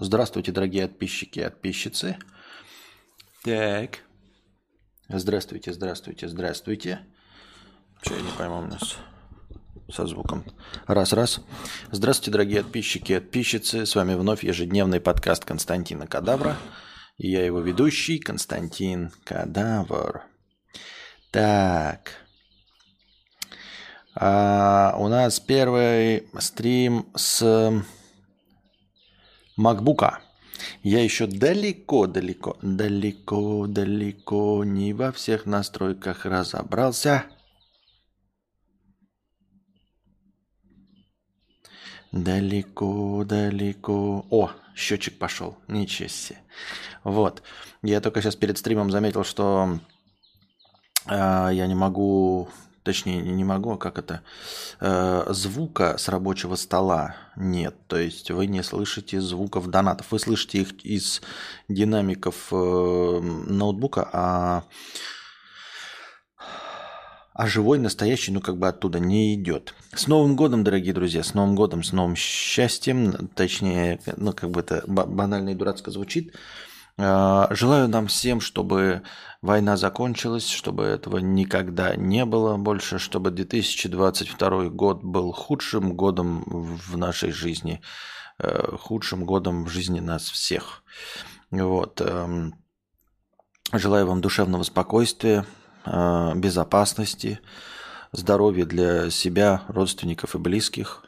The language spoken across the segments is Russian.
Здравствуйте, дорогие подписчики и подписчицы. Так. Здравствуйте, здравствуйте, здравствуйте. Что я не пойму у нас со звуком. Раз, раз. Здравствуйте, дорогие подписчики и подписчицы. С вами вновь ежедневный подкаст Константина Кадавра. И я его ведущий, Константин Кадавр. Так. А, у нас первый стрим с макбука. Я еще далеко, далеко, далеко, далеко не во всех настройках разобрался. Далеко, далеко. О, счетчик пошел. Ничего себе. Вот. Я только сейчас перед стримом заметил, что э, я не могу точнее не могу, а как это, э, звука с рабочего стола нет. То есть вы не слышите звуков донатов. Вы слышите их из динамиков э, ноутбука, а, а живой, настоящий, ну как бы оттуда не идет. С Новым годом, дорогие друзья, с Новым годом, с новым счастьем, точнее, ну как бы это банально и дурацко звучит. Э, желаю нам всем, чтобы война закончилась, чтобы этого никогда не было больше, чтобы 2022 год был худшим годом в нашей жизни, э, худшим годом в жизни нас всех. Вот. Эм, желаю вам душевного спокойствия, э, безопасности, здоровья для себя, родственников и близких –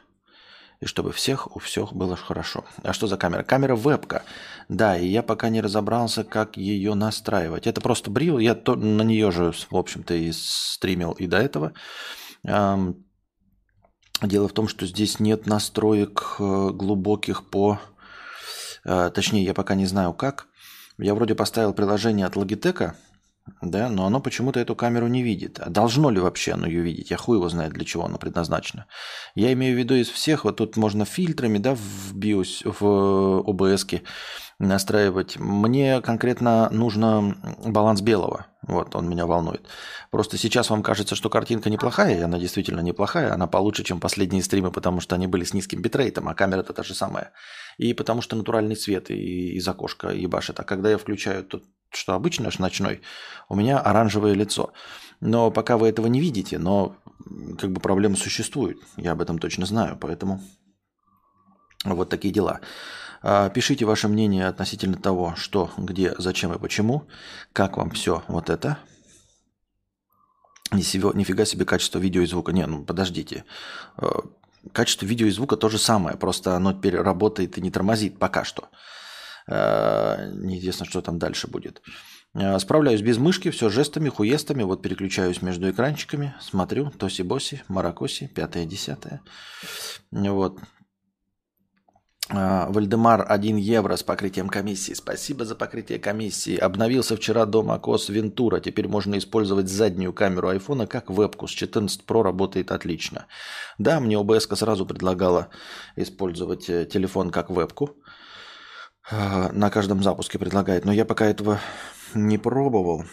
и чтобы всех у всех было хорошо. А что за камера? Камера вебка. Да, и я пока не разобрался, как ее настраивать. Это просто брил, я то, на нее же, в общем-то, и стримил и до этого. Дело в том, что здесь нет настроек э, глубоких по... Э, точнее, я пока не знаю как. Я вроде поставил приложение от Logitech, да, но оно почему-то эту камеру не видит. А должно ли вообще оно ее видеть? Я хуй его знает, для чего оно предназначено. Я имею в виду из всех, вот тут можно фильтрами, да, в BIOS, в OBS настраивать. Мне конкретно нужно баланс белого. Вот, он меня волнует. Просто сейчас вам кажется, что картинка неплохая, и она действительно неплохая. Она получше, чем последние стримы, потому что они были с низким битрейтом, а камера-то та же самая. И потому что натуральный цвет и из окошка ебашит. А когда я включаю тут что обычно аж ночной, у меня оранжевое лицо. Но пока вы этого не видите, но как бы проблема существует. Я об этом точно знаю, поэтому вот такие дела. А, пишите ваше мнение относительно того, что, где, зачем и почему. Как вам все вот это. Нифига себе качество видео и звука. Не, ну подождите. А, качество видео и звука то же самое, просто оно теперь работает и не тормозит пока что. Э, неизвестно, что там дальше будет. Э, справляюсь без мышки, все жестами, хуестами. Вот переключаюсь между экранчиками, смотрю. Тоси-боси, Маракоси, пятое, десятое. Вот. Э, Вальдемар 1 евро с покрытием комиссии. Спасибо за покрытие комиссии. Обновился вчера до macOS Ventura. Теперь можно использовать заднюю камеру айфона как вебку. С 14 Pro работает отлично. Да, мне OBS сразу предлагала использовать телефон как вебку. А, на каждом запуске предлагает. Но я пока этого не пробовал.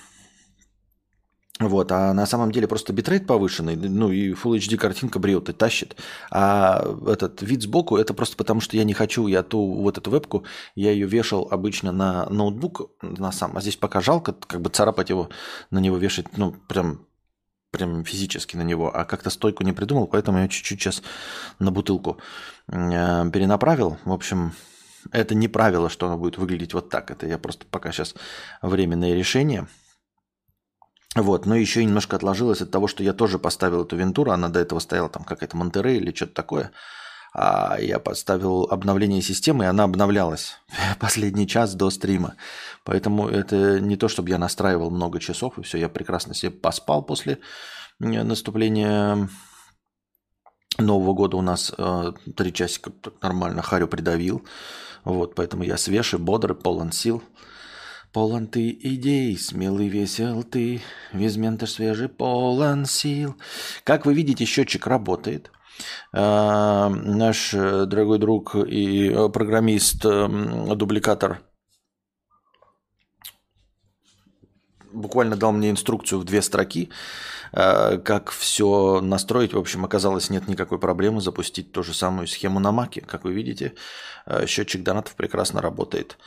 Вот, а на самом деле просто битрейт повышенный, ну и Full HD картинка бреет и тащит. А этот вид сбоку, это просто потому, что я не хочу, я ту вот эту вебку, я ее вешал обычно на ноутбук, на сам, а здесь пока жалко, как бы царапать его, на него вешать, ну, прям прям физически на него, а как-то стойку не придумал, поэтому я чуть-чуть сейчас на бутылку э, перенаправил. В общем, это не правило, что оно будет выглядеть вот так. Это я просто пока сейчас временное решение. Вот, но еще немножко отложилось от того, что я тоже поставил эту вентуру, она до этого стояла там какая-то Монтерей или что-то такое. А я поставил обновление системы, и она обновлялась последний час до стрима. Поэтому это не то, чтобы я настраивал много часов, и все, я прекрасно себе поспал после наступления Нового года у нас э, три часика нормально Харю придавил. Вот, поэтому я свежий, бодрый, полон сил. Полон ты идей, смелый, весел ты, визментаж свежий, полон сил. Как вы видите, счетчик работает. Э, наш э, дорогой друг и э, программист, э, дубликатор буквально дал мне инструкцию в две строки, э, как все настроить. В общем, оказалось, нет никакой проблемы запустить ту же самую схему на Маке. Как вы видите, э, счетчик донатов прекрасно работает.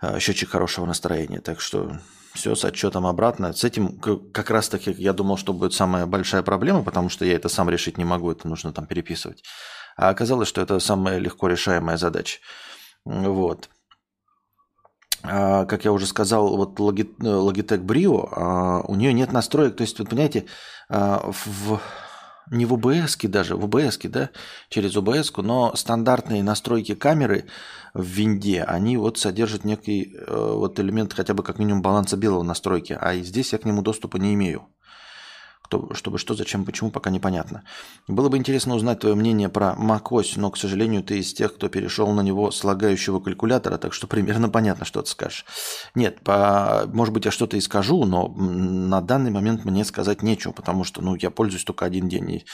Э, счетчик хорошего настроения. Так что все с отчетом обратно. С этим как раз таки я думал, что будет самая большая проблема, потому что я это сам решить не могу, это нужно там переписывать. А оказалось, что это самая легко решаемая задача. Вот. А, как я уже сказал, вот Logitech Brio, а, у нее нет настроек. То есть, вы понимаете, а, в, не в OBS даже, в OBS, да, через OBS, но стандартные настройки камеры в винде, они вот содержат некий э, вот элемент хотя бы как минимум баланса белого настройки, а здесь я к нему доступа не имею. Кто, чтобы что, зачем, почему, пока непонятно. Было бы интересно узнать твое мнение про macOS, но, к сожалению, ты из тех, кто перешел на него с лагающего калькулятора, так что примерно понятно, что ты скажешь. Нет, по, может быть, я что-то и скажу, но на данный момент мне сказать нечего, потому что ну, я пользуюсь только один день. И,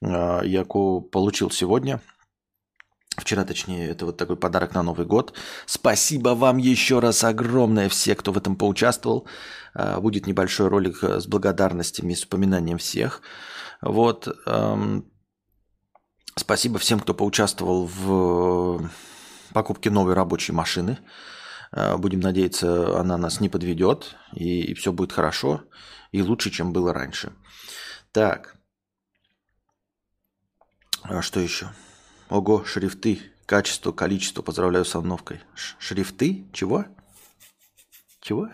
э, я получил сегодня – Вчера, точнее, это вот такой подарок на Новый год. Спасибо вам еще раз огромное, все, кто в этом поучаствовал. А, будет небольшой ролик э, с благодарностями, с упоминанием всех. Вот. Эм, спасибо всем, кто поучаствовал в покупке новой рабочей машины. Э, будем надеяться, она нас не подведет, и, и все будет хорошо, и лучше, чем было раньше. Так. А что еще? Ого, шрифты. Качество, количество. Поздравляю с обновкой. Ш шрифты? Чего? Чего?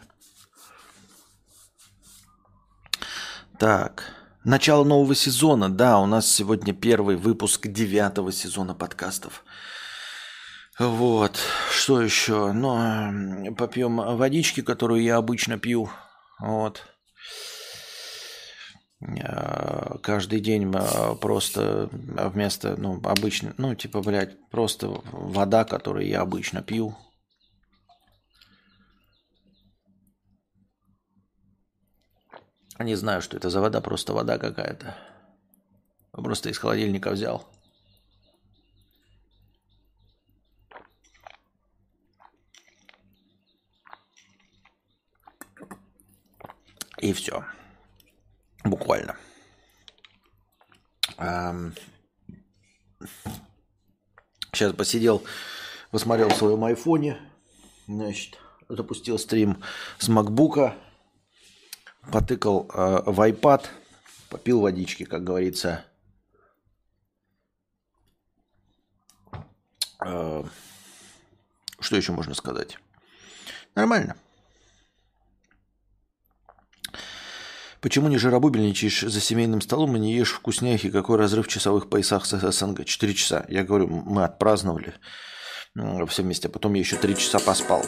Так. Начало нового сезона. Да, у нас сегодня первый выпуск девятого сезона подкастов. Вот. Что еще? Ну, попьем водички, которую я обычно пью. Вот. Э, каждый день э, просто вместо, ну, обычно, ну, типа, блядь, просто вода, которую я обычно пью. Не знаю, что это за вода, просто вода какая-то. Просто из холодильника взял. И все. Буквально. Сейчас посидел, посмотрел в своем айфоне, значит, запустил стрим с макбука, потыкал э, в iPad, попил водички, как говорится. Э, что еще можно сказать? Нормально. Почему не жиробубельничаешь за семейным столом и не ешь вкусняхи? Какой разрыв в часовых поясах с СНГ? Четыре часа. Я говорю, мы отпраздновали все вместе, а потом я еще три часа поспал.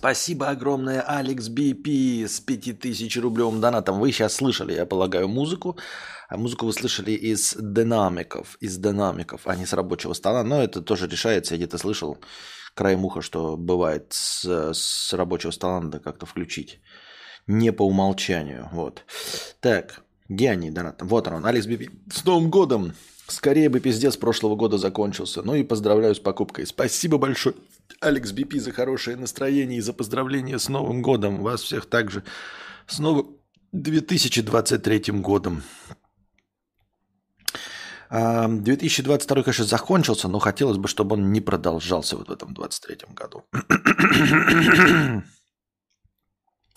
Спасибо огромное, Алекс БП с 5000 рублевым донатом. Вы сейчас слышали, я полагаю, музыку. А музыку вы слышали из динамиков, из динамиков, а не с рабочего стола. Но это тоже решается. Я где-то слышал краем уха, что бывает с, с рабочего стола надо как-то включить. Не по умолчанию. Вот. Так, где они, донат? Вот он, Алекс БП. С Новым годом! Скорее бы пиздец прошлого года закончился. Ну и поздравляю с покупкой. Спасибо большое, Алекс Бипи, за хорошее настроение и за поздравление с Новым годом. Вас всех также с новым 2023 годом. 2022, конечно, закончился, но хотелось бы, чтобы он не продолжался вот в этом 2023 году.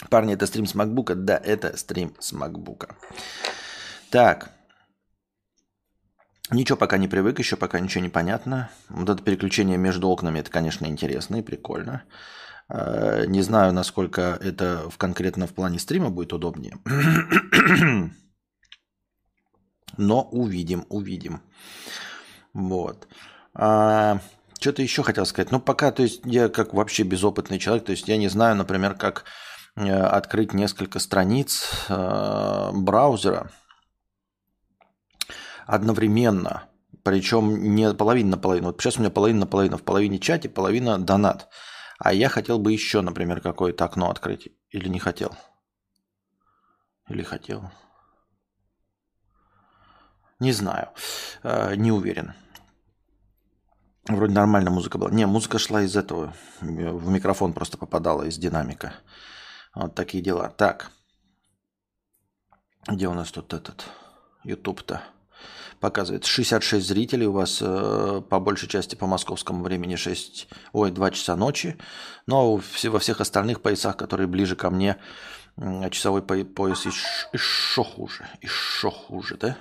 Парни, это стрим с макбука? Да, это стрим с макбука. Так, Ничего пока не привык, еще пока ничего не понятно. Вот это переключение между окнами, это, конечно, интересно и прикольно. Э, не знаю, насколько это в конкретно в плане стрима будет удобнее. Но увидим, увидим. Вот. А, что-то еще хотел сказать. Ну, пока, то есть, я как вообще безопытный человек, то есть, я не знаю, например, как э, открыть несколько страниц э, браузера, одновременно. Причем не половина на половину. Вот сейчас у меня половина на половину. В половине чате, половина донат. А я хотел бы еще, например, какое-то окно открыть. Или не хотел? Или хотел? Не знаю. Э, не уверен. Вроде нормальная музыка была. Не, музыка шла из этого. В микрофон просто попадала из динамика. Вот такие дела. Так. Где у нас тут этот YouTube-то? Показывает 66 зрителей. У вас э, по большей части по московскому времени 6, ой, 2 часа ночи. Но все, во всех остальных поясах, которые ближе ко мне, часовой пояс еще хуже. Еще хуже, да?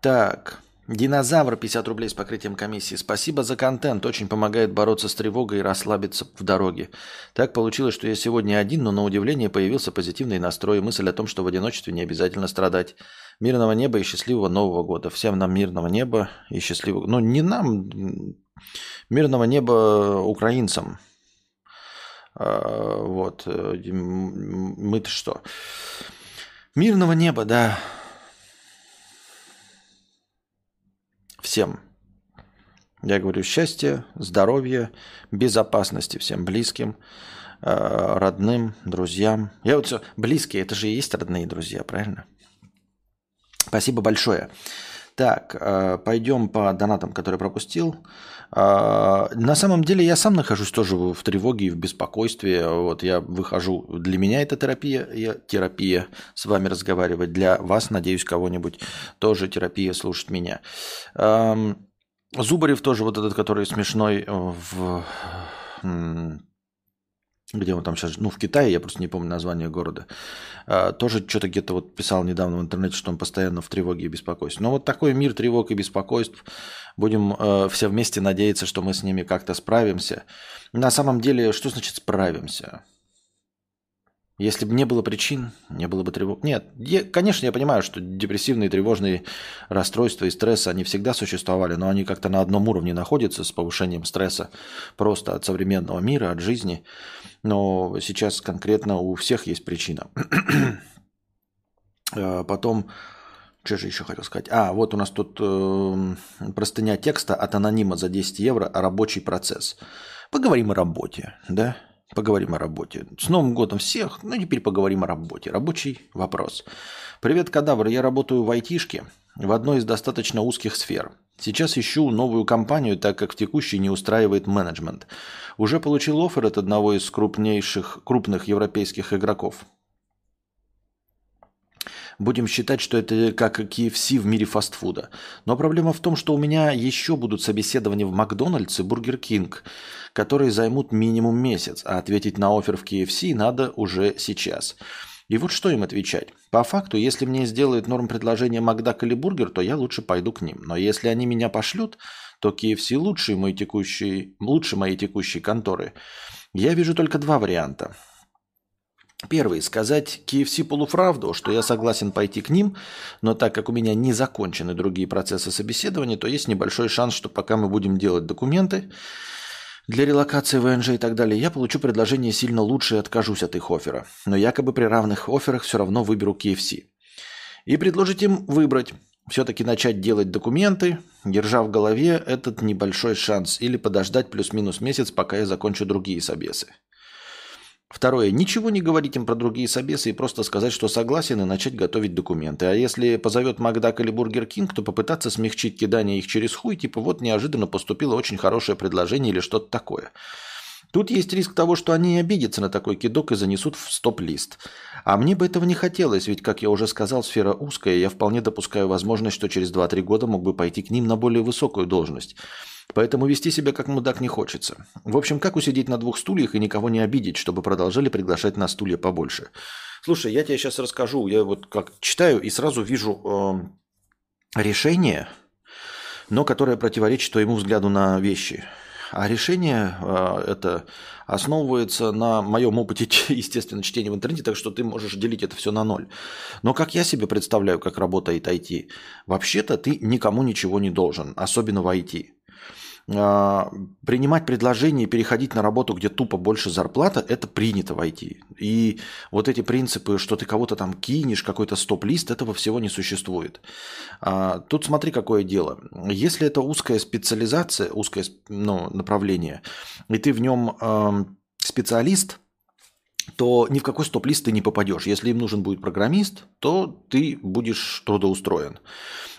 Так. Динозавр 50 рублей с покрытием комиссии. Спасибо за контент. Очень помогает бороться с тревогой и расслабиться в дороге. Так получилось, что я сегодня один, но на удивление появился позитивный настрой. Мысль о том, что в одиночестве не обязательно страдать. Мирного неба и счастливого Нового года. Всем нам мирного неба и счастливого... Ну, не нам, мирного неба украинцам. А, вот. Э, мы-то что? Мирного неба, да. Всем. Я говорю счастья, здоровья, безопасности всем близким, э, родным, друзьям. Я вот все, близкие, это же и есть родные друзья, правильно? Спасибо большое. Так, э, пойдем по донатам, которые пропустил. Э, на самом деле я сам нахожусь тоже в тревоге и в беспокойстве. Вот я выхожу, для меня это терапия, я, терапия с вами разговаривать. Для вас, надеюсь, кого-нибудь тоже терапия слушать меня. Эм, Зубарев тоже вот этот, который смешной в где он там сейчас, ну, в Китае, я просто не помню название города, а, тоже что-то где-то вот писал недавно в интернете, что он постоянно в тревоге и беспокойстве. Но вот такой мир тревог и беспокойств, будем э, все вместе надеяться, что мы с ними как-то справимся. На самом деле, что значит справимся? Если бы не было причин, не было бы тревог. Нет, я, конечно, я понимаю, что депрессивные тревожные расстройства и стресс, они всегда существовали, но они как-то на одном уровне находятся с повышением стресса просто от современного мира, от жизни. Но сейчас конкретно у всех есть причина. А, потом, что же еще хотел сказать? А, вот у нас тут э, простыня текста от анонима за 10 евро рабочий процесс. Поговорим о работе, да? Поговорим о работе. С Новым годом всех. Ну, теперь поговорим о работе. Рабочий вопрос. Привет, кадавр. Я работаю в айтишке в одной из достаточно узких сфер. Сейчас ищу новую компанию, так как в текущей не устраивает менеджмент. Уже получил офер от одного из крупнейших, крупных европейских игроков. Будем считать, что это как KFC в мире фастфуда. Но проблема в том, что у меня еще будут собеседования в Макдональдс и Бургер Кинг, которые займут минимум месяц, а ответить на офер в KFC надо уже сейчас. И вот что им отвечать? По факту, если мне сделают норм предложение Макдак или Бургер, то я лучше пойду к ним. Но если они меня пошлют, то KFC лучше, мой текущий, лучше моей текущей конторы. Я вижу только два варианта. Первый. Сказать KFC полуправду, что я согласен пойти к ним, но так как у меня не закончены другие процессы собеседования, то есть небольшой шанс, что пока мы будем делать документы для релокации ВНЖ и так далее, я получу предложение сильно лучше и откажусь от их оффера. Но якобы при равных офферах все равно выберу KFC. И предложить им выбрать. Все-таки начать делать документы, держа в голове этот небольшой шанс, или подождать плюс-минус месяц, пока я закончу другие собесы. Второе. Ничего не говорить им про другие собесы и просто сказать, что согласен и начать готовить документы. А если позовет Макдак или Бургер Кинг, то попытаться смягчить кидание их через хуй, типа вот неожиданно поступило очень хорошее предложение или что-то такое. Тут есть риск того, что они обидятся на такой кидок и занесут в стоп-лист. А мне бы этого не хотелось, ведь, как я уже сказал, сфера узкая, и я вполне допускаю возможность, что через 2-3 года мог бы пойти к ним на более высокую должность. Поэтому вести себя как мудак не хочется. В общем, как усидеть на двух стульях и никого не обидеть, чтобы продолжали приглашать на стулья побольше? Слушай, я тебе сейчас расскажу. Я вот как читаю и сразу вижу э, решение, но которое противоречит твоему взгляду на вещи. А решение э, это основывается на моем опыте, естественно, чтения в интернете, так что ты можешь делить это все на ноль. Но как я себе представляю, как работает IT, вообще-то ты никому ничего не должен, особенно в IT. А, принимать предложение и переходить на работу, где тупо больше зарплата, это принято в IT. И вот эти принципы, что ты кого-то там кинешь, какой-то стоп-лист, этого всего не существует. А, тут смотри, какое дело. Если это узкая специализация, узкое ну, направление, и ты в нем специалист – то ни в какой стоп-лист ты не попадешь. Если им нужен будет программист, то ты будешь трудоустроен.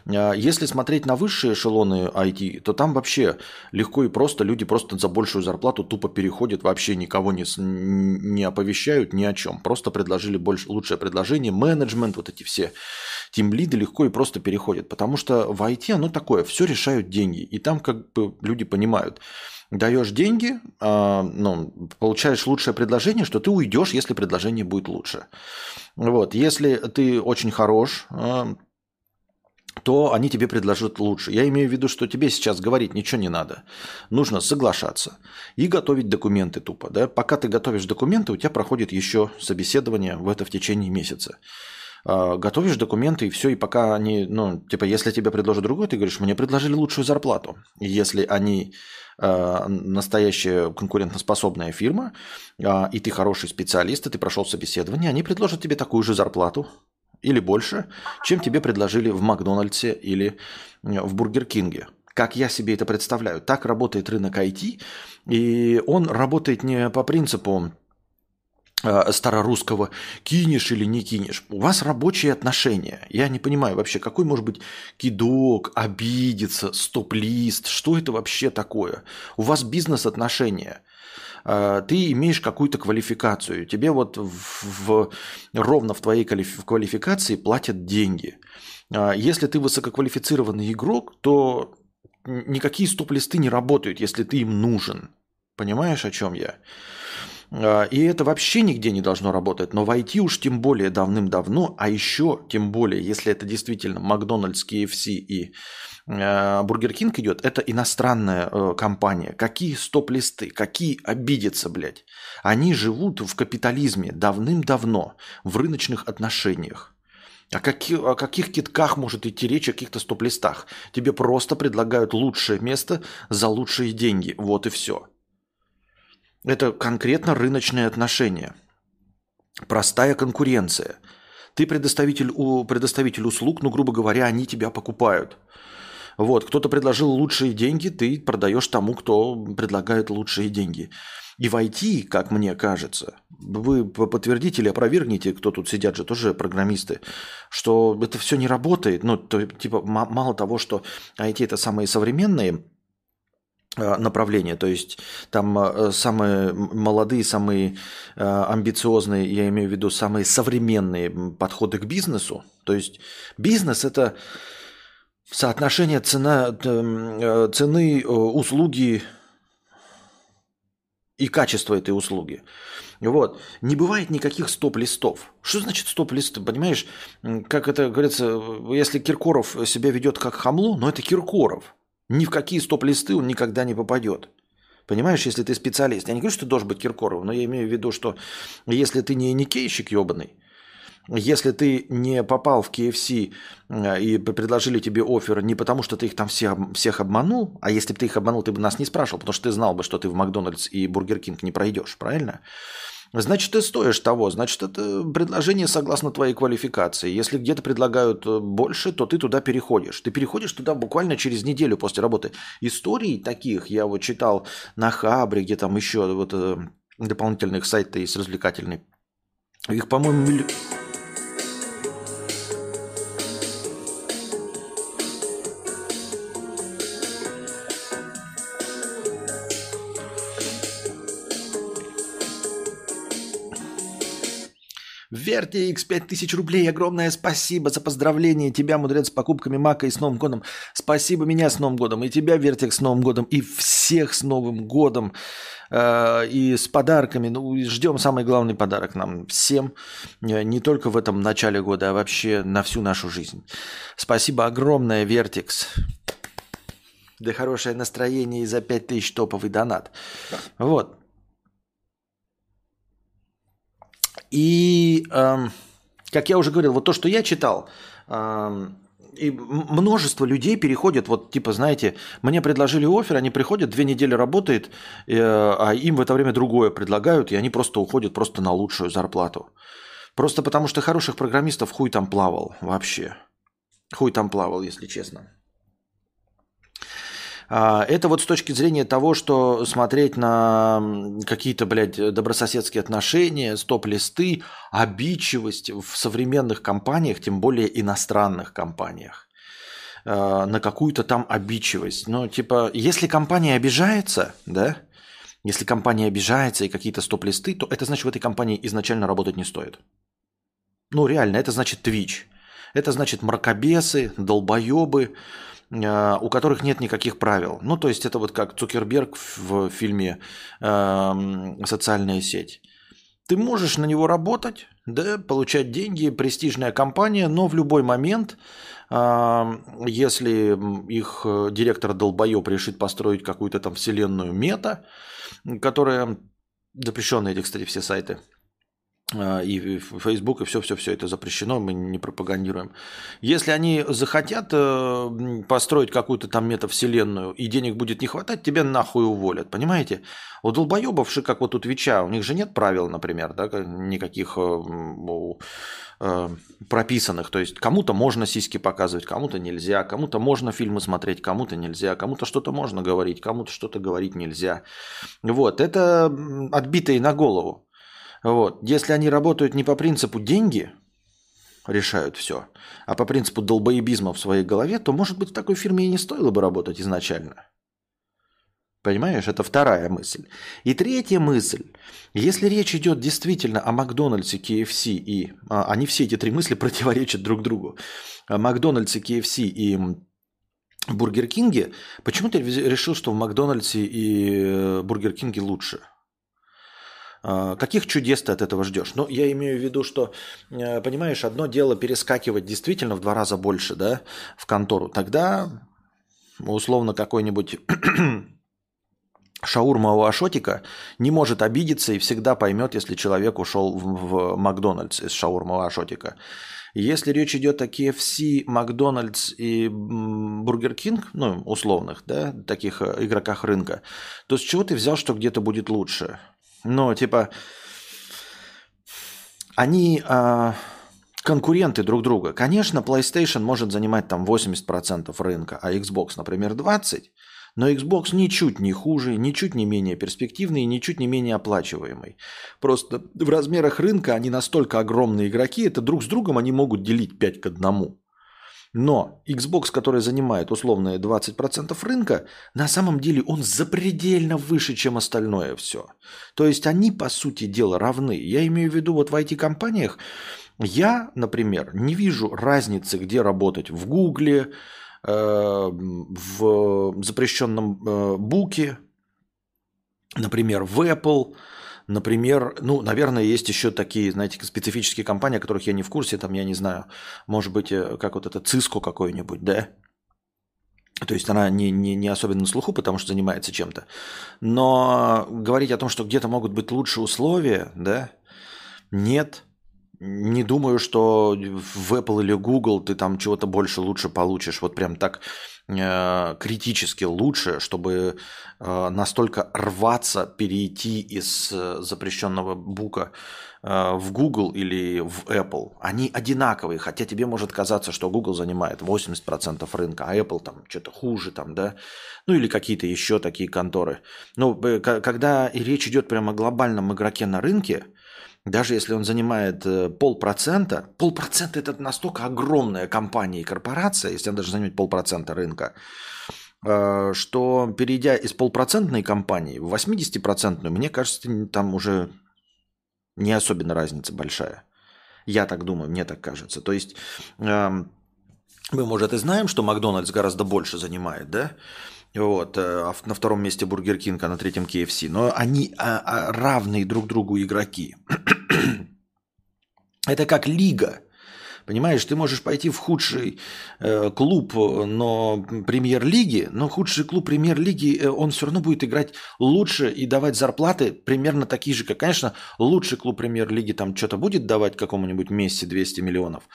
А, если смотреть на высшие эшелоны IT, то там вообще легко и просто люди просто за большую зарплату тупо переходят, вообще никого не, не оповещают ни о чем. Просто предложили больше, лучшее предложение, менеджмент, вот эти все тимлиды легко и просто переходят. Потому что в IT оно такое, все решают деньги. И там как бы люди понимают, даешь деньги, э, ну, получаешь лучшее предложение, что ты уйдешь, если предложение будет лучше. Вот. Если ты очень хорош, э, то они тебе предложат лучше. Я имею в виду, что тебе сейчас говорить ничего не надо. Нужно соглашаться и готовить документы тупо. Да? Пока ты готовишь документы, у тебя проходит еще собеседование в это в течение месяца. А, готовишь документы и все, и пока они, ну, типа, если тебе предложат другой, ты говоришь, мне предложили лучшую зарплату. Если они э, настоящая конкурентоспособная фирма, э, и ты хороший специалист, и ты прошел собеседование, они предложат тебе такую же зарплату, или больше, чем тебе предложили в Макдональдсе или в Бургер Кинге. Как я себе это представляю. Так работает рынок IT, и он работает не по принципу старорусского кинешь или не кинешь. У вас рабочие отношения. Я не понимаю вообще, какой может быть кидок, обидеться, стоп-лист, что это вообще такое? У вас бизнес-отношения. А, ты имеешь какую-то квалификацию. Тебе вот в, в, ровно в твоей квалификации платят деньги. А, если ты высококвалифицированный игрок, то никакие стоп-листы не работают, если ты им нужен. Понимаешь, о чем я? А, и это вообще нигде не должно работать. Но в IT уж тем более давным-давно, а еще тем более, если это действительно Макдональдс, KFC и Э, Бургер Кинг идет, это иностранная э, компания. Какие стоп-листы, какие обидятся, блядь. Они живут в капитализме давным-давно, в рыночных отношениях. О, каких, о каких кидках может идти речь, о каких-то стоп-листах? Тебе просто предлагают лучшее место за лучшие деньги. Вот и все. Это конкретно рыночные отношения. Простая конкуренция. Ты предоставитель, у, предоставитель услуг, ну, грубо говоря, они тебя покупают – вот, кто-то предложил лучшие деньги, ты продаешь тому, кто предлагает лучшие деньги. И в IT, как мне кажется, вы подтвердите или опровергните, кто тут сидят же, тоже программисты, что это все не работает. Ну, то, типа, мало того, что IT это самые современные э, направления, то есть там э, самые молодые, самые э, амбициозные, я имею в виду самые современные подходы к бизнесу. То есть бизнес это соотношение цена, цены услуги и качества этой услуги. Вот. Не бывает никаких стоп-листов. Что значит стоп-листы? Понимаешь, как это говорится, если Киркоров себя ведет как хамло, но это Киркоров. Ни в какие стоп-листы он никогда не попадет. Понимаешь, если ты специалист. Я не говорю, что ты должен быть Киркоровым, но я имею в виду, что если ты не никейщик ебаный, если ты не попал в KFC э, и предложили тебе офер не потому, что ты их там все, всех обманул, а если бы ты их обманул, ты бы нас не спрашивал, потому что ты знал бы, что ты в Макдональдс и Бургер Кинг не пройдешь, правильно? Значит, ты стоишь того, значит, это предложение согласно твоей квалификации. Если где-то предлагают э, больше, то ты туда переходишь. Ты переходишь туда буквально через неделю после работы. Историй таких я вот читал на Хабре, где там еще вот э, дополнительных сайтов есть развлекательный. Их, по-моему, милли... Вертикс, 5000 рублей, огромное спасибо за поздравление. Тебя, мудрец, с покупками Мака и с Новым годом. Спасибо меня с Новым годом, и тебя, Вертикс, с Новым годом, и всех с Новым годом. Э, и с подарками. Ну, ждем самый главный подарок нам всем. Э, не только в этом начале года, а вообще на всю нашу жизнь. Спасибо огромное, Вертикс. Да хорошее настроение и за 5000 топовый донат. Вот. И, эм, как я уже говорил, вот то, что я читал, эм, и множество людей переходят, вот типа, знаете, мне предложили офер, они приходят, две недели работает, э, а им в это время другое предлагают, и они просто уходят просто на лучшую зарплату. Просто потому что хороших программистов хуй там плавал вообще. Хуй там плавал, если честно. А, это вот с точки зрения того, что смотреть на какие-то, блядь, добрососедские отношения, стоп-листы, обидчивость в современных компаниях, тем более иностранных компаниях а, на какую-то там обидчивость. Ну, типа, если компания обижается, да, если компания обижается и какие-то стоп-листы, то это значит, в этой компании изначально работать не стоит. Ну, реально, это значит Twitch. Это значит мракобесы, долбоебы, у которых нет никаких правил. Ну, то есть это вот как Цукерберг в фильме э, «Социальная сеть». Ты можешь на него работать, да, получать деньги, престижная компания, но в любой момент, э, если их директор долбоеб решит построить какую-то там вселенную мета, которая запрещенные эти, кстати, все сайты – а, и Facebook, и все-все-все это запрещено, мы не пропагандируем. Если они захотят э, построить какую-то там метавселенную, и денег будет не хватать, тебя нахуй уволят, понимаете? У долбоебов, как вот у Твича, у них же нет правил, например, да, никаких э, э, прописанных. То есть кому-то можно сиськи показывать, кому-то нельзя, кому-то можно фильмы смотреть, кому-то нельзя, кому-то что-то можно говорить, кому-то что-то говорить нельзя. Вот, это отбитые на голову. Вот. Если они работают не по принципу деньги, решают все, а по принципу долбоебизма в своей голове, то, может быть, в такой фирме и не стоило бы работать изначально. Понимаешь, это вторая мысль. И третья мысль. Если речь идет действительно о Макдональдсе, KFC и... А, они все эти три мысли противоречат друг другу. О Макдональдсе, KFC и Бургер Кинге. Почему ты решил, что в Макдональдсе и э, Бургер Кинге лучше? А, каких чудес ты от этого ждешь? Ну, я имею в виду, что, э, понимаешь, одно дело перескакивать действительно в два раза больше, да, в контору. Тогда, условно, какой-нибудь шаурма у Ашотика не может обидеться и всегда поймет, если человек ушел в, в Макдональдс из шаурма у Ашотика. Если речь идет о KFC, Макдональдс и Бургер Кинг, ну, условных, да, таких э, игроках рынка, то с чего ты взял, что где-то будет лучше? Но, типа, они а, конкуренты друг друга. Конечно, PlayStation может занимать там 80% рынка, а Xbox, например, 20%. Но Xbox ничуть не хуже, ничуть не менее перспективный и ничуть не менее оплачиваемый. Просто в размерах рынка они настолько огромные игроки, это друг с другом они могут делить 5 к 1. Но Xbox, который занимает условные 20% рынка, на самом деле он запредельно выше, чем остальное все. То есть они, по сути дела, равны. Я имею в виду, вот в IT-компаниях я, например, не вижу разницы, где работать. В Гугле, э, в запрещенном э, Буке, например, в Apple – Например, ну, наверное, есть еще такие, знаете, специфические компании, о которых я не в курсе, там, я не знаю, может быть, э, как вот это Cisco какой-нибудь, да? То есть она не, не, не особенно на слуху, потому что занимается чем-то. Но говорить о том, что где-то могут быть лучшие условия, да, нет. Не думаю, что в Apple или Google ты там чего-то больше лучше получишь. Вот прям так критически лучше, чтобы э, настолько рваться, перейти из э, запрещенного бука в Google или в Apple. Они одинаковые, хотя тебе может казаться, что Google занимает 80% рынка, а Apple там что-то хуже, там, да, ну или какие-то еще такие конторы. Ну, когда речь идет прямо о глобальном игроке на рынке, даже если он занимает э, полпроцента, полпроцента это настолько огромная компания и корпорация, если он даже занимает полпроцента рынка, э, что перейдя из полпроцентной компании в 80-процентную, мне кажется, там уже не особенно разница большая. Я так думаю, мне так кажется. То есть эм, мы, может, и знаем, что Макдональдс гораздо больше занимает, да? Вот, э, а на втором месте Бургер Кинг, а на третьем KFC. Но они а, а, равные друг другу игроки. Это как лига. Понимаешь, ты можешь пойти в худший э, клуб, но премьер-лиги, но худший клуб премьер-лиги, э, он все равно будет играть лучше и давать зарплаты примерно такие же, как, конечно, лучший клуб премьер-лиги там что-то будет давать какому-нибудь Месси 200 миллионов.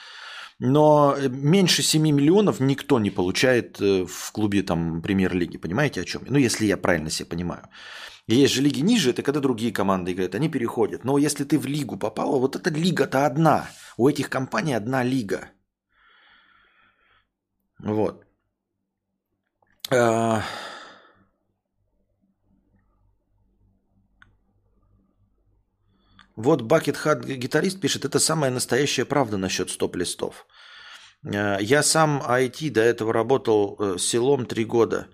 Но э, меньше 7 миллионов никто не получает э, в клубе там премьер-лиги. Понимаете, о чем? Ну, если я правильно себе понимаю. Есть же лиги ниже, это когда другие команды играют, они переходят. Но если ты в лигу попал, вот эта лига-то одна. У этих компаний одна лига. Вот. Вот Bucket Hat гитарист пишет, это самая настоящая правда насчет стоп-листов. Э, я сам IT до этого работал э, селом три года.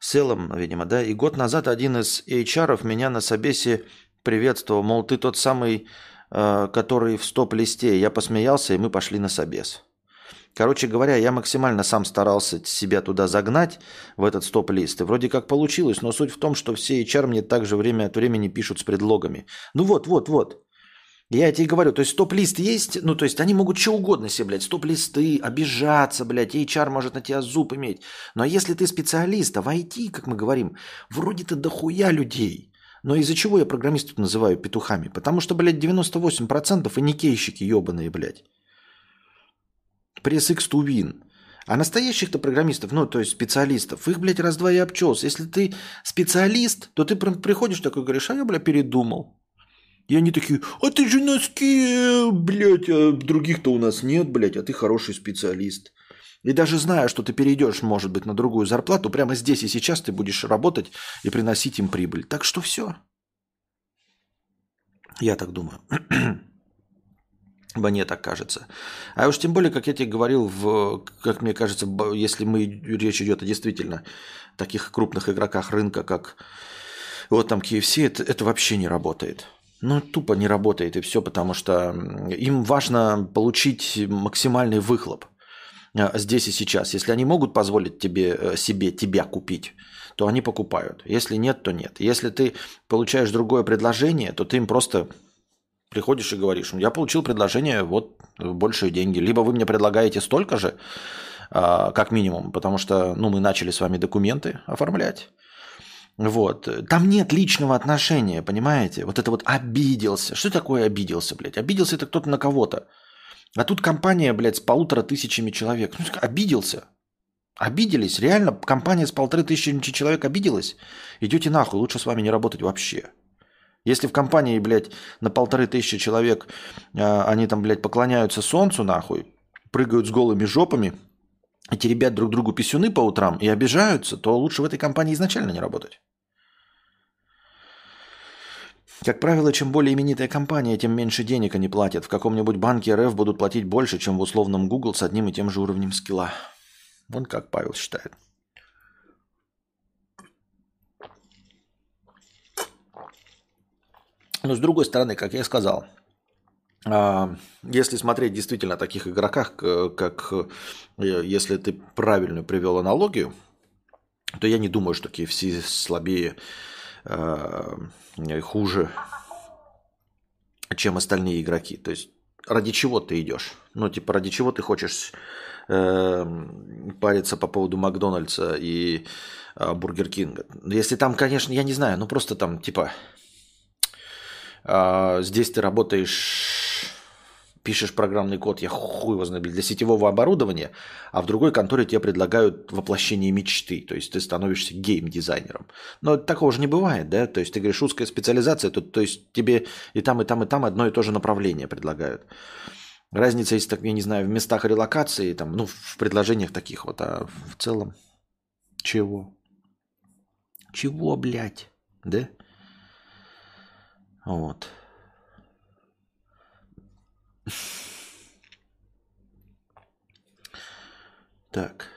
Селом, видимо, да. И год назад один из HR меня на собесе приветствовал, мол, ты тот самый, э, который в стоп-листе. Я посмеялся, и мы пошли на собес. Короче говоря, я максимально сам старался себя туда загнать, в этот стоп-лист. И вроде как получилось, но суть в том, что все HR мне также время от времени пишут с предлогами. Ну вот, вот, вот. Я тебе говорю, то есть стоп-лист есть, ну то есть они могут что угодно себе, блядь, стоп-листы, обижаться, блядь, HR может на тебя зуб иметь. Но если ты специалист, а в IT, как мы говорим, вроде-то дохуя людей. Но из-за чего я программистов называю петухами? Потому что, блядь, 98% и никейщики ебаные, блядь. Пресс X to win. А настоящих-то программистов, ну, то есть специалистов, их, блядь, раз-два и обчелся. Если ты специалист, то ты приходишь такой говоришь, а я, блядь, передумал. И они такие, а ты же носки, блядь, а других-то у нас нет, блядь, а ты хороший специалист. И даже зная, что ты перейдешь, может быть, на другую зарплату, прямо здесь и сейчас ты будешь работать и приносить им прибыль. Так что все. Я так думаю. Мне так кажется. А уж тем более, как я тебе говорил, в, как мне кажется, если мы, речь идет о действительно таких крупных игроках рынка, как вот там KFC, это, это вообще не работает. Ну, тупо не работает и все, потому что им важно получить максимальный выхлоп э, здесь и сейчас. Если они могут позволить тебе, э, себе тебя купить, то они покупают. Если нет, то нет. Если ты получаешь другое предложение, то ты им просто приходишь и говоришь, я получил предложение, вот большие деньги. Либо вы мне предлагаете столько же, а, как минимум, потому что ну, мы начали с вами документы оформлять. Вот. Там нет личного отношения, понимаете? Вот это вот обиделся. Что такое обиделся, блядь? Обиделся это кто-то на кого-то. А тут компания, блядь, с полутора тысячами человек. Ну, обиделся. Обиделись. Реально, компания с полторы тысячи человек обиделась. Идете нахуй, лучше с вами не работать вообще. Если в компании, блядь, на полторы тысячи человек э, они там, блядь, поклоняются солнцу, нахуй, прыгают с голыми жопами, и теребят друг другу писюны по утрам и обижаются, то лучше в этой компании изначально не работать. Как правило, чем более именитая компания, тем меньше денег они платят. В каком-нибудь банке РФ будут платить больше, чем в условном Google с одним и тем же уровнем скилла. Вон как Павел считает. Но с другой стороны, как я сказал, а, если смотреть действительно о таких игроках, как э, если ты правильно привел аналогию, то я не думаю, что KFC слабее, а, хуже, чем остальные игроки. То есть ради чего ты идешь? Ну, типа, ради чего ты хочешь э, париться по поводу Макдональдса и э, Бургер Кинга? Если там, конечно, я не знаю, ну просто там, типа, э, здесь ты работаешь пишешь программный код, я хуй его знаю, для сетевого оборудования, а в другой конторе тебе предлагают воплощение мечты, то есть ты становишься гейм-дизайнером. Но такого же не бывает, да? То есть ты говоришь, узкая специализация, то, то есть тебе и там, и там, и там одно и то же направление предлагают. Разница есть, так, я не знаю, в местах релокации, там, ну, в предложениях таких вот, а в целом чего? Чего, блядь? Да? Вот. Так.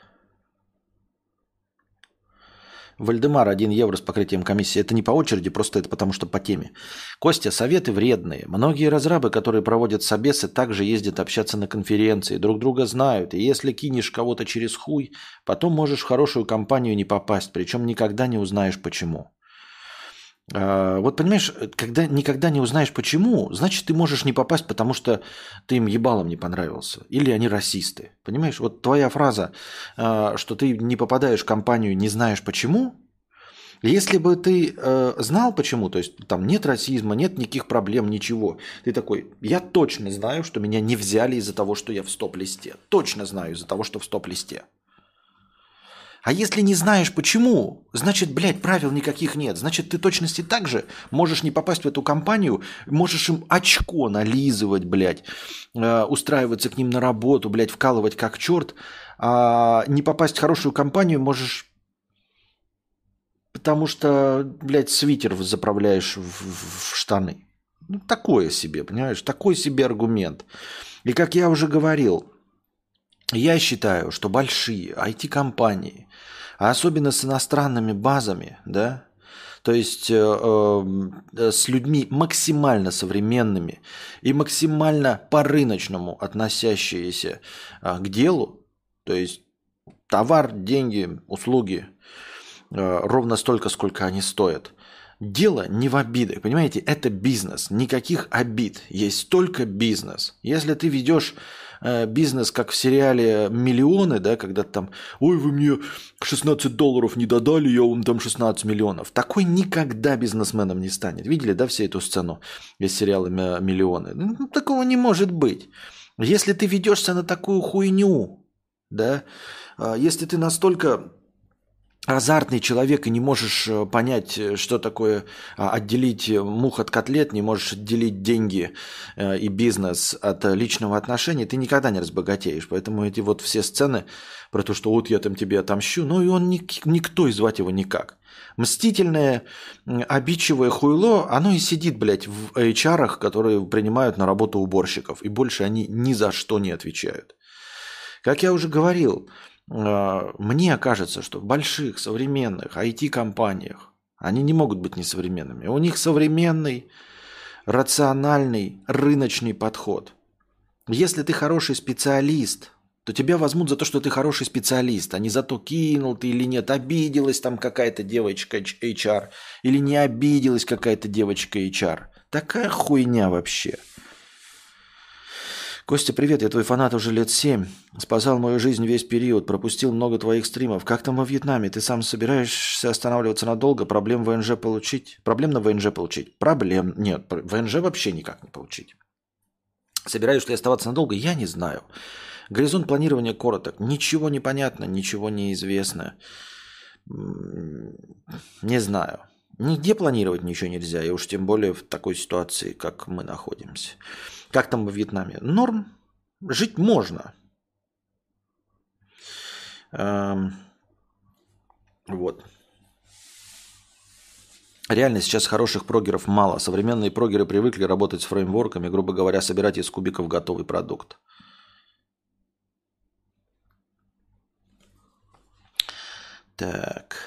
Вальдемар 1 евро с покрытием комиссии. Это не по очереди, просто это потому что по теме. Костя, советы вредные. Многие разрабы, которые проводят собесы, также ездят общаться на конференции, друг друга знают. И если кинешь кого-то через хуй, потом можешь в хорошую компанию не попасть, причем никогда не узнаешь почему. А, вот понимаешь, когда никогда не узнаешь почему, значит, ты можешь не попасть, потому что ты им ебалом не понравился. Или они расисты. Понимаешь, вот твоя фраза, а, что ты не попадаешь в компанию, не знаешь почему, если бы ты э, знал почему, то есть там нет расизма, нет никаких проблем, ничего, ты такой, я точно знаю, что меня не взяли из-за того, что я в стоп-листе. Точно знаю из-за того, что в стоп-листе. А если не знаешь почему, значит, блядь, правил никаких нет. Значит, ты точности так же можешь не попасть в эту компанию, можешь им очко нализывать, блядь, э, устраиваться к ним на работу, блядь, вкалывать как черт, а не попасть в хорошую компанию можешь потому что, блядь, свитер заправляешь в, в, в штаны. Ну, такое себе, понимаешь? Такой себе аргумент. И как я уже говорил, я считаю, что большие IT-компании, а особенно с иностранными базами, да, то есть э, э, с людьми максимально современными и максимально по-рыночному относящиеся э, к делу, то есть товар, деньги, услуги э, ровно столько, сколько они стоят. Дело не в обидах, понимаете, это бизнес, никаких обид, есть только бизнес. Если ты ведешь бизнес, как в сериале «Миллионы», да, когда там, ой, вы мне 16 долларов не додали, я вам там 16 миллионов. Такой никогда бизнесменом не станет. Видели, да, всю эту сцену из сериала «Миллионы»? Ну, такого не может быть. Если ты ведешься на такую хуйню, да, а если ты настолько азартный человек и не можешь э, понять, э, что такое а, отделить мух от котлет, не можешь отделить деньги э, и бизнес от личного отношения, ты никогда не разбогатеешь. Поэтому эти вот все сцены про то, что вот я там тебе отомщу, ну и он никто и звать его никак. Мстительное, обидчивое хуйло, оно и сидит, блядь, в HR, которые принимают на работу уборщиков. И больше они ни за что не отвечают. Как я уже говорил, мне кажется, что в больших современных IT-компаниях они не могут быть несовременными. У них современный, рациональный, рыночный подход. Если ты хороший специалист, то тебя возьмут за то, что ты хороший специалист, а не за то, кинул ты или нет, обиделась там какая-то девочка HR, или не обиделась какая-то девочка HR. Такая хуйня вообще. Костя, привет, я твой фанат уже лет семь. Спасал мою жизнь весь период, пропустил много твоих стримов. Как там во Вьетнаме? Ты сам собираешься останавливаться надолго? Проблем ВНЖ получить? Проблем на ВНЖ получить? Проблем нет. ВНЖ вообще никак не получить. Собираюсь ли оставаться надолго? Я не знаю. Горизонт планирования короток. Ничего не понятно, ничего не известно. Не знаю. Нигде планировать ничего нельзя, и уж тем более в такой ситуации, как мы находимся. Как там во Вьетнаме? Норм. Жить можно. Эм, вот. Реально сейчас хороших прогеров мало. Современные прогеры привыкли работать с фреймворками, грубо говоря, собирать из кубиков готовый продукт. Так.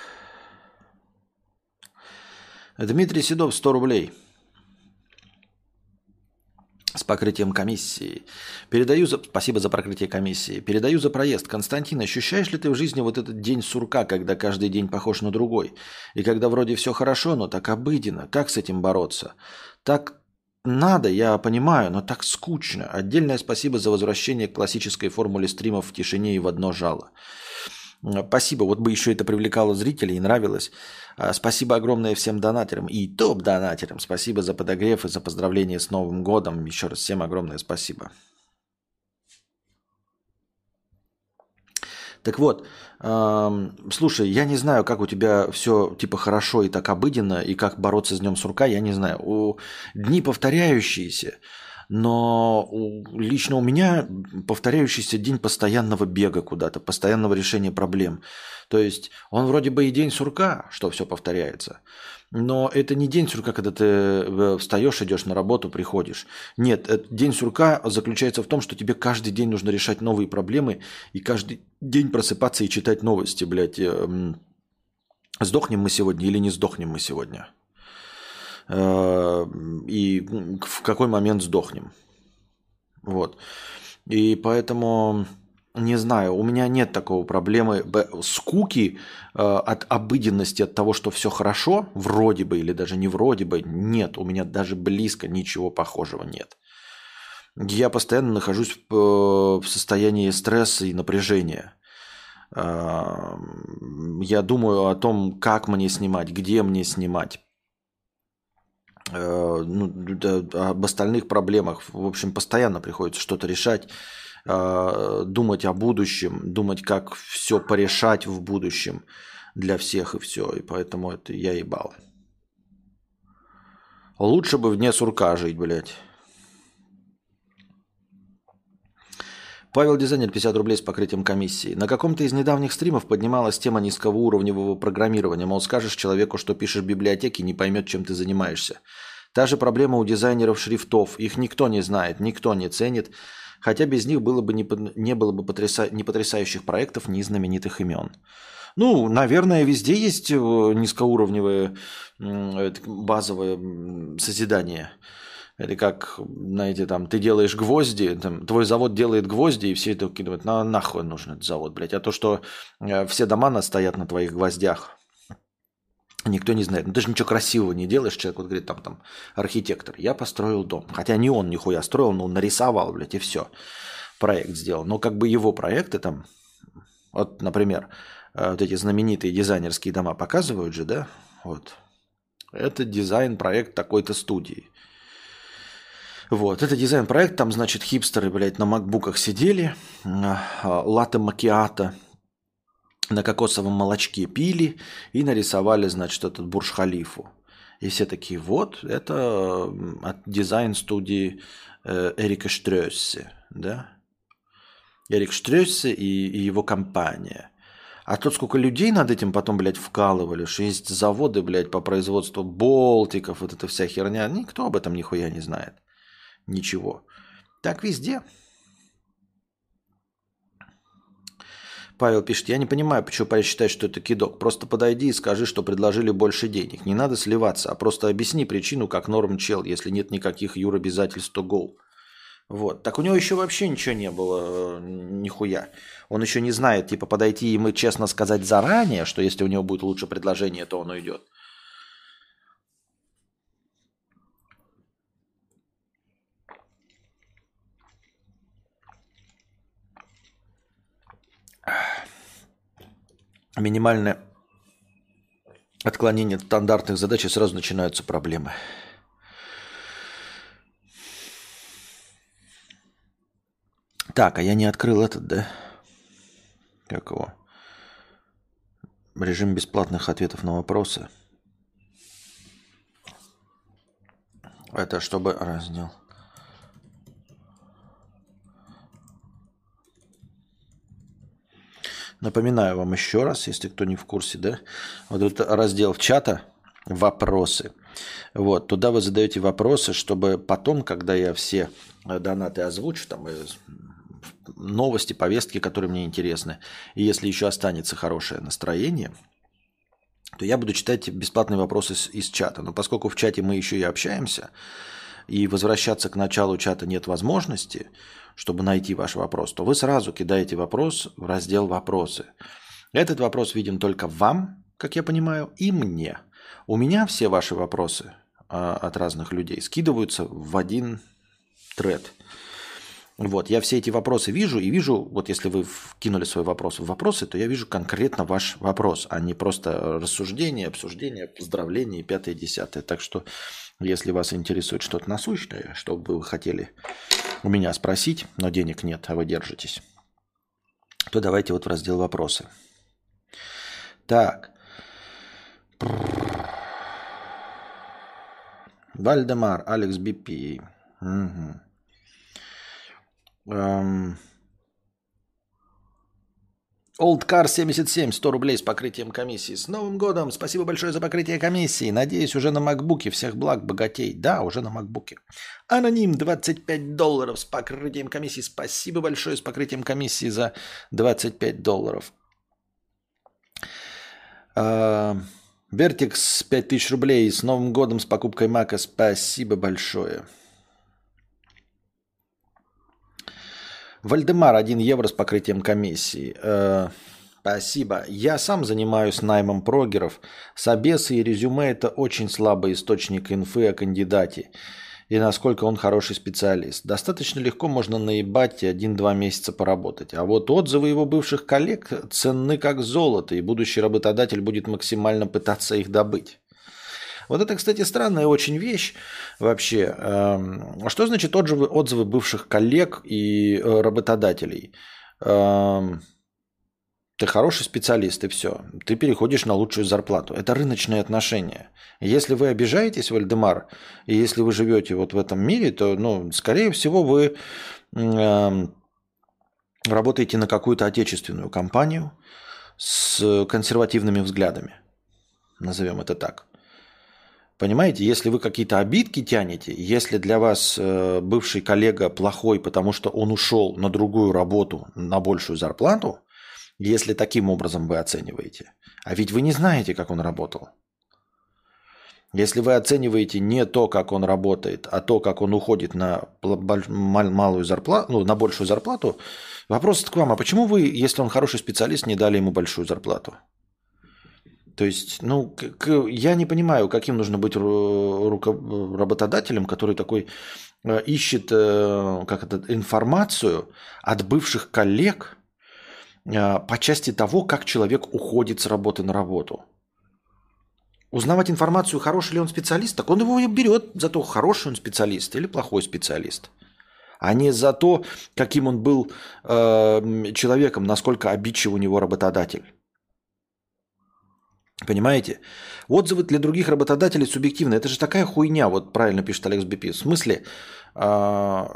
Дмитрий Седов, 100 рублей с покрытием комиссии. Передаю за... Спасибо за покрытие комиссии. Передаю за проезд. Константин, ощущаешь ли ты в жизни вот этот день сурка, когда каждый день похож на другой? И когда вроде все хорошо, но так обыденно. Как с этим бороться? Так надо, я понимаю, но так скучно. Отдельное спасибо за возвращение к классической формуле стримов в тишине и в одно жало. Спасибо, вот бы еще это привлекало зрителей и нравилось. А, спасибо огромное всем донатерам и топ-донатерам. Спасибо за подогрев и за поздравления с Новым годом. Еще раз всем огромное спасибо. Так вот, э, слушай, я не знаю, как у тебя все типа хорошо и так обыденно, и как бороться с днем сурка, я не знаю. У дни повторяющиеся, но лично у меня повторяющийся день постоянного бега куда-то, постоянного решения проблем. То есть он вроде бы и день сурка, что все повторяется. Но это не день сурка, когда ты э, встаешь, идешь на работу, приходишь. Нет, день сурка заключается в том, что тебе каждый день нужно решать новые проблемы и каждый день просыпаться и читать новости, блядь. Эм, сдохнем мы сегодня или не сдохнем мы сегодня? Э, и в какой момент сдохнем. Вот. И поэтому не знаю, у меня нет такого проблемы скуки э, от обыденности, от того, что все хорошо, вроде бы или даже не вроде бы, нет, у меня даже близко ничего похожего нет. Я постоянно нахожусь в, в состоянии стресса и напряжения. Э, я думаю о том, как мне снимать, где мне снимать, Э, ну, об остальных проблемах. В общем, постоянно приходится что-то решать, э, думать о будущем, думать, как все порешать в будущем для всех и все. И поэтому это я ебал. Лучше бы вне сурка жить, блядь. Павел Дизайнер, 50 рублей с покрытием комиссии. На каком-то из недавних стримов поднималась тема низкоуровневого программирования. Мол, скажешь человеку, что пишешь в библиотеке, не поймет, чем ты занимаешься. Та же проблема у дизайнеров шрифтов. Их никто не знает, никто не ценит. Хотя без них было бы не, не было бы потряса, ни потрясающих проектов, ни знаменитых имен. Ну, наверное, везде есть э, низкоуровневое базовое созидание. Или как, знаете, там, ты делаешь гвозди, там, твой завод делает гвозди, и все это кинуют. На, нахуй нужен этот завод, блядь. А то, что э, все дома стоят на твоих гвоздях, Никто не знает. Ну ты же ничего красивого не делаешь. Человек вот говорит, там, там, архитектор, я построил дом. Хотя не он нихуя строил, но он нарисовал, блядь, и все. Проект сделал. Но как бы его проекты там, вот, например, э, вот эти знаменитые дизайнерские дома показывают же, да? Вот. Это дизайн-проект такой-то студии. Вот, это дизайн-проект, там, значит, хипстеры, блядь, на макбуках сидели, латте макиата – на кокосовом молочке пили и нарисовали, значит, этот Бурж-Халифу. И все такие, вот, это от дизайн-студии э, Эрика Штрёссе, да? Эрик Штрёссе и, и его компания. А тут сколько людей над этим потом, блядь, вкалывали, что есть заводы, блядь, по производству болтиков, вот эта вся херня. Никто об этом нихуя не знает. Ничего. Так везде. Павел пишет, я не понимаю, почему Павел считает, что это кидок. Просто подойди и скажи, что предложили больше денег. Не надо сливаться, а просто объясни причину, как норм чел, если нет никаких юр обязательств, то гол. Вот. Так у него еще вообще ничего не было, э, нихуя. Он еще не знает, типа, подойти ему честно сказать заранее, что если у него будет лучше предложение, то он уйдет. Минимальное отклонение от стандартных задач, и сразу начинаются проблемы. Так, а я не открыл этот, да? Как его? Режим бесплатных ответов на вопросы. Это чтобы раздел. Напоминаю вам еще раз, если кто не в курсе, да, вот этот раздел чата «Вопросы». Вот, туда вы задаете вопросы, чтобы потом, когда я все э, донаты озвучу, там, э, новости, повестки, которые мне интересны, и если еще останется хорошее настроение, то я буду читать бесплатные вопросы из, из чата. Но поскольку в чате мы еще и общаемся, и возвращаться к началу чата нет возможности, чтобы найти ваш вопрос, то вы сразу кидаете вопрос в раздел «Вопросы». Этот вопрос виден только вам, как я понимаю, и мне. У меня все ваши вопросы а, от разных людей скидываются в один тред. Вот, я все эти вопросы вижу и вижу, вот если вы кинули свой вопрос в вопросы, то я вижу конкретно ваш вопрос, а не просто рассуждение, обсуждение, поздравление, пятое, десятое. Так что, если вас интересует что-то насущное, что бы вы хотели у меня спросить, но денег нет, а вы держитесь, то давайте вот в раздел «Вопросы». Так. Вальдемар, Алекс Бипи. Угу. Эм... Oldcar 77, 100 рублей с покрытием комиссии. С Новым годом! Спасибо большое за покрытие комиссии. Надеюсь, уже на макбуке. Всех благ, богатей. Да, уже на макбуке. Аноним 25 долларов с покрытием комиссии. Спасибо большое с покрытием комиссии за 25 долларов. Вертикс 5000 рублей с Новым годом с покупкой Мака. Спасибо большое. Вальдемар 1 евро с покрытием комиссии. Э, спасибо. Я сам занимаюсь наймом прогеров. Собесы и резюме – это очень слабый источник инфы о кандидате и насколько он хороший специалист. Достаточно легко можно наебать и один-два месяца поработать. А вот отзывы его бывших коллег ценны как золото, и будущий работодатель будет максимально пытаться их добыть. Вот это, кстати, странная очень вещь вообще. Эм, что значит отзывы, отзывы бывших коллег и э, работодателей? Эм, ты хороший специалист, и все. Ты переходишь на лучшую зарплату. Это рыночные отношения. Если вы обижаетесь, Вальдемар, и если вы живете вот в этом мире, то, ну, скорее всего, вы э, работаете на какую-то отечественную компанию с консервативными взглядами. Назовем это так. Понимаете, если вы какие-то обидки тянете, если для вас э, бывший коллега плохой, потому что он ушел на другую работу на большую зарплату, если таким образом вы оцениваете, а ведь вы не знаете, как он работал. Если вы оцениваете не то, как он работает, а то, как он уходит на малую зарплату, ну, на большую зарплату, вопрос к вам, а почему вы, если он хороший специалист, не дали ему большую зарплату? То есть, ну, я не понимаю, каким нужно быть работодателем, который такой э, ищет э, как это, информацию от бывших коллег э, по части того, как человек уходит с работы на работу. Узнавать информацию, хороший ли он специалист, так он его берет за то, хороший он специалист или плохой специалист. А не за то, каким он был э, человеком, насколько обидчив у него работодатель. Понимаете? Отзывы для других работодателей субъективны. Это же такая хуйня, вот правильно пишет Алекс БП. В смысле, э,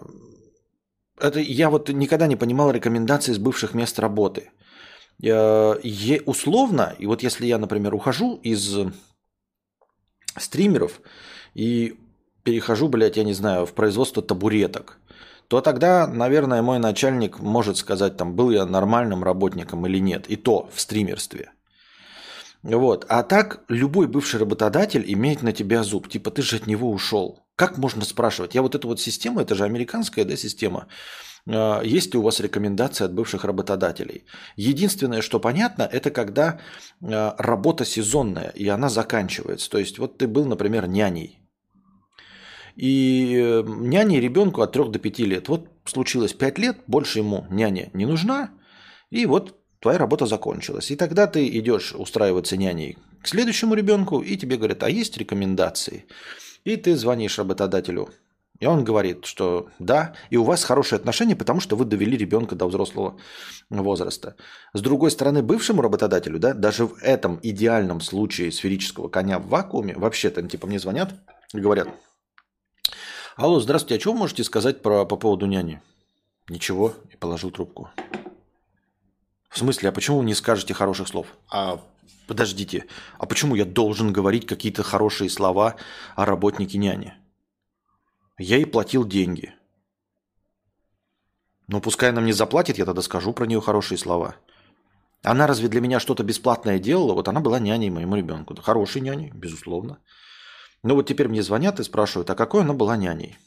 это я вот никогда не понимал рекомендации с бывших мест работы. Э, условно, и вот если я, например, ухожу из стримеров и перехожу, блядь, я не знаю, в производство табуреток, то тогда, наверное, мой начальник может сказать, там, был я нормальным работником или нет. И то в стримерстве. Вот. А так любой бывший работодатель имеет на тебя зуб. Типа ты же от него ушел. Как можно спрашивать? Я вот эту вот систему, это же американская да, система. А, есть ли у вас рекомендации от бывших работодателей? Единственное, что понятно, это когда а, работа сезонная, и она заканчивается. То есть вот ты был, например, няней. И э, няне ребенку от 3 до 5 лет. Вот случилось 5 лет, больше ему няня не нужна. И вот твоя работа закончилась. И тогда ты идешь устраиваться няней к следующему ребенку, и тебе говорят, а есть рекомендации? И ты звонишь работодателю, и он говорит, что да, и у вас хорошие отношения, потому что вы довели ребенка до взрослого возраста. С другой стороны, бывшему работодателю, да, даже в этом идеальном случае сферического коня в вакууме, вообще-то, типа, мне звонят и говорят, алло, здравствуйте, а что вы можете сказать про, по поводу няни? Ничего, и положил трубку. В смысле, а почему вы не скажете хороших слов? А подождите, а почему я должен говорить какие-то хорошие слова о работнике няни? Я ей платил деньги. Ну, пускай она мне заплатит, я тогда скажу про нее хорошие слова. Она разве для меня что-то бесплатное делала? Вот она была няней моему ребенку. Хорошей няней, безусловно. Но вот теперь мне звонят и спрашивают, а какой она была няней?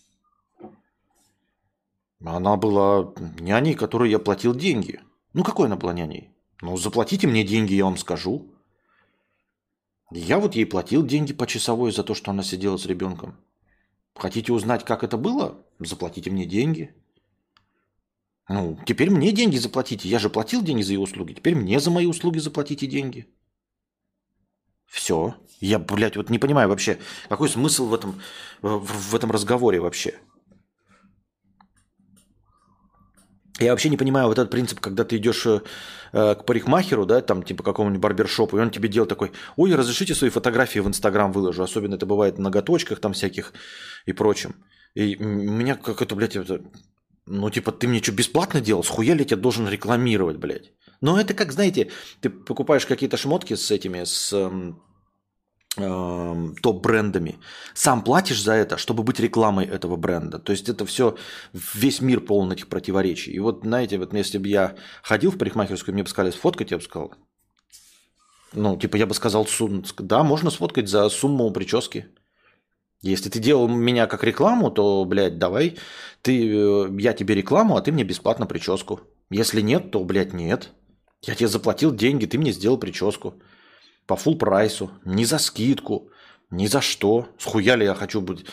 Она была няней, которой я платил деньги. Ну, какой она была няней? Ну, заплатите мне деньги, я вам скажу. Я вот ей платил деньги по часовой за то, что она сидела с ребенком. Хотите узнать, как это было? Заплатите мне деньги. Ну, теперь мне деньги заплатите. Я же платил деньги за ее услуги. Теперь мне за мои услуги заплатите деньги. Все. Я, блядь, вот не понимаю вообще, какой смысл в этом, в, в этом разговоре вообще. Я вообще не понимаю вот этот принцип, когда ты идешь э, к парикмахеру, да, там типа какому-нибудь барбершопу, и он тебе делает такой, ой, разрешите свои фотографии в Инстаграм выложу, особенно это бывает на ноготочках там всяких и прочем. И меня как это, блядь, это, ну типа ты мне что, бесплатно делал? Схуя ли я тебя должен рекламировать, блядь? Но это как, знаете, ты покупаешь какие-то шмотки с этими, с Эм, топ-брендами. Сам платишь за это, чтобы быть рекламой этого бренда. То есть это все, весь мир полон этих противоречий. И вот, знаете, вот если бы я ходил в парикмахерскую, мне бы сказали сфоткать, я бы сказал, ну, типа я бы сказал, да, можно сфоткать за сумму прически. Если ты делал меня как рекламу, то, блядь, давай, ты, э, я тебе рекламу, а ты мне бесплатно прическу. Если нет, то, блядь, нет. Я тебе заплатил деньги, ты мне сделал прическу по фул прайсу, не за скидку, ни за что. Схуя ли я хочу быть...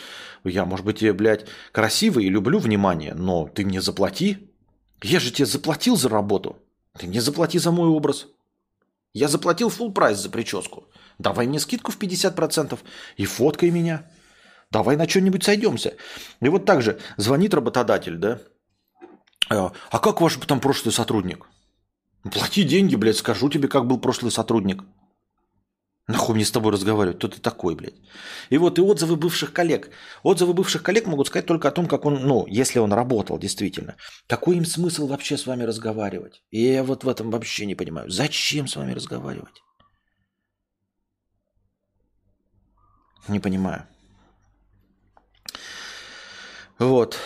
Я, может быть, я, блядь, красивый и люблю внимание, но ты мне заплати. Я же тебе заплатил за работу. Ты мне заплати за мой образ. Я заплатил фул прайс за прическу. Давай мне скидку в 50% и фоткай меня. Давай на что-нибудь сойдемся. И вот так же звонит работодатель, да? «Э, а как ваш там прошлый сотрудник? Плати деньги, блядь, скажу тебе, как был прошлый сотрудник. Нахуй мне с тобой разговаривать? Кто ты такой, блядь? И вот и отзывы бывших коллег. Отзывы бывших коллег могут сказать только о том, как он, ну, если он работал действительно. Какой им смысл вообще с вами разговаривать? И я вот в этом вообще не понимаю. Зачем с вами разговаривать? Не понимаю. Вот.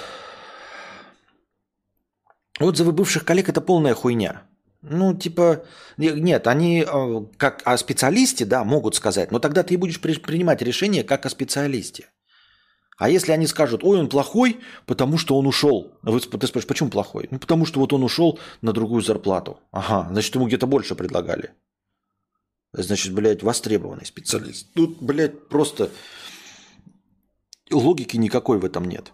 Отзывы бывших коллег это полная хуйня. Ну, типа, нет, они э, как о специалисте, да, могут сказать, но тогда ты будешь принимать решение как о специалисте. А если они скажут, ой, он плохой, потому что он ушел. А вы, ты спрашиваешь, почему плохой? Ну, потому что вот он ушел на другую зарплату. Ага, значит, ему где-то больше предлагали. Значит, блядь, востребованный специалист. Тут, блядь, просто логики никакой в этом нет.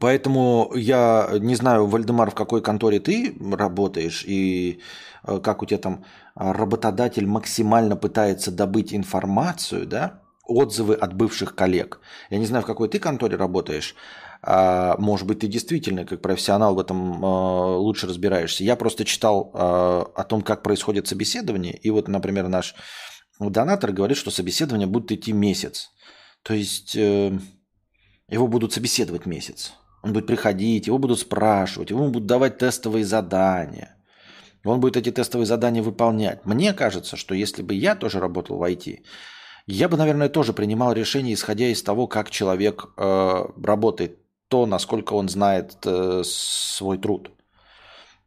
Поэтому я не знаю, Вальдемар, в какой конторе ты работаешь и э, как у тебя там работодатель максимально пытается добыть информацию, да, отзывы от бывших коллег. Я не знаю, в какой ты конторе работаешь. А, может быть, ты действительно как профессионал в этом э, лучше разбираешься. Я просто читал э, о том, как происходит собеседование. И вот, например, наш донатор говорит, что собеседование будет идти месяц. То есть его будут собеседовать месяц. Он будет приходить, его будут спрашивать, ему будут давать тестовые задания. Он будет эти тестовые задания выполнять. Мне кажется, что если бы я тоже работал в IT, я бы, наверное, тоже принимал решение, исходя из того, как человек э, работает, то, насколько он знает э, свой труд.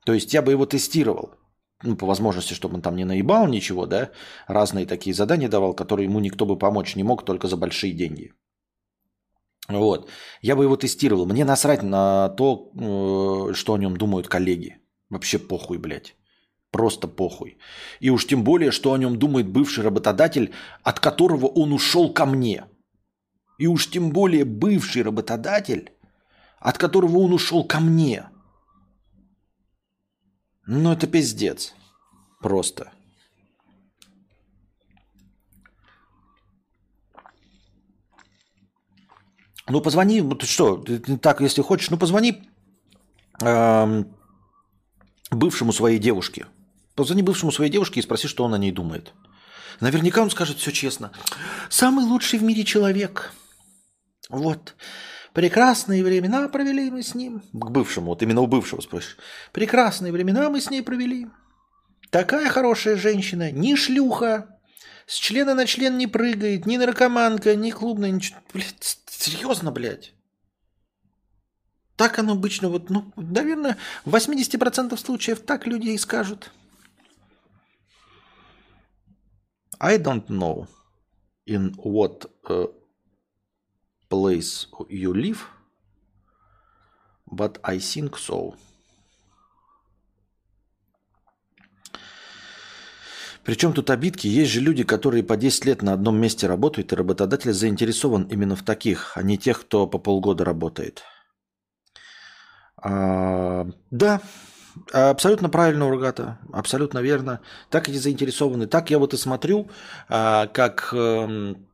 То есть я бы его тестировал. Ну, по возможности, чтобы он там не наебал ничего, да, разные такие задания давал, которые ему никто бы помочь не мог только за большие деньги. Вот. Я бы его тестировал. Мне насрать на то, э, что о нем думают коллеги. Вообще похуй, блядь. Просто похуй. И уж тем более, что о нем думает бывший работодатель, от которого он ушел ко мне. И уж тем более бывший работодатель, от которого он ушел ко мне. Ну это пиздец. Просто. Ну, позвони, что, так, если хочешь, ну, позвони э, бывшему своей девушке. Позвони бывшему своей девушке и спроси, что он о ней думает. Наверняка он скажет все честно. Самый лучший в мире человек. Вот. Прекрасные времена провели мы с ним. К бывшему, вот именно у бывшего спросишь. Прекрасные времена мы с ней провели. Такая хорошая женщина, ни шлюха, с члена на член не прыгает, ни наркоманка, ни клубная, ничего. Блядь, серьезно, блядь. Так оно обычно, вот, ну, наверное, в 80% случаев так люди и скажут. I don't know in what uh, place you live, but I think so. Причем тут обидки? Есть же люди, которые по 10 лет на одном месте работают, и работодатель заинтересован именно в таких, а не тех, кто по полгода работает. А, да, абсолютно правильно, Ургата, абсолютно верно. Так и заинтересованы. Так я вот и смотрю, а, как эм,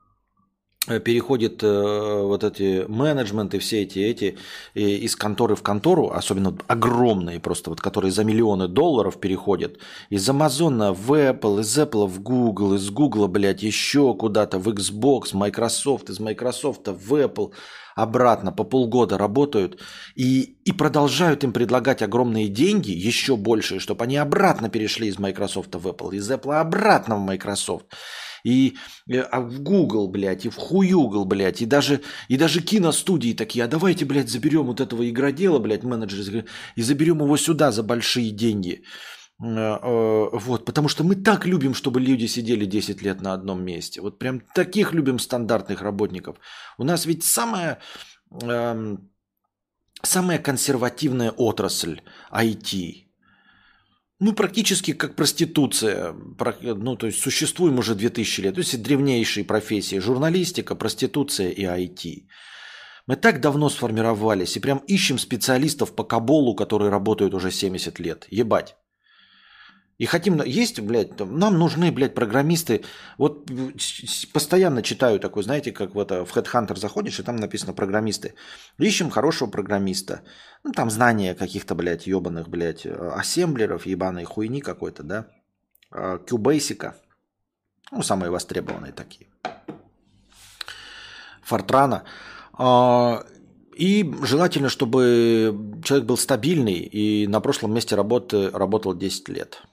переходит э, вот эти менеджменты, все эти, эти э, из конторы в контору, особенно огромные просто, вот, которые за миллионы долларов переходят, из Амазона в Apple, из Apple в Google, из Google, блядь, еще куда-то в Xbox, Microsoft, из Microsoft в Apple, обратно по полгода работают и, и продолжают им предлагать огромные деньги, еще большие, чтобы они обратно перешли из Microsoft в Apple, из Apple обратно в Microsoft и э, а в Google, блядь, и в Хуюгл, блядь, и даже, и даже киностудии такие, а давайте, блядь, заберем вот этого игродела, блядь, менеджера, и заберем его сюда за большие деньги. Э, э, вот, потому что мы так любим, чтобы люди сидели 10 лет на одном месте. Вот прям таких любим стандартных работников. У нас ведь самая, эм, самая консервативная отрасль IT. Ну, практически как проституция. Ну, то есть существуем уже 2000 лет. То есть древнейшие профессии. Журналистика, проституция и IT. Мы так давно сформировались и прям ищем специалистов по Каболу, которые работают уже 70 лет. Ебать. И хотим, есть, блядь, нам нужны, блядь, программисты. Вот постоянно читаю такой, знаете, как вот в Headhunter заходишь, и там написано программисты. Ищем хорошего программиста. Ну, там знания каких-то, блядь, ебаных, блядь, ассемблеров, ебаной хуйни какой-то, да. Кубейсика. Ну, самые востребованные такие. Фортрана. А, и желательно, чтобы человек был стабильный и на прошлом месте работы работал 10 лет.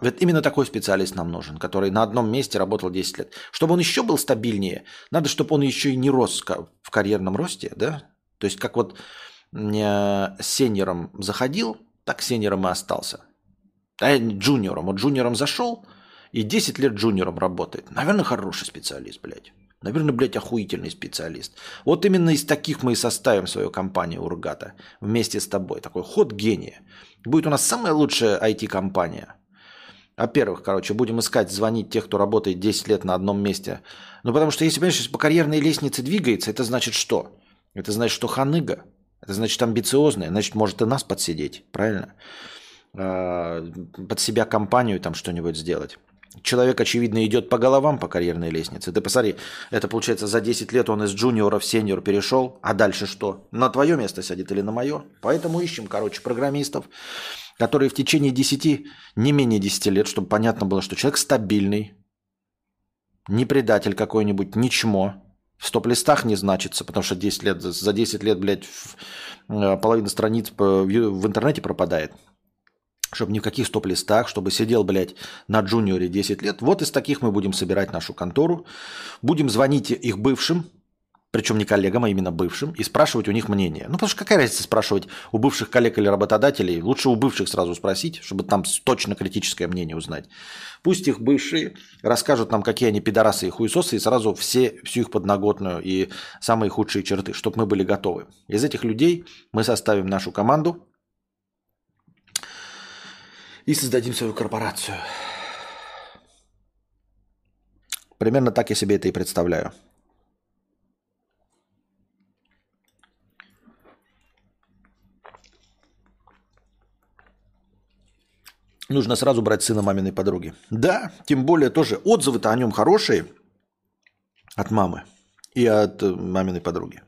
Вот именно такой специалист нам нужен, который на одном месте работал 10 лет. Чтобы он еще был стабильнее, надо, чтобы он еще и не рос в карьерном росте, да? То есть как вот э, сеньором заходил, так сеньором и остался. А джуниором. Вот джуниором зашел и 10 лет джуниором работает. Наверное, хороший специалист, блядь. Наверное, блядь, охуительный специалист. Вот именно из таких мы и составим свою компанию Ургата вместе с тобой. Такой ход гения. Будет у нас самая лучшая IT-компания. Во-первых, короче, будем искать, звонить тех, кто работает 10 лет на одном месте. Ну, потому что, если, понимаешь, если по карьерной лестнице двигается, это значит что? Это значит, что ханыга. Это значит амбициозная. Значит, может и нас подсидеть. Правильно? А, под себя компанию там что-нибудь сделать. Человек, очевидно, идет по головам по карьерной лестнице. Ты посмотри, это получается за 10 лет он из джуниора в сеньор перешел, а дальше что? На твое место сядет или на мое? Поэтому ищем, короче, программистов, которые в течение 10, не менее 10 лет, чтобы понятно было, что человек стабильный, не предатель какой-нибудь, не в стоп-листах не значится, потому что 10 лет, за 10 лет, блядь, э, половина страниц в интернете пропадает чтобы ни в каких стоп-листах, чтобы сидел, блядь, на джуниоре 10 лет. Вот из таких мы будем собирать нашу контору. Будем звонить их бывшим, причем не коллегам, а именно бывшим, и спрашивать у них мнение. Ну, потому что какая разница спрашивать у бывших коллег или работодателей? Лучше у бывших сразу спросить, чтобы там точно критическое мнение узнать. Пусть их бывшие расскажут нам, какие они пидорасы и хуесосы, и сразу все, всю их подноготную и самые худшие черты, чтобы мы были готовы. Из этих людей мы составим нашу команду, и создадим свою корпорацию. Примерно так я себе это и представляю. Нужно сразу брать сына маминой подруги. Да, тем более тоже отзывы-то о нем хорошие от мамы и от э, маминой подруги.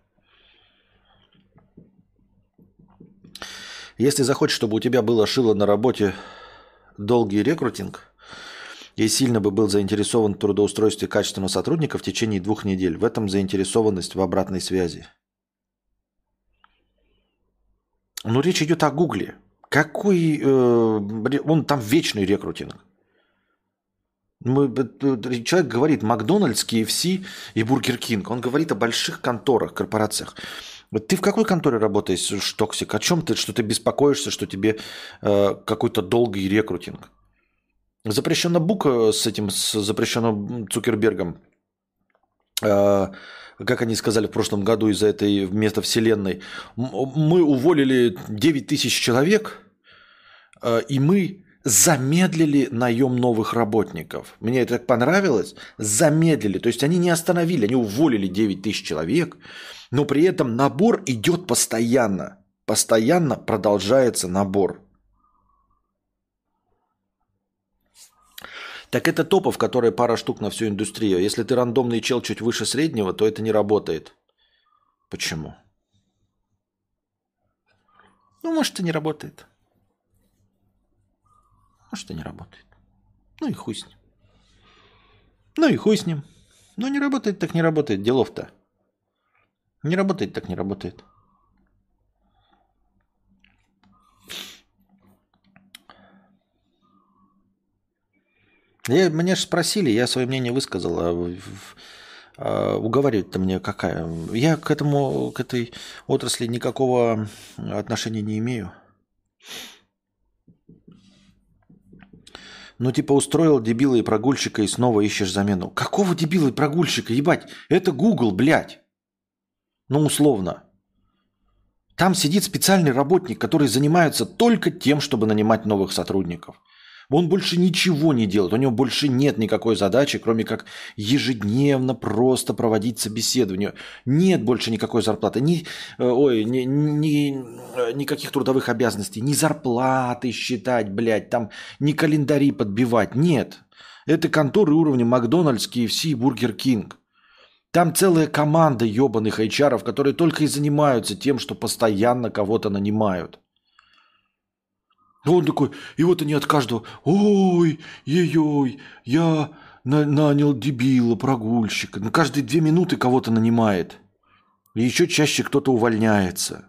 Если захочешь, чтобы у тебя было шило на работе долгий рекрутинг и сильно бы был заинтересован в трудоустройстве качественного сотрудника в течение двух недель. В этом заинтересованность в обратной связи. Но речь идет о Гугле. Какой... Э, он там вечный рекрутинг. Мы, э, человек говорит Макдональдс, KFC и Бургер Кинг. Он говорит о больших конторах, корпорациях. Ты в какой конторе работаешь, Штоксик? О чем ты, что ты беспокоишься, что тебе э, какой-то долгий рекрутинг? Запрещена бука с этим, с запрещенным Цукербергом, э, как они сказали в прошлом году из-за этой метавселенной, мы уволили 9 тысяч человек, э, и мы замедлили наем новых работников. Мне это так понравилось. Замедлили. То есть они не остановили, они уволили 9 тысяч человек, но при этом набор идет постоянно. Постоянно продолжается набор. Так это топов, которые пара штук на всю индустрию. Если ты рандомный чел чуть выше среднего, то это не работает. Почему? Ну, может, и не работает. Может, и не работает. Ну и хуй с ним. Ну и хуй с ним. Ну не работает, так не работает. Делов-то. Не работает, так не работает. Я, меня же спросили, я свое мнение высказал, а, а уговаривать-то мне какая? Я к этому, к этой отрасли никакого отношения не имею. Ну, типа, устроил дебила и прогульщика и снова ищешь замену. Какого дебила и прогульщика, ебать? Это Google, блядь. Ну, условно. Там сидит специальный работник, который занимается только тем, чтобы нанимать новых сотрудников. Он больше ничего не делает, у него больше нет никакой задачи, кроме как ежедневно просто проводить собеседование. Нет больше никакой зарплаты, ни, э, ой, ни, ни, э, никаких трудовых обязанностей, ни зарплаты считать, блядь, там, ни календари подбивать, нет. Это конторы уровня Макдональдс, KFC, Бургер Кинг. Там целая команда ебаных HR, которые только и занимаются тем, что постоянно кого-то нанимают. Он такой, и вот они от каждого, ой, ей-ой, я на нанял дебила, прогульщика. На каждые две минуты кого-то нанимает. И еще чаще кто-то увольняется.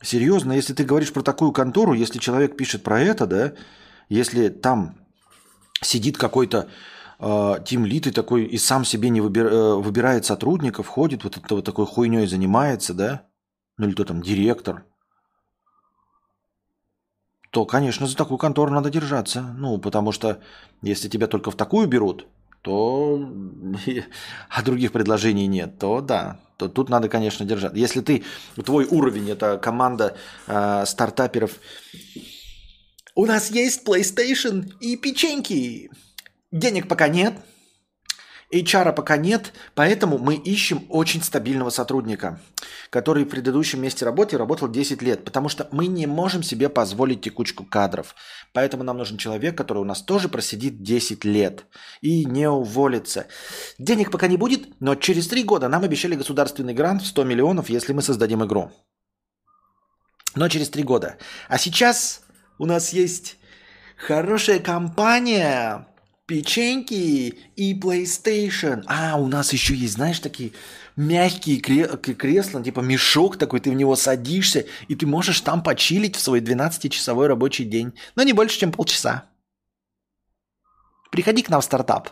Серьезно, если ты говоришь про такую контору, если человек пишет про это, да, если там сидит какой-то Тим Лид и такой и сам себе не выбир, э, выбирает сотрудников, ходит вот это вот такой хуйней занимается, да? Ну или кто там, директор. То, конечно, за такую контору надо держаться. Ну, потому что если тебя только в такую берут, то а других предложений нет, то да, то тут надо, конечно, держать. Если ты, твой уровень, это команда э, стартаперов, у нас есть PlayStation и печеньки. Денег пока нет, HR пока нет, поэтому мы ищем очень стабильного сотрудника, который в предыдущем месте работы работал 10 лет, потому что мы не можем себе позволить текучку кадров. Поэтому нам нужен человек, который у нас тоже просидит 10 лет и не уволится. Денег пока не будет, но через 3 года нам обещали государственный грант в 100 миллионов, если мы создадим игру. Но через 3 года. А сейчас у нас есть хорошая компания, печеньки и PlayStation. А, у нас еще есть, знаешь, такие мягкие кресла, типа мешок такой, ты в него садишься, и ты можешь там почилить в свой 12-часовой рабочий день. Но не больше, чем полчаса. Приходи к нам в стартап.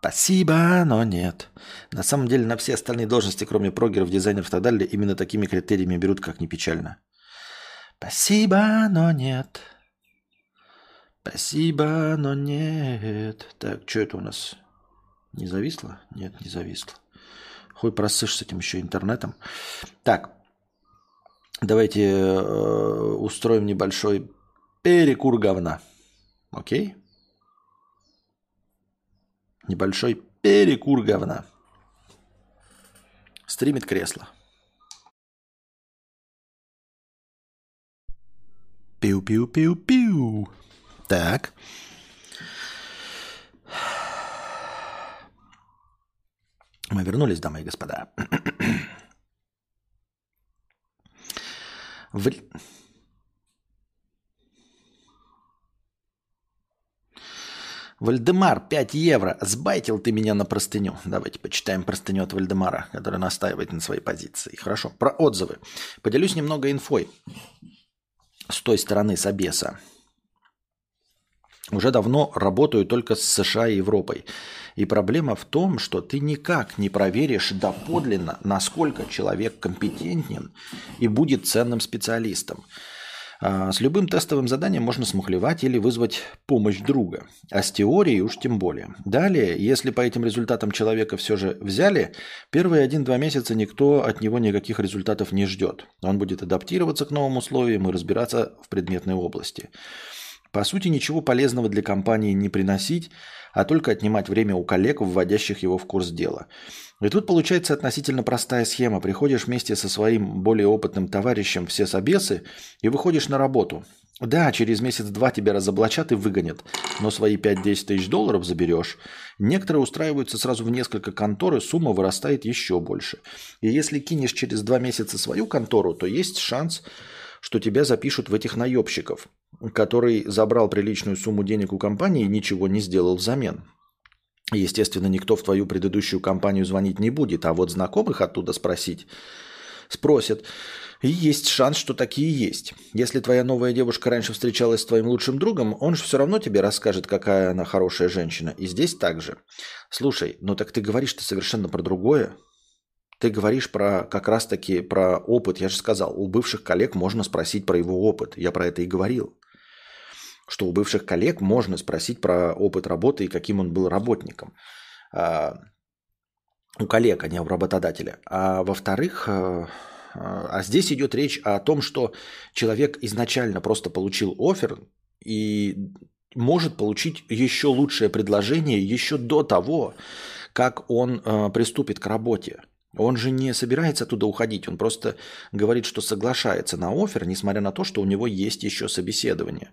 Спасибо, но нет. На самом деле на все остальные должности, кроме прогеров, дизайнеров и так далее, именно такими критериями берут, как не печально. Спасибо, но нет. Спасибо, но нет. Так, что это у нас? Не зависло? Нет, не зависло. Хуй просышь с этим еще интернетом. Так, давайте э, устроим небольшой перекур говна. Окей? Небольшой перекур говна. Стримит кресло. Пиу-пиу-пиу-пиу. Так. Мы вернулись, дамы и господа. В... Вальдемар, 5 евро. Сбайтил ты меня на простыню. Давайте почитаем простыню от Вальдемара, который настаивает на своей позиции. Хорошо. Про отзывы. Поделюсь немного инфой с той стороны Собеса. Уже давно работаю только с США и Европой. И проблема в том, что ты никак не проверишь доподлинно, насколько человек компетентен и будет ценным специалистом. А, с любым тестовым заданием можно смухлевать или вызвать помощь друга. А с теорией уж тем более. Далее, если по этим результатам человека все же взяли, первые один-два месяца никто от него никаких результатов не ждет. Он будет адаптироваться к новым условиям и разбираться в предметной области. По сути, ничего полезного для компании не приносить, а только отнимать время у коллег, вводящих его в курс дела. И тут получается относительно простая схема. Приходишь вместе со своим более опытным товарищем все собесы и выходишь на работу. Да, через месяц-два тебя разоблачат и выгонят, но свои 5-10 тысяч долларов заберешь. Некоторые устраиваются сразу в несколько контор, и сумма вырастает еще больше. И если кинешь через два месяца свою контору, то есть шанс, что тебя запишут в этих наебщиков, который забрал приличную сумму денег у компании и ничего не сделал взамен. Естественно, никто в твою предыдущую компанию звонить не будет, а вот знакомых оттуда спросить спросят. И есть шанс, что такие есть. Если твоя новая девушка раньше встречалась с твоим лучшим другом, он же все равно тебе расскажет, какая она хорошая женщина. И здесь также. Слушай, ну так ты говоришь-то совершенно про другое. Ты говоришь про как раз-таки про опыт. Я же сказал, у бывших коллег можно спросить про его опыт. Я про это и говорил что у бывших коллег можно спросить про опыт работы и каким он был работником. А, у коллег, а не у работодателя. А во-вторых, а, а здесь идет речь о том, что человек изначально просто получил офер и может получить еще лучшее предложение еще до того, как он э, приступит к работе. Он же не собирается оттуда уходить, он просто говорит, что соглашается на офер, несмотря на то, что у него есть еще собеседование.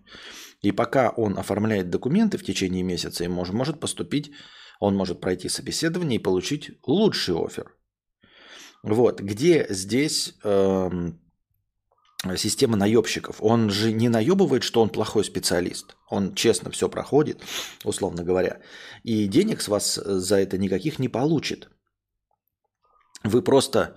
И пока он оформляет документы в течение месяца, и может, может поступить, он может пройти собеседование и получить лучший офер. Вот, где здесь э, система наебщиков. Он же не наебывает, что он плохой специалист. Он честно все проходит, условно говоря. И денег с вас за это никаких не получит. Вы просто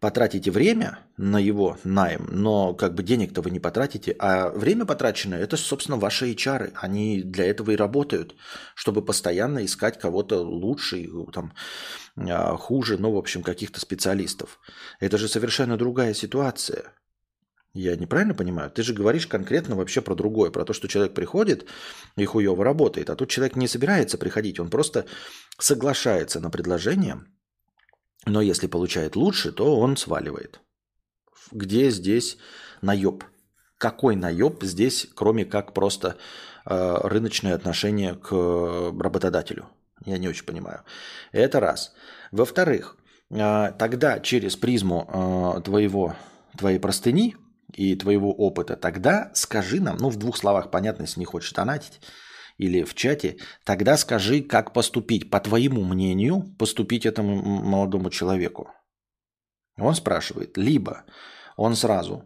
потратите время на его найм, но как бы денег-то вы не потратите, а время потраченное – это, собственно, ваши HR. Они для этого и работают, чтобы постоянно искать кого-то лучше, там, а, хуже, ну, в общем, каких-то специалистов. Это же совершенно другая ситуация. Я неправильно понимаю? Ты же говоришь конкретно вообще про другое, про то, что человек приходит и хуево работает, а тут человек не собирается приходить, он просто соглашается на предложение – но если получает лучше, то он сваливает. Где здесь наеб? Какой наеб здесь, кроме как просто э, рыночное отношение к работодателю? Я не очень понимаю. Это раз. Во-вторых, э, тогда через призму э, твоего, твоей простыни и твоего опыта, тогда скажи нам, ну в двух словах понятно, если не хочешь донатить, или в чате, тогда скажи, как поступить, по твоему мнению, поступить этому молодому человеку. Он спрашивает, либо он сразу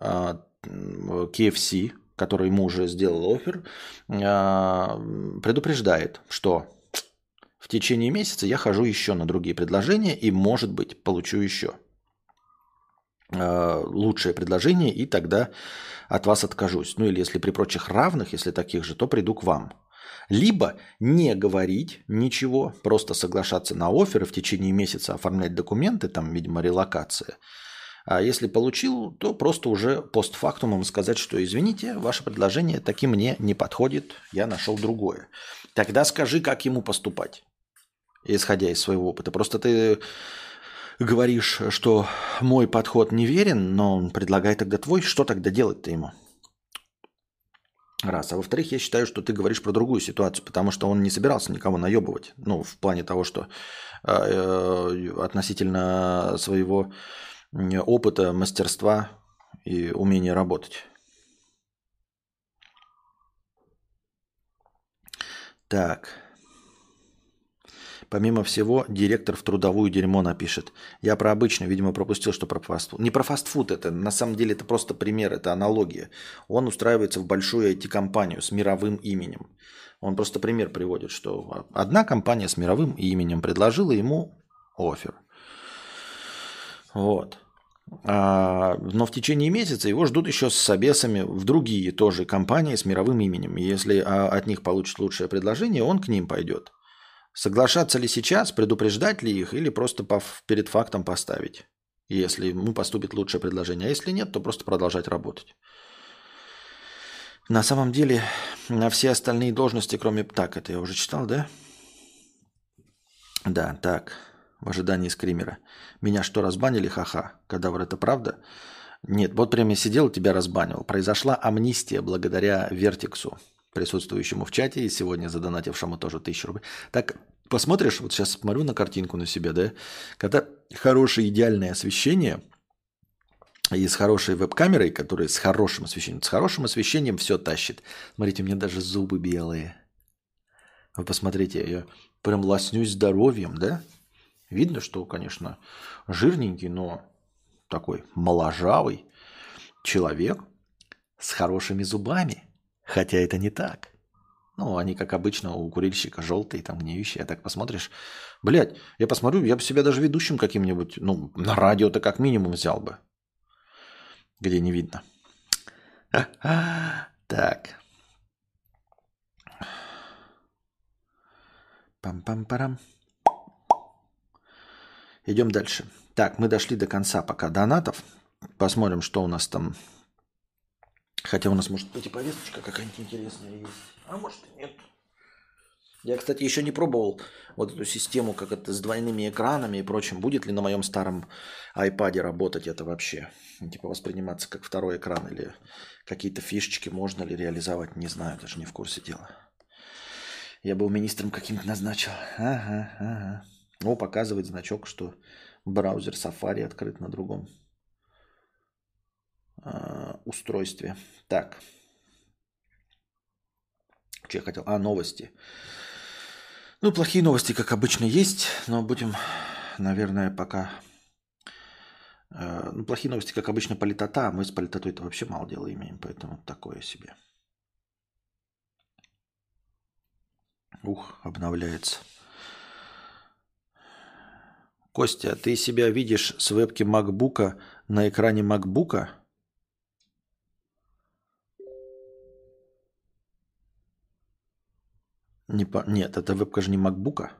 э, а, KFC, который ему уже сделал офер, э, предупреждает, что в течение месяца я хожу еще на другие предложения и, может быть, получу еще э, лучшее предложение, и тогда от вас откажусь. Ну или если при прочих равных, если таких же, то приду к вам. Либо не говорить ничего, просто соглашаться на оферы в течение месяца оформлять документы, там, видимо, релокация. А если получил, то просто уже постфактумом сказать, что извините, ваше предложение таки мне не подходит, я нашел другое. Тогда скажи, как ему поступать, исходя из своего опыта. Просто ты говоришь, что мой подход неверен, но предлагай тогда твой, что тогда делать-то ему? Раз. А во-вторых, я считаю, что ты говоришь про другую ситуацию, потому что он не собирался никого наебывать. Ну, в плане того, что э, э относительно своего опыта, мастерства и умения работать. Так. Помимо всего, директор в трудовую дерьмо напишет. Я про обычный, видимо, пропустил, что про фастфуд. Не про фастфуд это, на самом деле это просто пример, это аналогия. Он устраивается в большую IT-компанию с мировым именем. Он просто пример приводит, что одна компания с мировым именем предложила ему офер. Вот. А, но в течение месяца его ждут еще с собесами в другие тоже компании с мировым именем. Если а, от них получит лучшее предложение, он к ним пойдет. Соглашаться ли сейчас, предупреждать ли их или просто перед фактом поставить, если ему поступит лучшее предложение. А если нет, то просто продолжать работать. На самом деле, на все остальные должности, кроме... Так, это я уже читал, да? Да, так. В ожидании скримера. Меня что, разбанили? Ха-ха. Кадавр, это правда? Нет, вот прямо сидел и тебя разбанил. Произошла амнистия благодаря Вертиксу присутствующему в чате и сегодня задонатившему тоже тысячу рублей. Так, посмотришь, вот сейчас смотрю на картинку на себя, да, когда хорошее идеальное освещение и с хорошей веб-камерой, которая с хорошим освещением, с хорошим освещением все тащит. Смотрите, у меня даже зубы белые. Вы посмотрите, я прям лоснюсь здоровьем, да? Видно, что, конечно, жирненький, но такой моложавый человек с хорошими зубами – Хотя это не так. Ну, они, как обычно, у курильщика желтые, там, гниющие. А так посмотришь. Блядь, я посмотрю, я бы себя даже ведущим каким-нибудь, ну, на радио-то как минимум взял бы. Где не видно. Так. Пам-пам-парам. Идем дальше. Так, мы дошли до конца пока донатов. Посмотрим, что у нас там Хотя у нас, может быть, и повесточка какая-нибудь интересная есть. А может и нет. Я, кстати, еще не пробовал вот эту систему, как это с двойными экранами и прочим. Будет ли на моем старом iPad работать это вообще? Типа восприниматься как второй экран или какие-то фишечки можно ли реализовать, не знаю, даже не в курсе дела. Я был министром каким-то назначил. Ага, ага. О, показывает значок, что браузер Safari открыт на другом э, устройстве. Так. Что я хотел? А, новости. Ну, плохие новости, как обычно, есть, но будем, наверное, пока Э, ну, плохие новости, как обычно, политота. А мы с политотой-то вообще мало дела имеем, поэтому такое себе. Ух, обновляется. Костя, ты себя видишь с вебки макбука на экране макбука? Не по... Нет, это вебка же не макбука.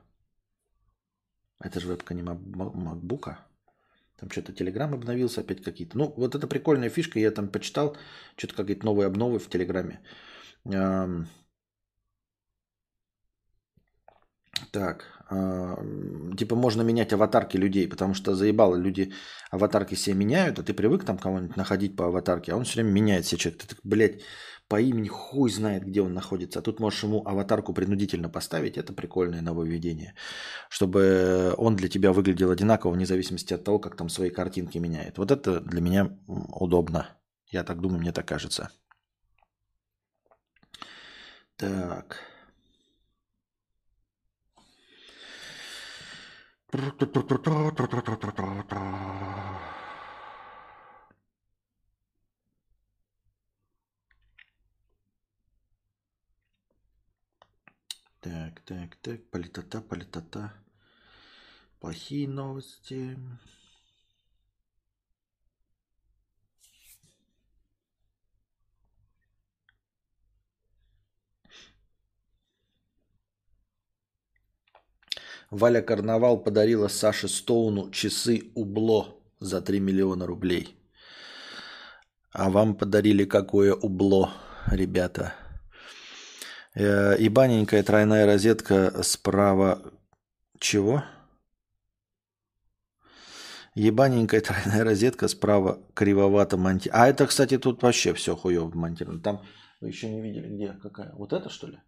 Это же вебка не макбука. Там что-то Телеграм обновился, опять какие-то. Ну, вот это прикольная фишка, я там почитал, что-то какие-то новые обновы в Телеграме. Так, э, типа можно менять аватарки людей, потому что заебало, люди аватарки все меняют, а ты привык там кого-нибудь находить по аватарке, а он все время меняет себе человек. Ты так, блядь, по имени хуй знает, где он находится. А тут можешь ему аватарку принудительно поставить. Это прикольное нововведение. Чтобы он для тебя выглядел одинаково, вне зависимости от того, как там свои картинки меняет. Вот это для меня удобно. Я так думаю, мне так кажется. Так. Так, так, так, политота, политота. Плохие новости. Валя Карнавал подарила Саше Стоуну часы убло за 3 миллиона рублей. А вам подарили какое убло, ребята? Э, и баненькая тройная розетка справа... Чего? Ебаненькая тройная розетка справа кривовато монтирована. А это, кстати, тут вообще все хуево монтировано. Там вы еще не видели, где какая. Вот это что ли?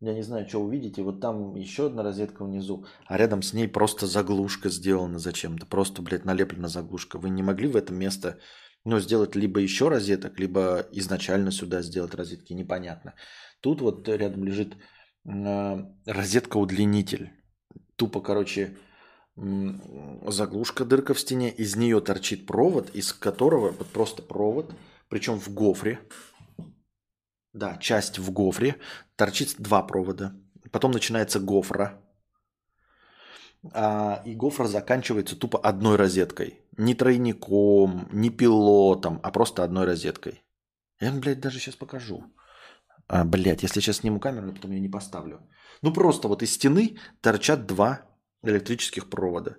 Я не знаю, что увидите. Вот там еще одна розетка внизу, а рядом с ней просто заглушка сделана зачем-то. Просто, блядь, налеплена заглушка. Вы не могли в это место ну, сделать либо еще розеток, либо изначально сюда сделать розетки, непонятно. Тут вот рядом лежит розетка-удлинитель. Тупо, короче, заглушка, дырка в стене, из нее торчит провод, из которого вот просто провод, причем в гофре, да, часть в гофре. Торчит два провода. Потом начинается гофра. А, и гофра заканчивается тупо одной розеткой. Не тройником, не пилотом, а просто одной розеткой. Я, блядь, даже сейчас покажу. А, блядь, если сейчас сниму камеру, потом я не поставлю. Ну просто вот из стены торчат два электрических провода.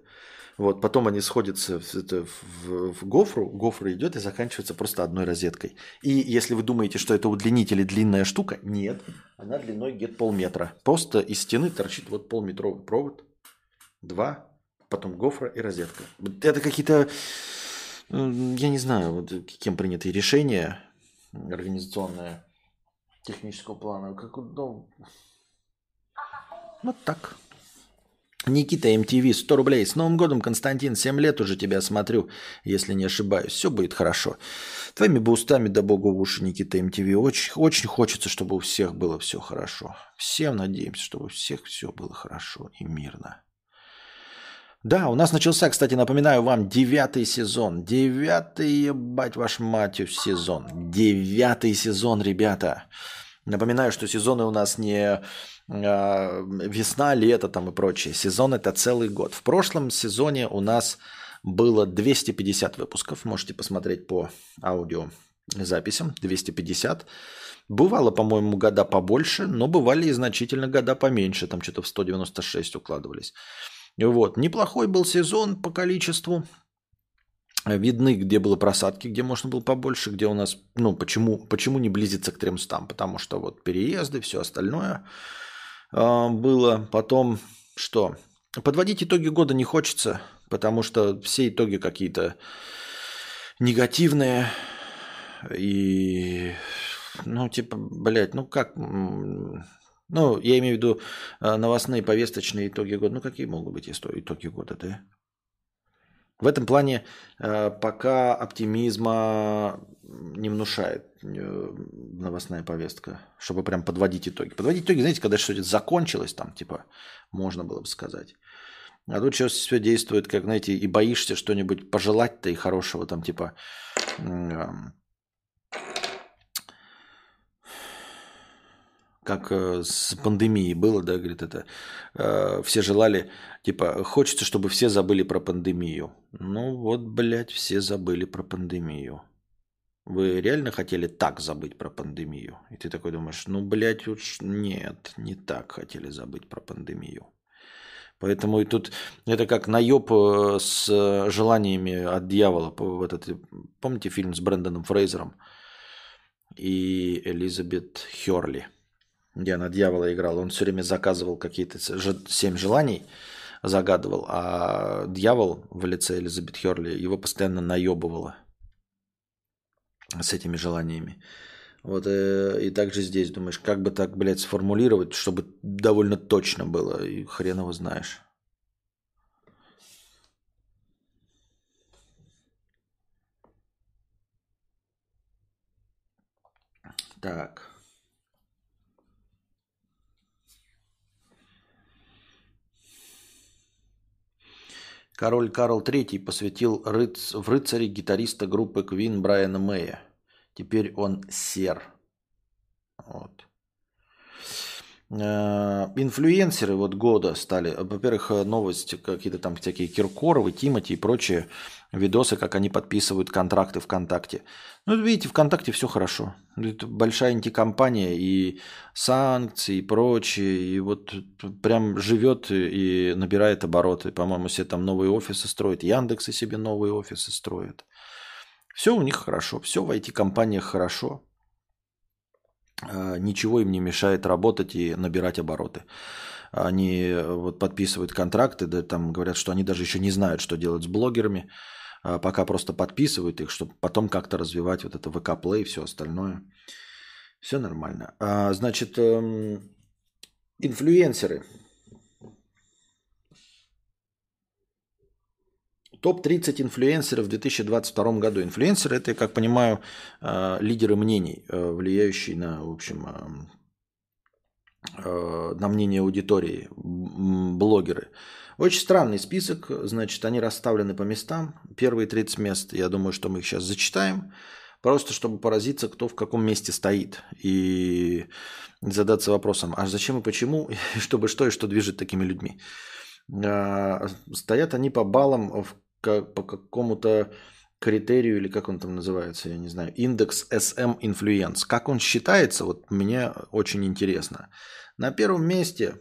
Вот, потом они сходятся в, это, в, в гофру, гофра идет и заканчивается просто одной розеткой. И если вы думаете, что это удлинитель и длинная штука, нет, она длиной где-то полметра. Просто из стены торчит вот полметровый провод, два, потом гофра и розетка. Это какие-то, я не знаю, вот, кем принятые решения организационные технического плана. Как, ну, вот так. Никита МТВ, 100 рублей. С Новым годом, Константин, 7 лет уже тебя смотрю, если не ошибаюсь. Все будет хорошо. Твоими бы устами, да богу в уши, Никита МТВ. Очень, очень хочется, чтобы у всех было все хорошо. Всем надеемся, чтобы у всех все было хорошо и мирно. Да, у нас начался, кстати, напоминаю вам, девятый сезон. Девятый, ебать ваш мать, сезон. Девятый сезон, ребята. Напоминаю, что сезоны у нас не а, весна, лето там и прочее. Сезон это целый год. В прошлом сезоне у нас было 250 выпусков. Можете посмотреть по аудио записям. 250. Бывало, по-моему, года побольше, но бывали и значительно года поменьше. Там что-то в 196 укладывались. Вот. Неплохой был сезон по количеству. Видны, где было просадки, где можно было побольше, где у нас, ну, почему, почему не близится к 300, потому что вот переезды, все остальное – а, было. Потом что? Подводить итоги года не хочется, потому что все итоги какие-то негативные. И, ну, типа, блядь, ну как... Ну, я имею в виду а, новостные повесточные итоги года. Ну, какие могут быть итоги года, да? В этом плане э, пока оптимизма не внушает э, новостная повестка, чтобы прям подводить итоги. Подводить итоги, знаете, когда что-то закончилось, там, типа, можно было бы сказать. А тут сейчас все действует, как, знаете, и боишься что-нибудь пожелать-то и хорошего, там, типа, как э, с пандемией было, да, говорит это, э, все желали, типа, хочется, чтобы все забыли про пандемию. Ну вот, блядь, все забыли про пандемию. Вы реально хотели так забыть про пандемию? И ты такой думаешь, ну, блядь, уж нет, не так хотели забыть про пандемию. Поэтому и тут это как наеб э, с желаниями от дьявола. Этот, помните фильм с Брэндоном Фрейзером и Элизабет Херли, где она дьявола играла. Он все время заказывал какие-то семь желаний, загадывал, а дьявол в лице Элизабет Херли его постоянно наебывала с этими желаниями. Вот э, и также здесь думаешь, как бы так, блядь, сформулировать, чтобы довольно точно было, и хрен его знаешь. Так. Король Карл III посвятил рыц... в рыцаре гитариста группы Queen Брайана Мэя. Теперь он сер. Вот. Э, инфлюенсеры вот года стали, во-первых, новости какие-то там всякие Киркоровы, Тимати и прочие видосы, как они подписывают контракты ВКонтакте. Ну, видите, ВКонтакте все хорошо. Это большая антикомпания и санкции и прочее. И вот прям живет и набирает обороты. По-моему, все там новые офисы строят. Яндексы себе новые офисы строят. Все у них хорошо. Все в IT-компаниях хорошо. А, ничего им не мешает работать и набирать обороты. Они вот подписывают контракты, да, там говорят, что они даже еще не знают, что делать с блогерами. А, пока просто подписывают их, чтобы потом как-то развивать вот это ВК Play и все остальное. Все нормально. А, значит, эм, инфлюенсеры. Топ-30 инфлюенсеров в 2022 году. Инфлюенсеры – это, как понимаю, э, лидеры мнений, э, влияющие на, в общем, э, на мнение аудитории, блогеры. Очень странный список, значит, они расставлены по местам. Первые 30 мест, я думаю, что мы их сейчас зачитаем, просто чтобы поразиться, кто в каком месте стоит. И задаться вопросом, а зачем и почему, чтобы что и что движет такими людьми. Стоят они по баллам как, по какому-то критерию, или как он там называется, я не знаю, индекс SM Influence. Как он считается, вот мне очень интересно. На первом месте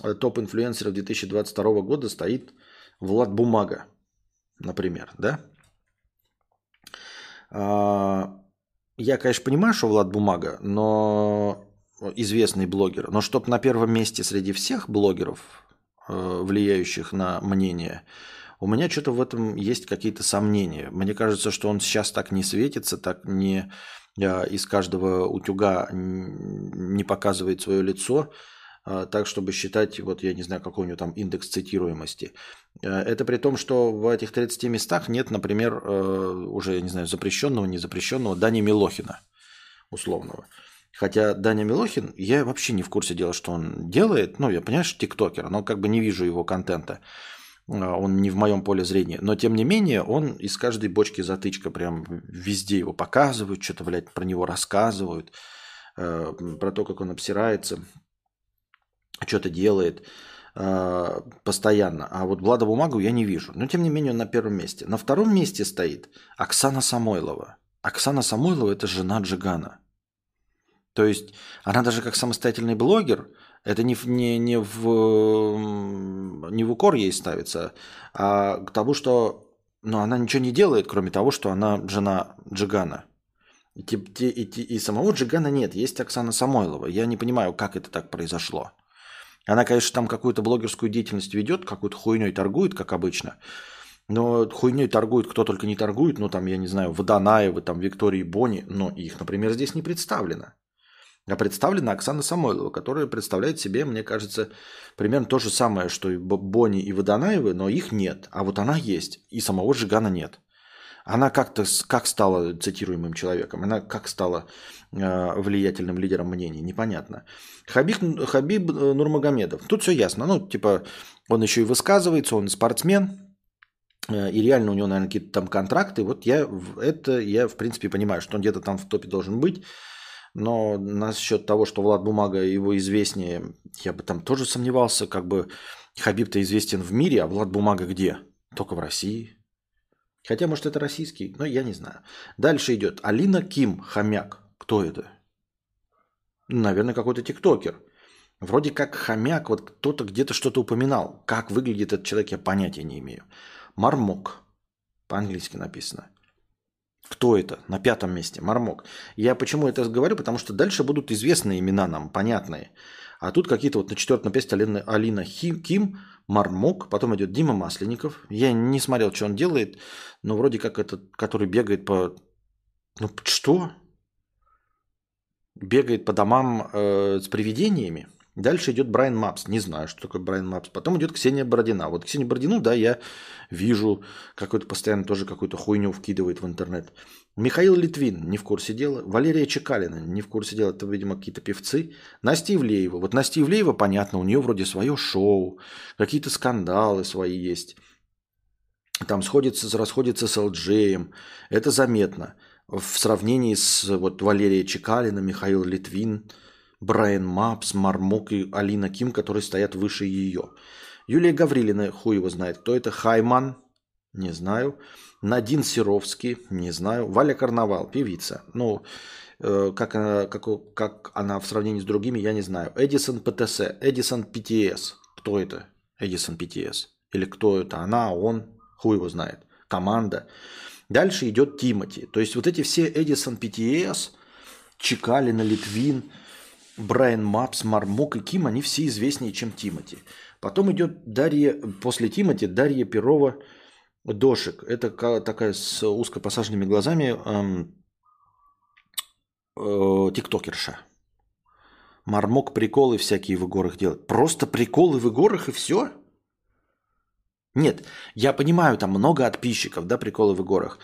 Э, топ-инфлюенсеров 2022 года стоит Влад Бумага, например, да? А, я, конечно, понимаю, что Влад Бумага, но известный блогер, но чтобы на первом месте среди всех блогеров, э, влияющих на мнение, у меня что-то в этом есть какие-то сомнения. Мне кажется, что он сейчас так не светится, так не э, из каждого утюга не показывает свое лицо, а, так, чтобы считать, вот я не знаю, какой у него там индекс цитируемости. Э, это при том, что в этих 30 местах нет, например, э, уже, я не знаю, запрещенного, не запрещенного Дани Милохина условного. Хотя Даня Милохин, я вообще не в курсе дела, что он делает. Ну, я понимаю, что тиктокер, но как бы не вижу его контента. А, он не в моем поле зрения. Но, тем не менее, он из каждой бочки затычка прям везде его показывают, что-то, блядь, про него рассказывают, э, про то, как он обсирается что-то делает э, постоянно. А вот Влада Бумагу я не вижу. Но тем не менее он на первом месте. На втором месте стоит Оксана Самойлова. Оксана Самойлова – это жена Джигана. То есть она даже как самостоятельный блогер, это не, не, не, в, не в укор ей ставится, а к тому, что ну, она ничего не делает, кроме того, что она жена Джигана. И, и, и, и самого Джигана нет, есть Оксана Самойлова. Я не понимаю, как это так произошло. Она, конечно, там какую-то блогерскую деятельность ведет, какую-то хуйней торгует, как обычно. Но хуйней торгует кто только не торгует. Ну, там, я не знаю, Водонаевы, там, Виктории Бони. Но их, например, здесь не представлено. А представлена Оксана Самойлова, которая представляет себе, мне кажется, примерно то же самое, что и Бони и Водонаевы, но их нет. А вот она есть, и самого Жигана нет. Она как-то как стала цитируемым человеком, она как стала э, влиятельным лидером мнений, непонятно. Хабиб, Хабиб э, Нурмагомедов. Тут все ясно. Ну, типа, Он еще и высказывается, он спортсмен, э, и реально у него, наверное, какие-то там контракты. Вот я это я, в принципе, понимаю, что он где-то там в топе должен быть. Но насчет того, что Влад Бумага его известнее, я бы там тоже сомневался. Как бы Хабиб-то известен в мире, а Влад Бумага где? Только в России. Хотя, может, это российский, но я не знаю. Дальше идет Алина Ким, хомяк. Кто это? Наверное, какой-то тиктокер. Вроде как хомяк, вот кто-то где-то что-то упоминал. Как выглядит этот человек, я понятия не имею. Мармок. По-английски написано. Кто это? На пятом месте. Мармок. Я почему это говорю? Потому что дальше будут известные имена нам, понятные. А тут какие-то вот на четвертом месте Алина, Алина Хим, Ким, Мармок, потом идет Дима Масленников. Я не смотрел, что он делает, но вроде как этот, который бегает по... Ну что? Бегает по домам э, с привидениями. Дальше идет Брайан Мапс. Не знаю, что такое Брайан Мапс. Потом идет Ксения Бородина. Вот Ксения Бородину, да, я вижу, какой-то постоянно тоже какую-то хуйню вкидывает в интернет. Михаил Литвин, не в курсе дела. Валерия Чекалина, не в курсе дела. Это, видимо, какие-то певцы. Настя Ивлеева. Вот Настя Ивлеева, понятно, у нее вроде свое шоу. Какие-то скандалы свои есть. Там сходится, расходится с Элджеем. Это заметно. В сравнении с вот Валерией Чекалина, Михаил Литвин – Брайан Мапс, Мармок и Алина Ким, которые стоят выше ее. Юлия Гаврилина, хуй его знает, кто это. Хайман, не знаю. Надин Серовский, не знаю. Валя Карнавал, певица. Ну, э, как, она, как, как она в сравнении с другими, я не знаю. Эдисон ПТС, Эдисон ПТС. Кто это? Эдисон ПТС. Или кто это? Она, он, хуй его знает. Команда. Дальше идет Тимати. То есть вот эти все Эдисон ПТС, Чекалина, Литвин – Брайан Мапс, Мармок и Ким, они все известнее, чем Тимати. Потом идет Дарья, после Тимати, Дарья Перова Дошик. Это такая с узкопосаженными глазами эм, э, тиктокерша. Мармок приколы всякие в горах делает. Просто приколы в горах и все? Нет, я понимаю, там много подписчиков, да, приколы в горах.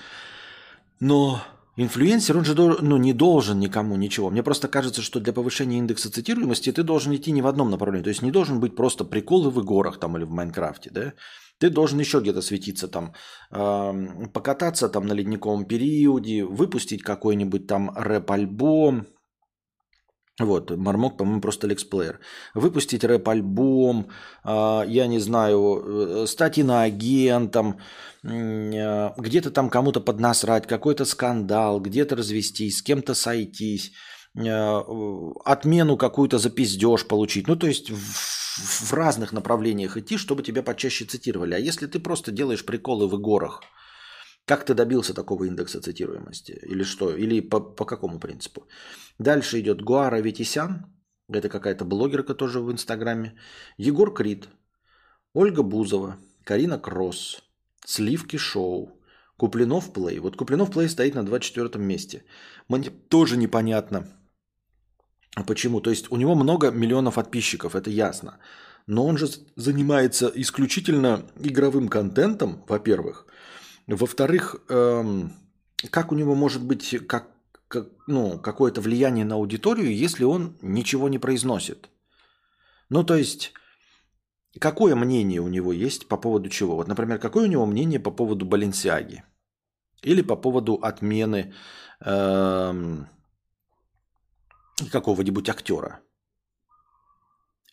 Но Инфлюенсер, он же ну, не должен никому ничего. Мне просто кажется, что для повышения индекса цитируемости ты должен идти не в одном направлении. То есть не должен быть просто приколы в горах там или в Майнкрафте, да? Ты должен еще где-то светиться там, покататься там на ледниковом периоде, выпустить какой-нибудь там рэп-альбом, вот, Мармок, по-моему, просто лексплеер. Выпустить рэп-альбом, э, я не знаю, э, стать иноагентом, э, где-то там кому-то поднасрать, какой-то скандал, где-то развестись, с кем-то сойтись, э, отмену какую-то за пиздеж получить. Ну, то есть в, разных направлениях идти, чтобы тебя почаще цитировали. А если ты просто делаешь приколы в горах – как ты добился такого индекса цитируемости? Или что? Или по, по какому принципу? Дальше идет Гуара Витисян. Это какая-то блогерка тоже в Инстаграме. Егор Крид. Ольга Бузова. Карина Кросс. Сливки Шоу. Куплинов Плей. Вот Куплинов Плей стоит на 24 месте. Мне тоже непонятно, почему. То есть у него много миллионов подписчиков, это ясно. Но он же занимается исключительно игровым контентом, во-первых. Во-вторых, эм, как у него может быть как, как, ну, какое-то влияние на аудиторию, если он ничего не произносит? Ну, то есть, какое мнение у него есть по поводу чего? Вот, например, какое у него мнение по поводу Баленсиаги? Или по поводу отмены эм, какого-нибудь актера?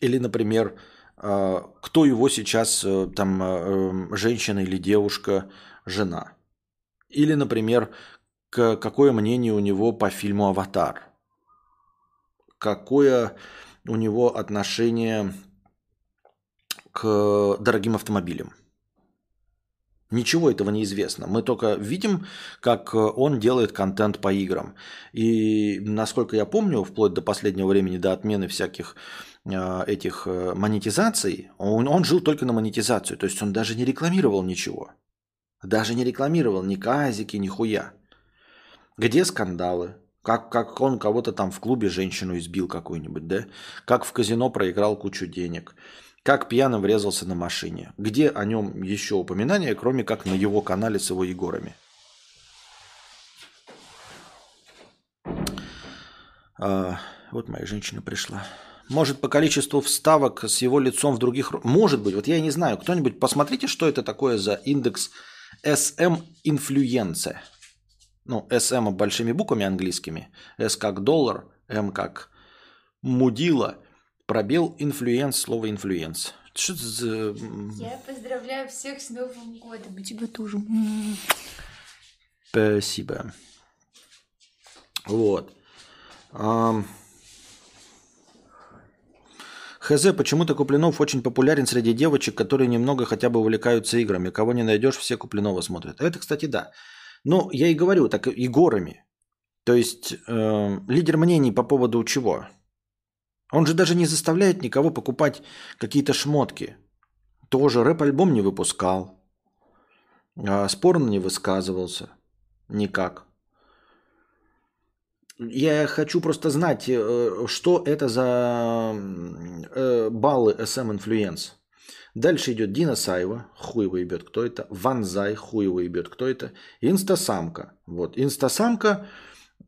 Или, например, э, кто его сейчас, э, там, э, эм, женщина или девушка, жена. Или, например, какое мнение у него по фильму «Аватар». Какое у него отношение к дорогим автомобилям. Ничего этого не известно. Мы только видим, как он делает контент по играм. И насколько я помню, вплоть до последнего времени, до отмены всяких э, этих э, монетизаций, он, он жил только на монетизацию. То есть он даже не рекламировал ничего. Даже не рекламировал ни казики, ни хуя. Где скандалы? Как, как он кого-то там в клубе женщину избил какую-нибудь, да? Как в казино проиграл кучу денег? Как пьяным врезался на машине? Где о нем еще упоминания, кроме как на его канале с его Егорами? А, вот моя женщина пришла. Может, по количеству вставок с его лицом в других... Может быть, вот я не знаю. Кто-нибудь посмотрите, что это такое за индекс SM influence. Ну, SM большими буквами английскими. S как доллар, M как мудила, пробел influence, слово influence. Что за... Я поздравляю всех с Новым годом. И тебя тоже. Спасибо. Вот. Хз, почему-то Куплинов очень популярен среди девочек, которые немного хотя бы увлекаются играми. Кого не найдешь, все Куплинова смотрят. Это, кстати, да. Ну, я и говорю, так и горами. То есть э, лидер мнений по поводу чего? Он же даже не заставляет никого покупать какие-то шмотки. Тоже рэп-альбом не выпускал. А спорно не высказывался. Никак. Я хочу просто знать, э, что это за э, баллы SM Influence. Дальше идет Дина Саева, хуй его ебет, кто это. Ванзай, хуй его ебет, кто это. Инстасамка. Вот, Инстасамка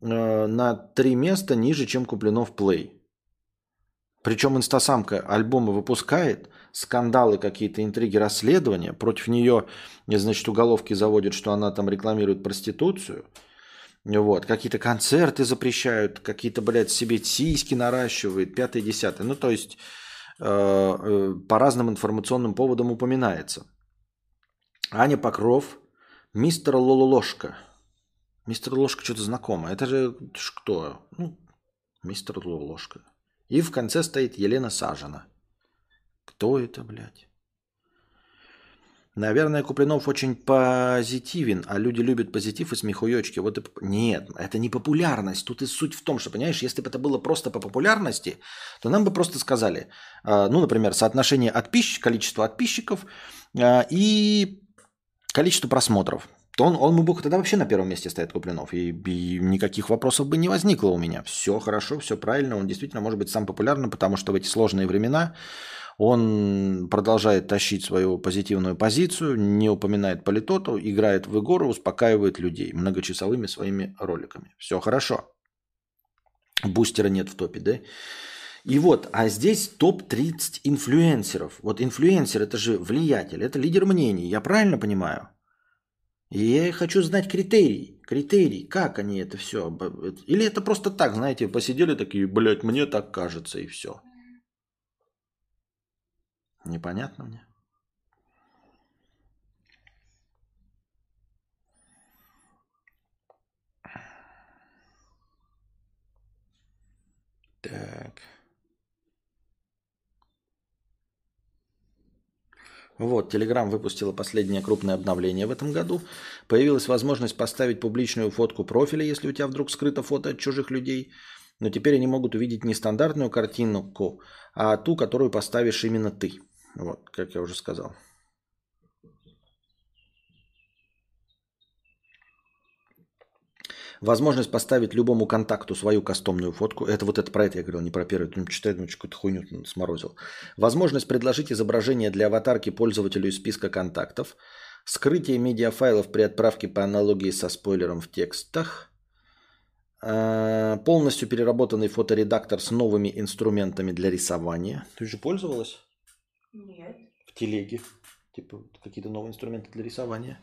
э, на три места ниже, чем Куплинов Плей. Причем инстасамка альбомы выпускает, скандалы какие-то, интриги, расследования. Против нее, значит, уголовки заводят, что она там рекламирует проституцию. Вот, какие-то концерты запрещают, какие-то, блядь, себе сиськи наращивает, пятое, десятое. Ну, то есть, э, э, по разным информационным поводам упоминается. Аня Покров, мистер Лололошка. Мистер Ложка что-то знакомое. Это же кто? Ну, мистер Лолошка. И в конце стоит Елена Сажина. Кто это, блядь? Наверное, Куплинов очень позитивен, а люди любят позитив и смехуёчки. Вот и... Нет, это не популярность. Тут и суть в том, что, понимаешь, если бы это было просто по популярности, то нам бы просто сказали, а, ну, например, соотношение подписчиков, количество подписчиков а, и количество просмотров то он, он бы тогда вообще на первом месте стоит Куплинов. И, и никаких вопросов бы не возникло у меня. Все хорошо, все правильно. Он действительно может быть сам популярным, потому что в эти сложные времена он продолжает тащить свою позитивную позицию, не упоминает политоту, играет в игру, успокаивает людей многочасовыми своими роликами. Все хорошо. Бустера нет в топе, да? И вот, а здесь топ-30 инфлюенсеров. Вот инфлюенсер – это же влиятель, это лидер мнений. Я правильно понимаю? И я хочу знать критерий. Критерий, как они это все. Или это просто так, знаете, посидели такие, блядь, мне так кажется, и все. Непонятно мне. Так. Вот, Telegram выпустила последнее крупное обновление в этом году. Появилась возможность поставить публичную фотку профиля, если у тебя вдруг скрыто фото от чужих людей. Но теперь они могут увидеть не стандартную картинку, а ту, которую поставишь именно ты. Вот, как я уже сказал. Возможность поставить любому контакту свою кастомную фотку. Это вот это про это я говорил, не про первый. Думаю, читаю, думаю, какую-то хуйню сморозил. Возможность предложить изображение для аватарки пользователю из списка контактов. Скрытие медиафайлов при отправке по аналогии со спойлером в текстах. А, полностью переработанный фоторедактор с новыми инструментами для рисования. Ты же пользовалась? Нет. В телеге. Типа какие-то новые инструменты для рисования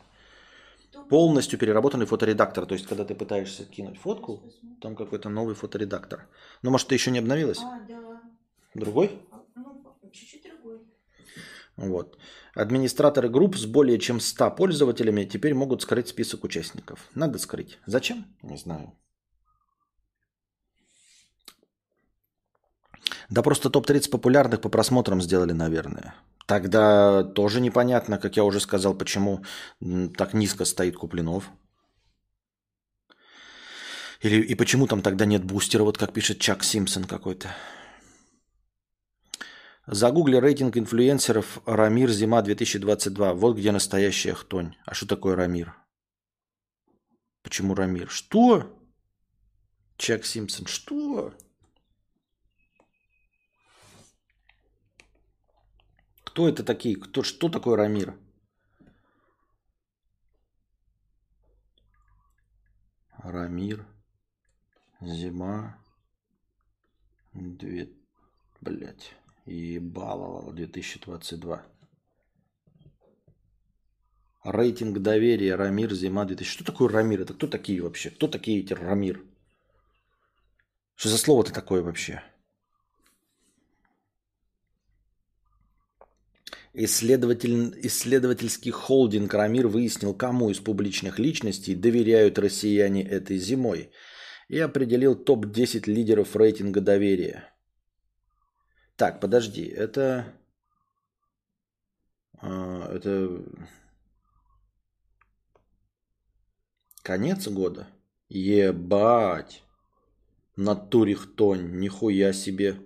полностью переработанный фоторедактор. То есть, когда ты пытаешься кинуть фотку, там какой-то новый фоторедактор. Ну, может, ты еще не обновилась? А, да. Другой? А, ну, чуть-чуть другой. Вот. Администраторы групп с более чем 100 пользователями теперь могут скрыть список участников. Надо скрыть. Зачем? Не знаю. Да просто топ-30 популярных по просмотрам сделали, наверное. Тогда тоже непонятно, как я уже сказал, почему так низко стоит Куплинов. Или и почему там тогда нет бустера, вот как пишет Чак Симпсон какой-то. Загугли рейтинг инфлюенсеров Рамир зима 2022. Вот где настоящая хтонь. А что такое Рамир? Почему Рамир? Что? Чак Симпсон. Что? Кто это такие? Кто, что такое Рамир? Рамир. Зима. Блять. Ебало 2022. Рейтинг доверия Рамир Зима 2000. Что такое Рамир? Это кто такие вообще? Кто такие эти Рамир? Что за слово-то такое вообще? Исследователь, исследовательский холдинг Рамир выяснил, кому из публичных личностей доверяют россияне этой зимой и определил топ-10 лидеров рейтинга доверия. Так, подожди, это... а, Это... Конец года? Ебать. Натурихтонь, нихуя себе.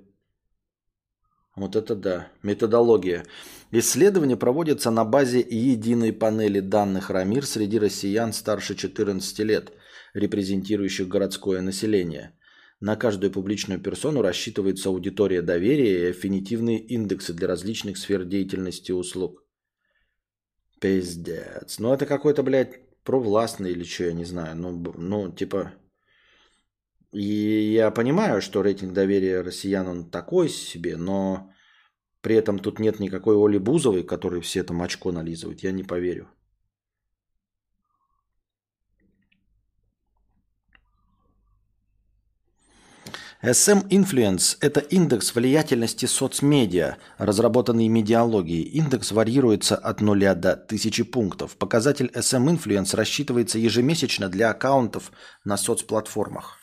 Вот это да. Методология. Исследование проводится на базе единой панели данных РАМИР среди россиян старше 14 лет, репрезентирующих городское население. На каждую публичную персону рассчитывается аудитория доверия и аффинитивные индексы для различных сфер деятельности и услуг. Пиздец. Ну это какой-то, блядь, провластный или что, я не знаю. Ну, ну типа... И я понимаю, что рейтинг доверия россиян он такой себе, но при этом тут нет никакой Оли Бузовой, которой все там очко нализывают. Я не поверю. SM Influence – это индекс влиятельности соцмедиа, разработанный медиалогией. Индекс варьируется от 0 до 1000 пунктов. Показатель SM Influence рассчитывается ежемесячно для аккаунтов на соцплатформах.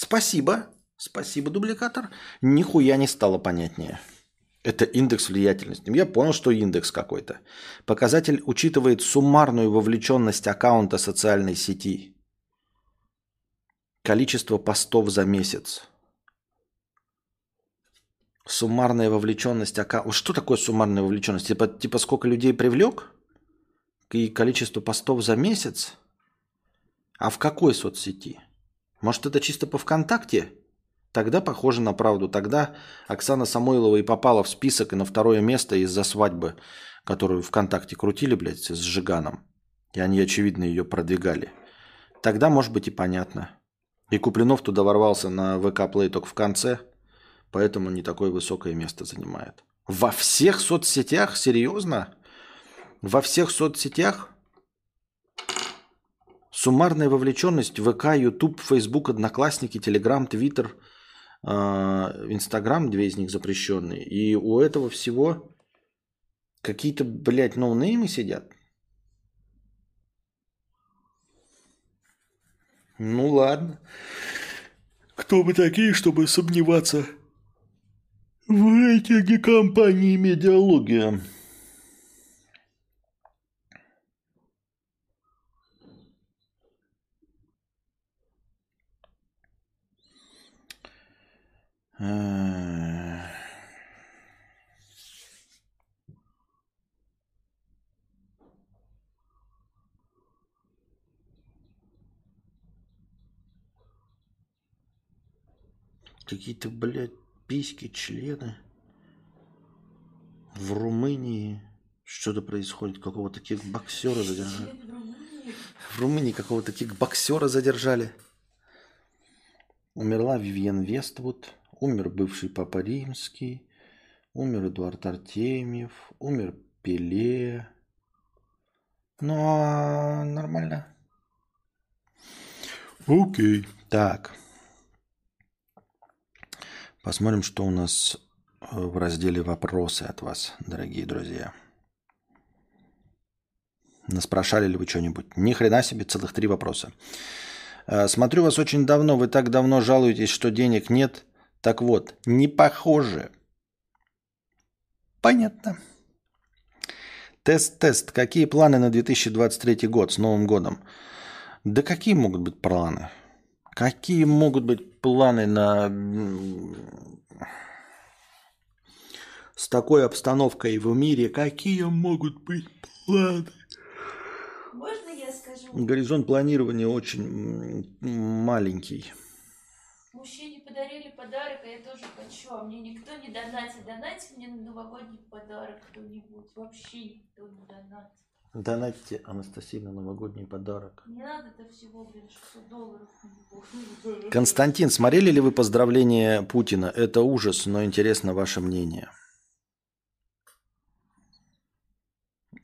Спасибо, спасибо, дубликатор. Нихуя не стало понятнее. Это индекс влиятельности. Я понял, что индекс какой-то. Показатель учитывает суммарную вовлеченность аккаунта социальной сети. Количество постов за месяц. Суммарная вовлеченность аккаунта. Что такое суммарная вовлеченность? Типа, типа сколько людей привлек? И количество постов за месяц? А в какой соцсети? Может, это чисто по ВКонтакте? Тогда похоже на правду. Тогда Оксана Самойлова и попала в список и на второе место из-за свадьбы, которую ВКонтакте крутили, блядь, с Жиганом. И они, очевидно, ее продвигали. Тогда, может быть, и понятно. И Куплинов туда ворвался на ВК Play только в конце, поэтому не такое высокое место занимает. Во всех соцсетях? Серьезно? Во всех соцсетях? Суммарная вовлеченность ВК, YouTube, Facebook, Одноклассники, Telegram, Twitter, э, Инстаграм, две из них запрещенные. И у этого всего какие-то, блядь, ноунеймы сидят. Ну ладно. Кто мы такие, чтобы сомневаться в рейтинге компании «Медиалогия»? Какие-то, блядь, письки, члены. В Румынии что-то происходит. Какого-то кикбоксера задержали. Член в Румынии. В Румынии какого-то кикбоксера задержали. Умерла Вивьен Вествуд. Умер бывший Папа Римский. Умер Эдуард Артемьев. Умер Пеле. Ну, а нормально. Окей. Так. Посмотрим, что у нас э, в разделе «Вопросы» от вас, дорогие друзья. Наспрашали ли вы что-нибудь? Ни хрена себе, целых три вопроса. Э, Смотрю вас очень давно, вы так давно жалуетесь, что денег нет. Так вот, не похоже. Понятно. Тест-тест. Какие планы на 2023 год с Новым годом? Да какие могут быть планы? Какие могут быть планы на... С такой обстановкой в мире, какие могут быть планы? Можно я скажу? Горизонт планирования очень маленький. Мужчине подарили подарок, а я тоже хочу. А мне никто не донатит. Донатит мне на новогодний подарок кто-нибудь. Вообще никто не донатит. Донатьте Анастасии на новогодний подарок. Не надо это всего, блин, 600 долларов. Константин, смотрели ли вы поздравление Путина? Это ужас, но интересно ваше мнение.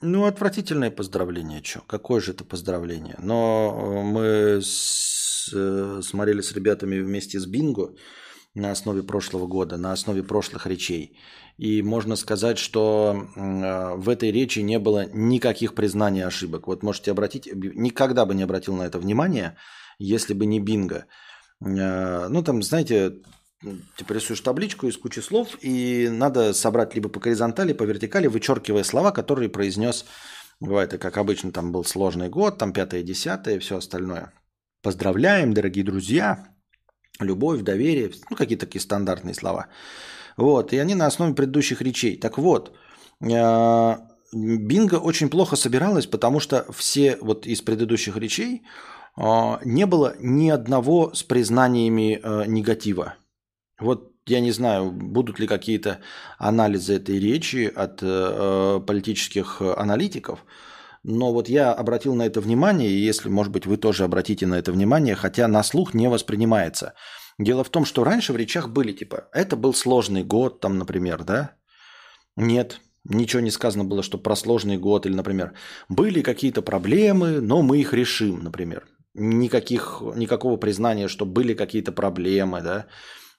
Ну, отвратительное поздравление, что? Какое же это поздравление? Но э, мы с, э, смотрели с ребятами вместе с Бинго на основе прошлого года, на основе прошлых речей. И можно сказать, что э, в этой речи не было никаких признаний ошибок. Вот можете обратить, никогда бы не обратил на это внимание, если бы не Бинго. Э, ну, там, знаете, типа рисуешь табличку из кучи слов, и надо собрать либо по горизонтали, по вертикали, вычеркивая слова, которые произнес, бывает, и как обычно, там был сложный год, там пятое, десятое, все остальное. Поздравляем, дорогие друзья, любовь, доверие, ну, какие-то такие стандартные слова. Вот, и они на основе предыдущих речей. Так вот, э, Бинго очень плохо собиралась, потому что все вот из предыдущих речей э, не было ни одного с признаниями э, негатива. Вот я не знаю, будут ли какие-то анализы этой речи от политических аналитиков, но вот я обратил на это внимание, и если, может быть, вы тоже обратите на это внимание, хотя на слух не воспринимается. Дело в том, что раньше в речах были типа, это был сложный год, там, например, да? Нет, ничего не сказано было, что про сложный год, или, например, были какие-то проблемы, но мы их решим, например. Никаких, никакого признания, что были какие-то проблемы, да?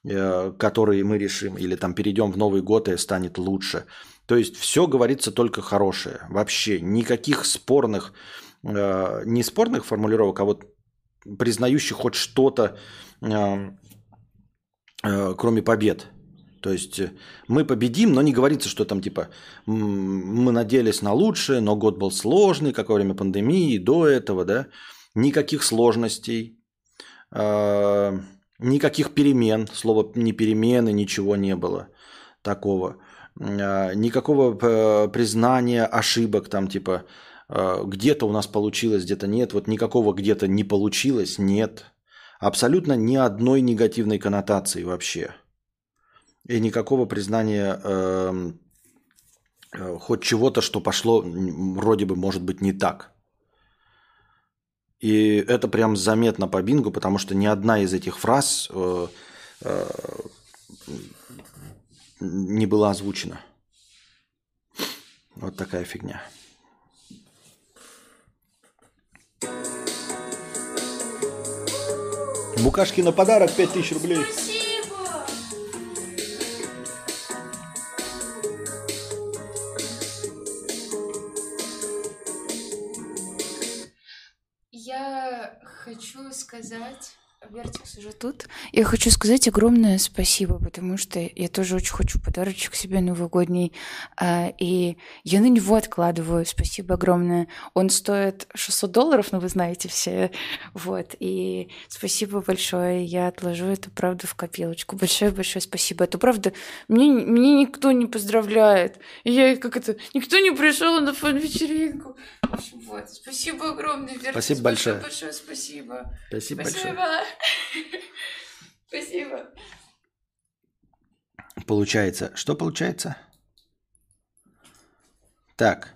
Э, которые мы решим, или там перейдем в Новый год и станет лучше. То есть все говорится только хорошее. Вообще никаких спорных, э, не спорных формулировок, а вот признающих хоть что-то, э, кроме побед. То есть мы победим, но не говорится, что там типа мы надеялись на лучшее, но год был сложный, как во время пандемии, до этого, да. Никаких сложностей Никаких перемен, слова не перемены, ничего не было такого. А, никакого э, признания ошибок, там типа э, где-то у нас получилось, где-то нет. Вот никакого где-то не получилось, нет. Абсолютно ни одной негативной коннотации вообще. И никакого признания эм, э, хоть чего-то, что пошло вроде бы, может быть, не так. И это прям заметно по бингу, потому что ни одна из этих фраз э, э, не была озвучена. Вот такая фигня. Букашки на подарок 5000 рублей. Спасибо! Я хочу сказать... Вертикс уже тут. Я хочу сказать огромное спасибо, потому что я тоже очень хочу подарочек себе новогодний, а, и я на него откладываю. Спасибо огромное. Он стоит 600 долларов, но вы знаете все. Вот. И спасибо большое. Я отложу это, правда, в копилочку. Большое-большое спасибо. Это правда, мне, мне никто не поздравляет. И я как это... Никто не пришел на фан-вечеринку. В общем, вот. Спасибо огромное, Вертикс. Спасибо большое. Большое спасибо. Спасибо большое. Спасибо. Получается. Что получается? Так.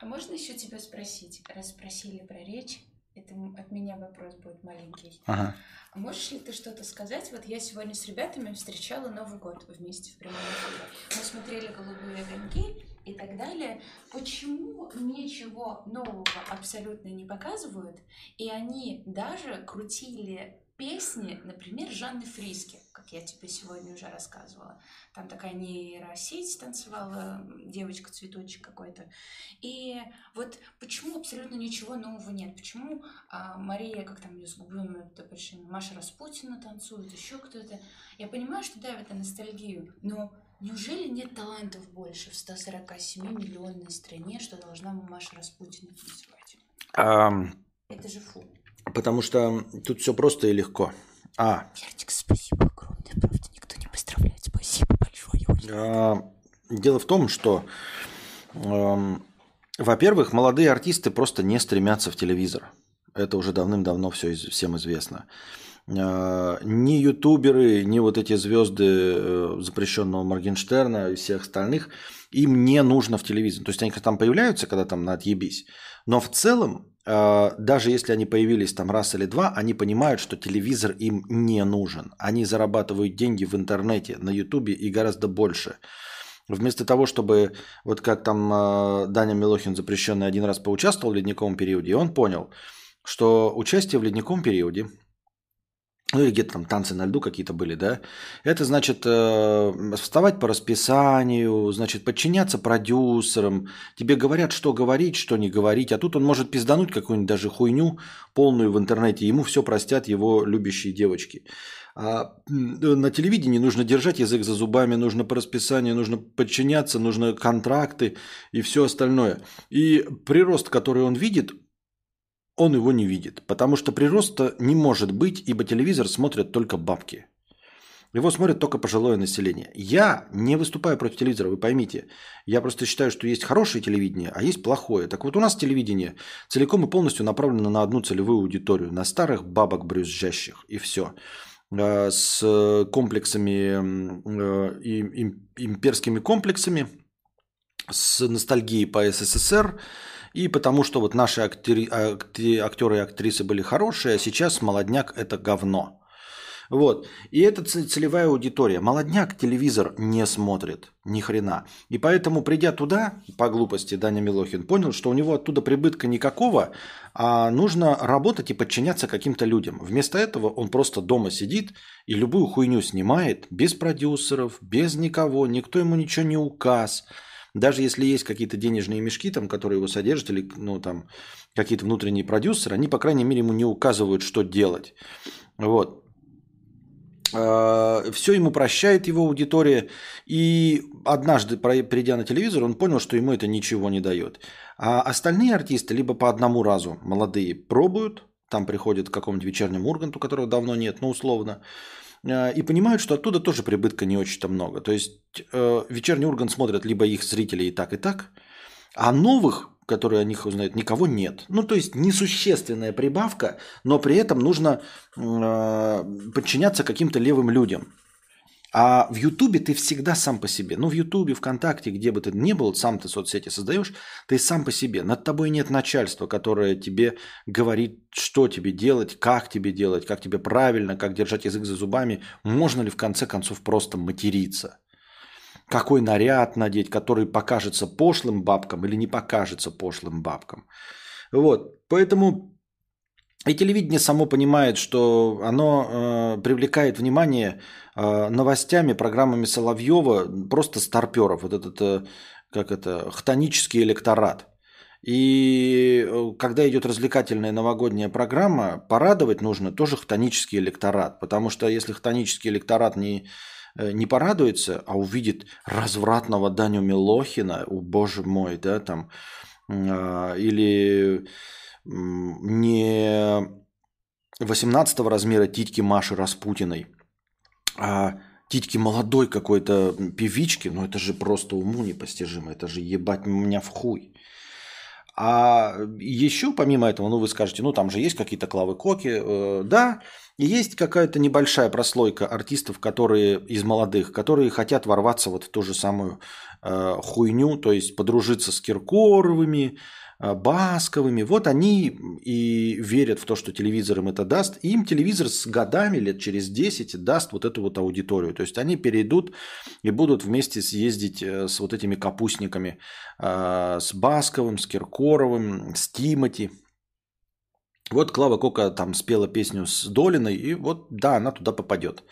А можно еще тебя спросить, раз спросили про речь, это от меня вопрос будет маленький. Ага. А можешь ли ты что-то сказать? Вот я сегодня с ребятами встречала Новый год вместе в прямом эфире. Мы смотрели «Голубые огоньки» и так далее. Почему ничего нового абсолютно не показывают? И они даже крутили песни, например, Жанны Фриски, как я тебе сегодня уже рассказывала. Там такая нейросеть танцевала, девочка-цветочек какой-то. И вот почему абсолютно ничего нового нет? Почему а, Мария, как там ее с губами Маша Распутина танцует, еще кто-то. Я понимаю, что давит на ностальгию, но неужели нет талантов больше в 147-миллионной стране, что должна Маша Распутина танцевать? Ам, Это же фу. Потому что тут все просто и легко. А, Вертик, спасибо огромное, правда, никто не поздравляет. Спасибо большое. очень А, Дело в том, что, эм, во-первых, молодые артисты просто не стремятся в телевизор. Это уже давным-давно все всем известно. э, ни ютуберы, ни вот эти звезды э, запрещенного Моргенштерна и всех остальных, им не нужно в телевизоре. То есть они там появляются, когда там на отъебись. Но в целом, э, даже если они появились там раз или два, они понимают, что телевизор им не нужен. Они зарабатывают деньги в интернете, на ютубе и гораздо больше. Вместо того, чтобы, вот как там э, Даня Милохин запрещенный один раз поучаствовал в ледниковом периоде, и он понял, что участие в ледниковом периоде, ну или где-то там танцы на льду какие-то были, да, это значит э, вставать по расписанию, значит подчиняться продюсерам, тебе говорят, что говорить, что не говорить, а тут он может пиздануть какую-нибудь даже хуйню полную в интернете, ему все простят его любящие девочки. А на телевидении нужно держать язык за зубами, нужно по расписанию, нужно подчиняться, нужно контракты и все остальное. И прирост, который он видит, он его не видит. Потому что прироста не может быть, ибо телевизор смотрят только бабки. Его смотрят только пожилое население. Я не выступаю против телевизора, вы поймите. Я просто считаю, что есть хорошее телевидение, а есть плохое. Так вот у нас телевидение целиком и полностью направлено на одну целевую аудиторию, на старых бабок брюзжащих, и все. Э, с комплексами, э, имперскими комплексами, с ностальгией по СССР, и потому что вот наши актери, актеры и актрисы были хорошие, а сейчас молодняк это говно. Вот. И это целевая аудитория. Молодняк телевизор не смотрит. Ни хрена. И поэтому, придя туда, по глупости, Даня Милохин понял, что у него оттуда прибытка никакого, а нужно работать и подчиняться каким-то людям. Вместо этого он просто дома сидит и любую хуйню снимает без продюсеров, без никого, никто ему ничего не указ. Даже если есть какие-то денежные мешки, там, которые его содержат, или ну, там, какие-то внутренние продюсеры, они, по крайней мере, ему не указывают, что делать. Вот. Э, все ему прощает его аудитория. И однажды, придя на телевизор, он понял, что ему это ничего не дает. А остальные артисты либо по одному разу молодые пробуют, там приходят к какому-нибудь вечернему Урганту, которого давно нет, ну условно, и понимают, что оттуда тоже прибытка не очень-то много. То есть э, вечерний Ургант смотрят либо их зрители и так, и так, а новых которые о них узнают, никого нет. Ну, то есть несущественная прибавка, но при этом нужно э, подчиняться каким-то левым людям. А в Ютубе ты всегда сам по себе. Ну, в Ютубе, ВКонтакте, где бы ты ни был, сам ты соцсети создаешь, ты сам по себе. Над тобой нет начальства, которое тебе говорит, что тебе делать, как тебе делать, как тебе правильно, как держать язык за зубами. Можно ли в конце концов просто материться какой наряд надеть, который покажется пошлым бабкам или не покажется пошлым бабкам. Вот, поэтому и телевидение само понимает, что оно э, привлекает внимание э, новостями, программами Соловьева, просто старперов, вот этот, э, как это, хтонический электорат. И э, когда идет развлекательная новогодняя программа, порадовать нужно тоже хтонический электорат, потому что если хтонический электорат не Э, не порадуется, а увидит развратного Даню Милохина, о боже мой, да, там, а, или не 18 размера титьки Маши Распутиной, а титьки молодой какой-то певички, ну это же просто уму непостижимо, это же ебать меня в хуй. А еще помимо этого, ну вы скажете, ну там же есть какие-то клавы коки, э, да, есть какая-то небольшая прослойка артистов, которые из молодых, которые хотят ворваться вот в ту же самую э, хуйню, то есть подружиться с Киркоровыми, Басковыми. Вот они и верят в то, что телевизор им это даст. И им телевизор с годами, лет через 10, даст вот эту вот аудиторию. То есть они перейдут и будут вместе съездить э, с вот этими капустниками, э, с Басковым, с Киркоровым, с Тимати вот Клава Кока там спела песню с Долиной, и вот, да, она туда попадет.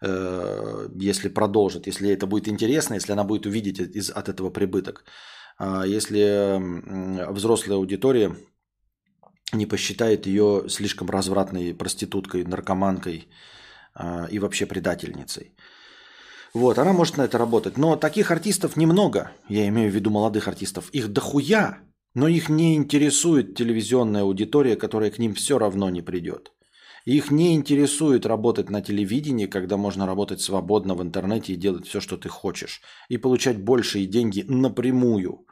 Э, если продолжит, если это будет интересно, если она будет увидеть из, от этого прибыток. А если взрослая аудитория не посчитает ее слишком развратной проституткой, наркоманкой а, и вообще предательницей. Вот, она может на это работать. Но таких артистов немного, я имею в виду молодых артистов. Их дохуя, но их не интересует телевизионная аудитория, которая к ним все равно не придет. Их не интересует работать на телевидении, когда можно работать свободно в интернете и делать все, что ты хочешь. И получать большие деньги напрямую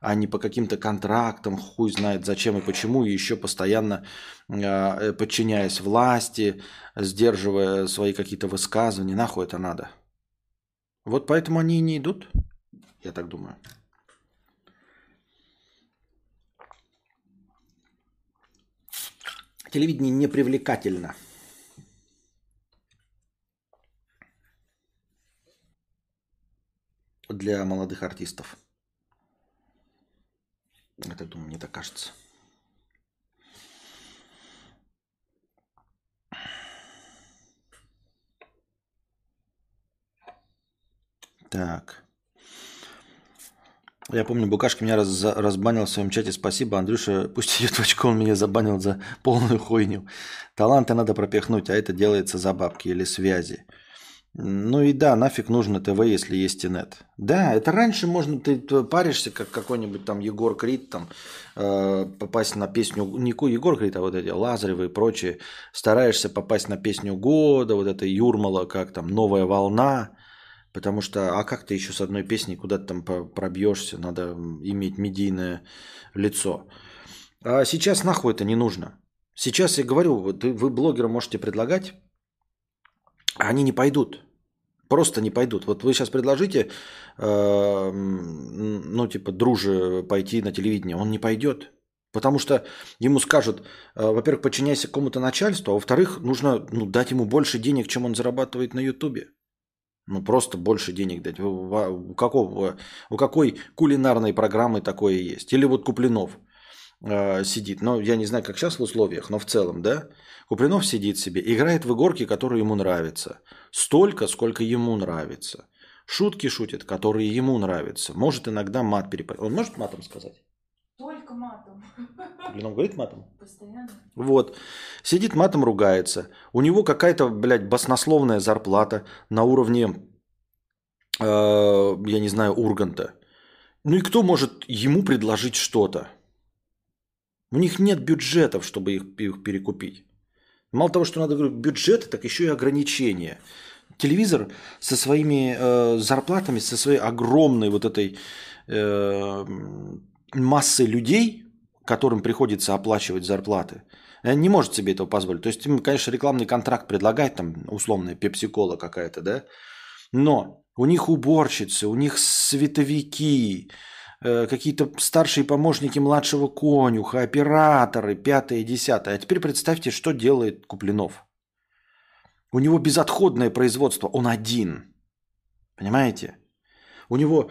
а не по каким-то контрактам, хуй знает зачем и почему, и еще постоянно э, подчиняясь власти, сдерживая свои какие-то высказывания. Нахуй это надо? Вот поэтому они и не идут, я так думаю. Телевидение не привлекательно. Для молодых артистов. Так думаю, мне так кажется. Так. Я помню, Букашка меня раз, разбанил в своем чате. Спасибо, Андрюша. Пусть идет в очко, он меня забанил за полную хуйню. Таланты надо пропихнуть, а это делается за бабки или связи. Ну и да, нафиг нужно ТВ, если есть инет. Да, это раньше можно, ты паришься, как какой-нибудь там Егор Крид, там, э, попасть на песню, не Егор Крид, а вот эти Лазаревы и прочие. Стараешься попасть на песню года, вот это Юрмала, как там, «Новая волна». Потому что, а как ты еще с одной песней куда-то там пробьешься, надо иметь медийное лицо. А сейчас нахуй это не нужно. Сейчас я говорю, вы блогерам можете предлагать, а они не пойдут. Просто не пойдут. Вот вы сейчас предложите, э, ну, типа, друже пойти на телевидение, он не пойдет. Потому что ему скажут, э, во-первых, подчиняйся какому-то начальству, а во-вторых, нужно ну, дать ему больше денег, чем он зарабатывает на Ютубе. Ну, просто больше денег дать. У, какого, у какой кулинарной программы такое есть? Или вот Куплинов э, сидит, ну, я не знаю, как сейчас в условиях, но в целом, да? Куплинов сидит себе, играет в игорки, которые ему нравятся. Столько, сколько ему нравится. Шутки шутит, которые ему нравятся. Может иногда мат перепадет. Он может матом сказать? Только матом. Куплинов говорит матом? Постоянно. Вот. Сидит матом ругается. У него какая-то, блядь, баснословная зарплата на уровне, э, я не знаю, Урганта. Ну и кто может ему предложить что-то? У них нет бюджетов, чтобы их, их перекупить. Мало того, что надо говорю, бюджеты, так еще и ограничения. Телевизор со своими э, зарплатами, со своей огромной вот этой э, массой людей, которым приходится оплачивать зарплаты, э, не может себе этого позволить. То есть им, конечно, рекламный контракт предлагать, там, условная пепсикола какая-то, да, но у них уборщицы, у них световики, Э, какие-то старшие помощники младшего конюха, операторы, пятое, десятое. А теперь представьте, что делает Куплинов. У него безотходное производство, он один. Понимаете? У него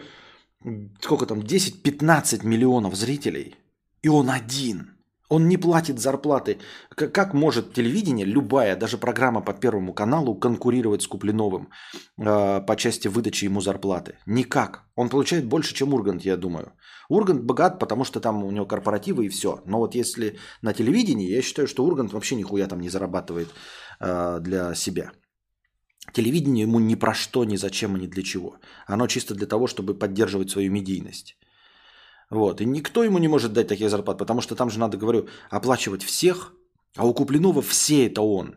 сколько там, 10-15 миллионов зрителей, и он один. Он не платит зарплаты. Как может телевидение, любая, даже программа по Первому каналу, конкурировать с Куплиновым э, по части выдачи ему зарплаты? Никак. Он получает больше, чем Ургант, я думаю. Ургант богат, потому что там у него корпоративы и все. Но вот если на телевидении, я считаю, что Ургант вообще нихуя там не зарабатывает э, для себя. Телевидение ему ни про что, ни зачем и ни для чего. Оно чисто для того, чтобы поддерживать свою медийность. Вот. И никто ему не может дать таких зарплат, потому что там же надо, говорю, оплачивать всех, а у Куплинова все это он.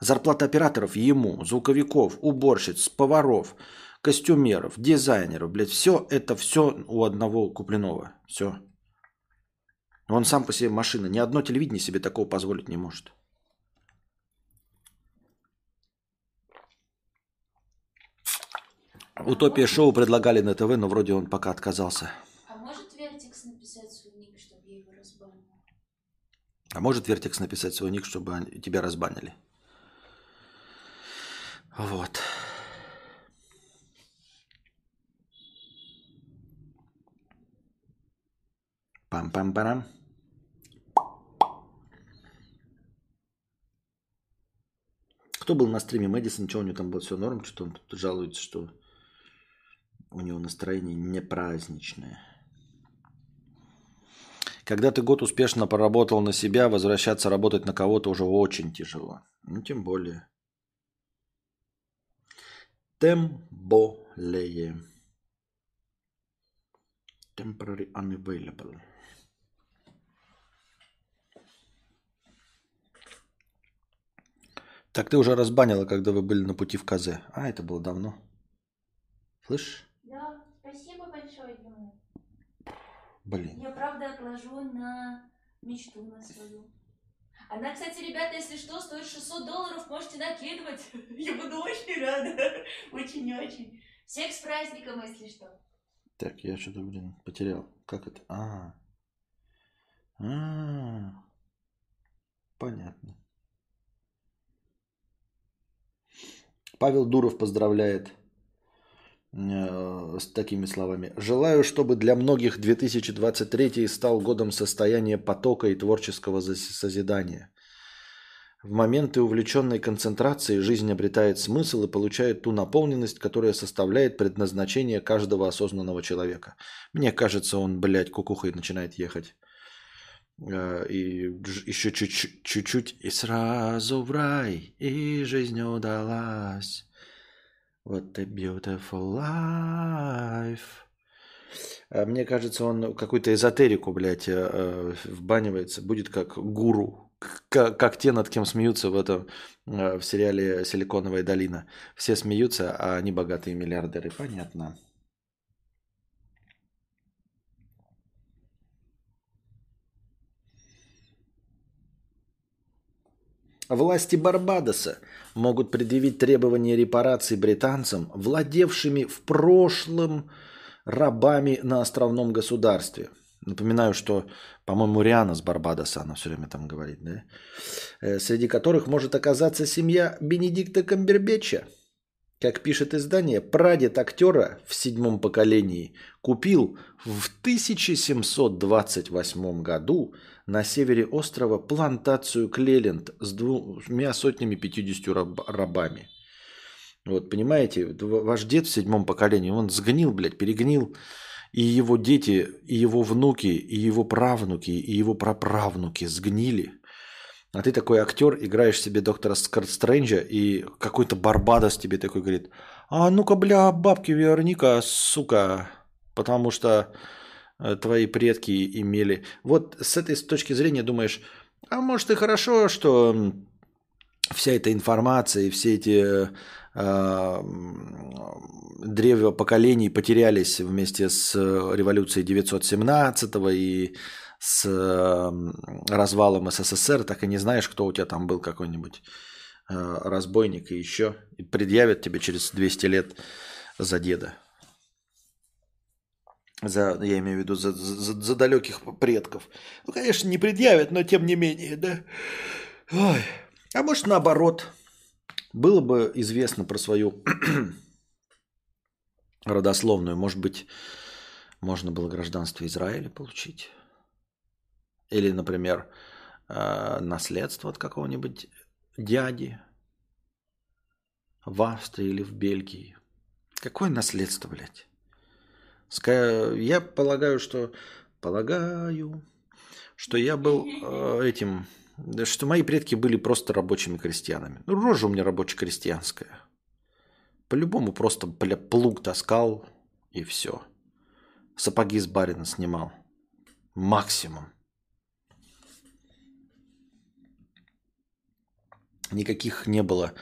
Зарплата операторов ему, звуковиков, уборщиц, поваров, костюмеров, дизайнеров, блядь, все это все у одного Куплинова. Все. Он сам по себе машина. Ни одно телевидение себе такого позволить не может. Утопия шоу предлагали на ТВ, но вроде он пока отказался. А может Вертекс написать свой ник, чтобы тебя разбанили? Вот. Пам-пам-парам. Кто был на стриме Мэдисон? Что у него там было все норм? Что он тут жалуется, что у него настроение не праздничное. Когда ты год успешно поработал на себя, возвращаться работать на кого-то уже очень тяжело. Ну, тем более. Тем более. Temporary unavailable. Так ты уже разбанила, когда вы были на пути в КЗ. А, это было давно. Слышь? Да, спасибо большое, Дима. Блин. Я правда отложу на мечту на свою. Она, кстати, ребята, если что, стоит 600 долларов, можете накидывать. Я буду очень рада. Очень-очень. Всех с праздником, если что. Так, я что-то, блин, потерял. Как это? А. А. Понятно. Павел Дуров поздравляет с такими словами. Желаю, чтобы для многих 2023 стал годом состояния потока и творческого созидания. В моменты увлеченной концентрации жизнь обретает смысл и получает ту наполненность, которая составляет предназначение каждого осознанного человека. Мне кажется, он, блядь, кукухой начинает ехать. Э, и еще чуть-чуть, и сразу в рай, и жизнь удалась. What a beautiful life. А мне кажется, он какую-то эзотерику, блядь, э, э, вбанивается. Будет как гуру. Как, как те, над кем смеются в этом в сериале «Силиконовая долина». Все смеются, а они богатые миллиардеры. Понятно. Власти Барбадоса могут предъявить требования репараций британцам, владевшими в прошлом рабами на островном государстве. Напоминаю, что, по-моему, Риана с Барбадоса, она все время там говорит, да? Э, среди которых может оказаться семья Бенедикта Камбербеча. Как пишет издание, прадед актера в седьмом поколении купил в 1728 году на севере острова плантацию Клеленд с двумя сотнями пятьюдесятью раб, рабами. Вот, понимаете, ваш дед в седьмом поколении, он сгнил, блядь, перегнил. И его дети, и его внуки, и его правнуки, и его праправнуки сгнили. А ты такой актер, играешь себе доктора Стрэнджа, и какой-то Барбадос тебе такой говорит, а ну-ка, бля, бабки верни-ка, сука, потому что твои предки имели. Вот с этой точки зрения думаешь, а может и хорошо, что вся эта информация и все эти э, древа поколений потерялись вместе с революцией 917 и с э, развалом СССР, так и не знаешь, кто у тебя там был какой-нибудь э, разбойник и еще. И предъявят тебе через 200 лет за деда. За, я имею в виду за, за, за далеких предков. Ну, конечно, не предъявят, но тем не менее, да. Ой. А может, наоборот, было бы известно про свою родословную. Может быть, можно было гражданство Израиля получить. Или, например, э, наследство от какого-нибудь дяди в Австрии или в Бельгии. Какое наследство, блядь? Я полагаю, что полагаю, что я был э, этим, что мои предки были просто рабочими крестьянами. Ну, рожа у меня рабоче-крестьянская. По-любому просто, бля, плуг таскал и все. Сапоги с барина снимал. Максимум. Никаких не было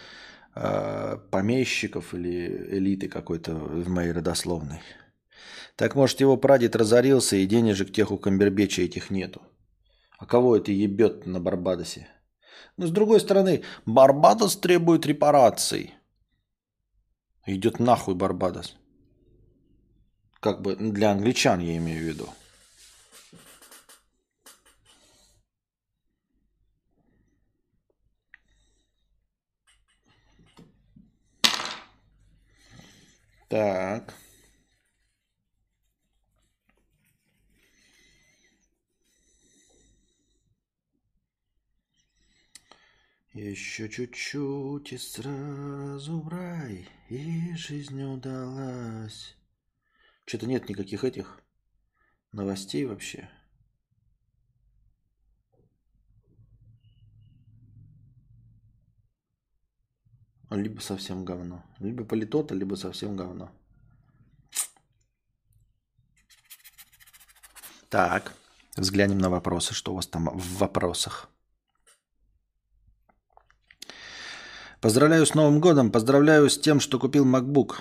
э, помещиков или элиты какой-то в моей родословной. Так может его прадед разорился и денежек тех у Камбербеча этих нету. А кого это ебет на Барбадосе? Но с другой стороны, Барбадос требует репараций. Идет нахуй Барбадос. Как бы для англичан я имею в виду. Так. Еще чуть-чуть и сразу в рай, и жизнь удалась. Что-то нет никаких этих новостей вообще. Либо совсем говно. Либо политота, либо совсем говно. Так, взглянем на вопросы. Что у вас там в вопросах? Поздравляю с Новым годом, поздравляю с тем, что купил MacBook.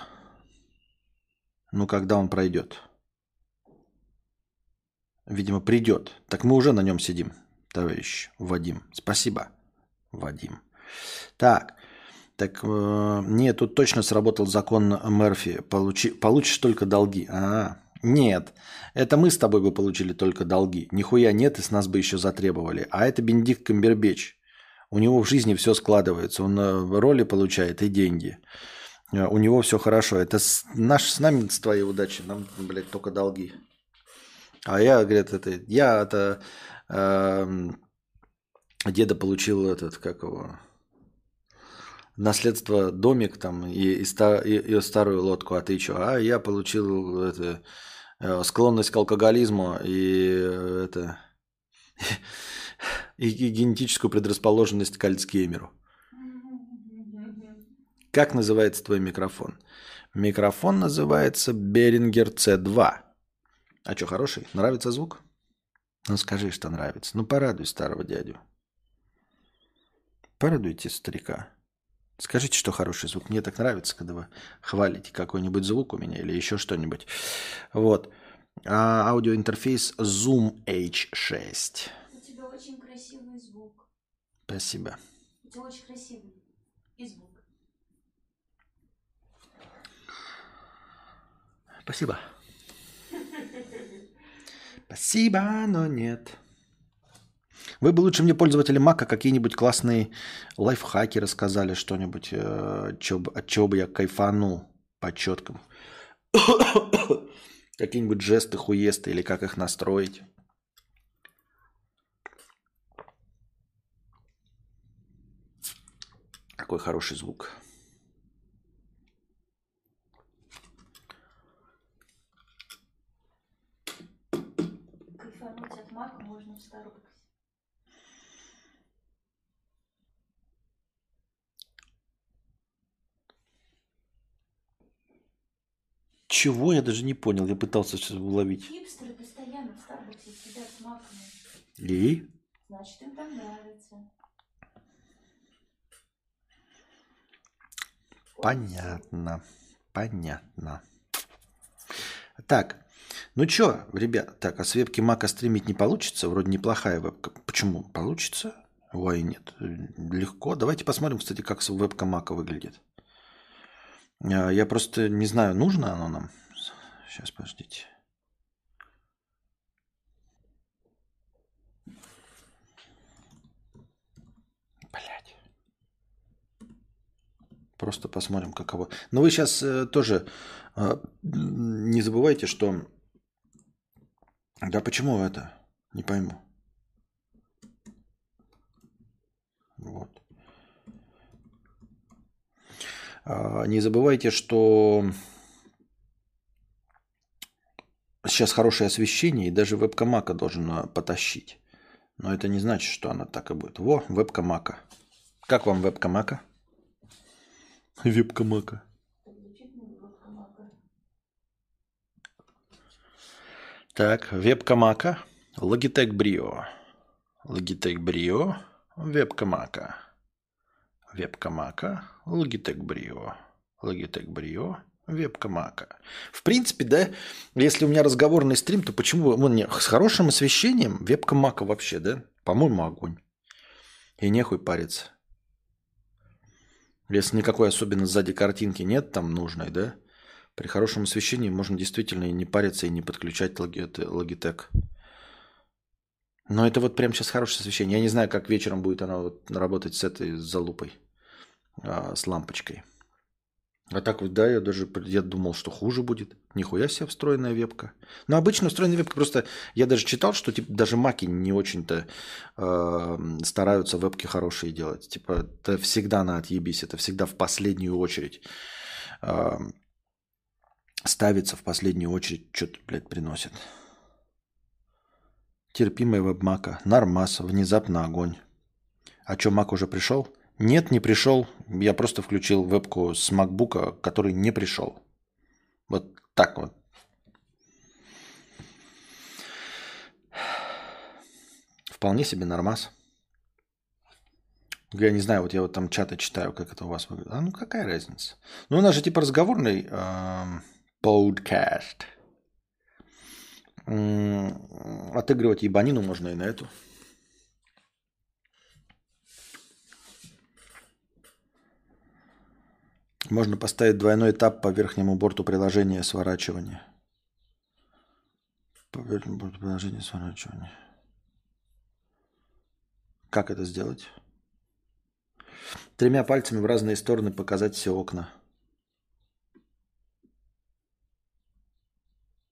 Ну, когда он пройдет. видимо, придет. Так мы уже на нем сидим, товарищ Вадим. Спасибо, Вадим. Так, так, э, нет, тут точно сработал закон Мерфи. Получи, получишь только долги. А, нет, это мы с тобой бы получили только долги. Нихуя нет, и с нас бы еще затребовали. А это Бенедикт Камбербеч. У него в жизни все складывается. Он э, роли получает и деньги. Э, у него все хорошо. Это с, наш с нами с твоей удачи. Нам, блядь, только долги. А я, говорят, это я это э, деда получил этот, как его, наследство домик там и, и, и, и старую лодку, а ты что? А я получил это, э, склонность к алкоголизму и это и, генетическую предрасположенность к Альцгеймеру. Как называется твой микрофон? Микрофон называется Берингер C2. А что, хороший? Нравится звук? Ну скажи, что нравится. Ну порадуй старого дядю. Порадуйте старика. Скажите, что хороший звук. Мне так нравится, когда вы хвалите какой-нибудь звук у меня или еще что-нибудь. Вот. А, аудиоинтерфейс Zoom H6. У тебя очень красивый звук. Спасибо. У тебя очень красивый и звук. Спасибо. Спасибо, но нет. Вы бы лучше мне, пользователи Мака, какие-нибудь классные лайфхаки рассказали, что-нибудь, э, от чего бы я кайфанул по четкому. Какие-нибудь жесты, хуесты или как их настроить. Какой хороший звук. Кайфануть от мака можно в Starbucks. Чего? Я даже не понял. Я пытался все уловить. Хипстеры постоянно в Старбаксе сидят с маками. И? Значит, им там нравится. Понятно. Понятно. Так, ну чё, ребят, так, а с вебки Мака стримить не получится? Вроде неплохая вебка. Почему? Получится? Ой, нет. Легко. Давайте посмотрим, кстати, как вебка Мака выглядит. А, я просто не знаю, нужно оно нам. Сейчас, подождите. Просто посмотрим, каково. Но вы сейчас э, тоже э, не забывайте, что... Да почему это? Не пойму. Вот. А, не забывайте, что сейчас хорошее освещение, и даже вебкамака должен потащить. Но это не значит, что она так и будет. Во, вебкамака. Как вам вебкамака? Вебкамака. Так, вебкамака. Logitech Brio. Logitech Brio. Вебкамака. Вебка Мака, Logitech Brio. Logitech Brio, вебка Мака. В принципе, да, если у меня разговорный стрим, то почему вон, не, с хорошим освещением вебка Мака вообще, да? По-моему, огонь. И нехуй париться. Если никакой особенно сзади картинки нет там нужной, да? При хорошем освещении можно действительно и не париться, и не подключать Logitech. Но это вот прямо сейчас хорошее освещение. Я не знаю, как вечером будет она вот работать с этой залупой, а, с лампочкой. А так вот, да, я даже я думал, что хуже будет. Нихуя себе встроенная вебка. Но обычно встроенная вебка просто... Я даже читал, что типа, даже маки не очень-то э, стараются вебки хорошие делать. Типа это всегда на отъебись. Это всегда в последнюю очередь. Э, ставится в последнюю очередь, что-то, блядь, приносит. Терпимый веб-мака. Нормас. Внезапно огонь. А что, мак уже пришел? Нет, не пришел. Я просто включил вебку с макбука, который не пришел. Вот так вот. Вполне себе нормас. Я не знаю, вот я вот там чаты читаю, как это у вас выглядит. А ну какая разница? Ну у нас же типа разговорный э, подкаст. Отыгрывать ебанину можно и на эту. Можно поставить двойной этап по верхнему борту приложения сворачивания. По верхнему борту приложения сворачивания. Как это сделать? Тремя пальцами в разные стороны показать все окна.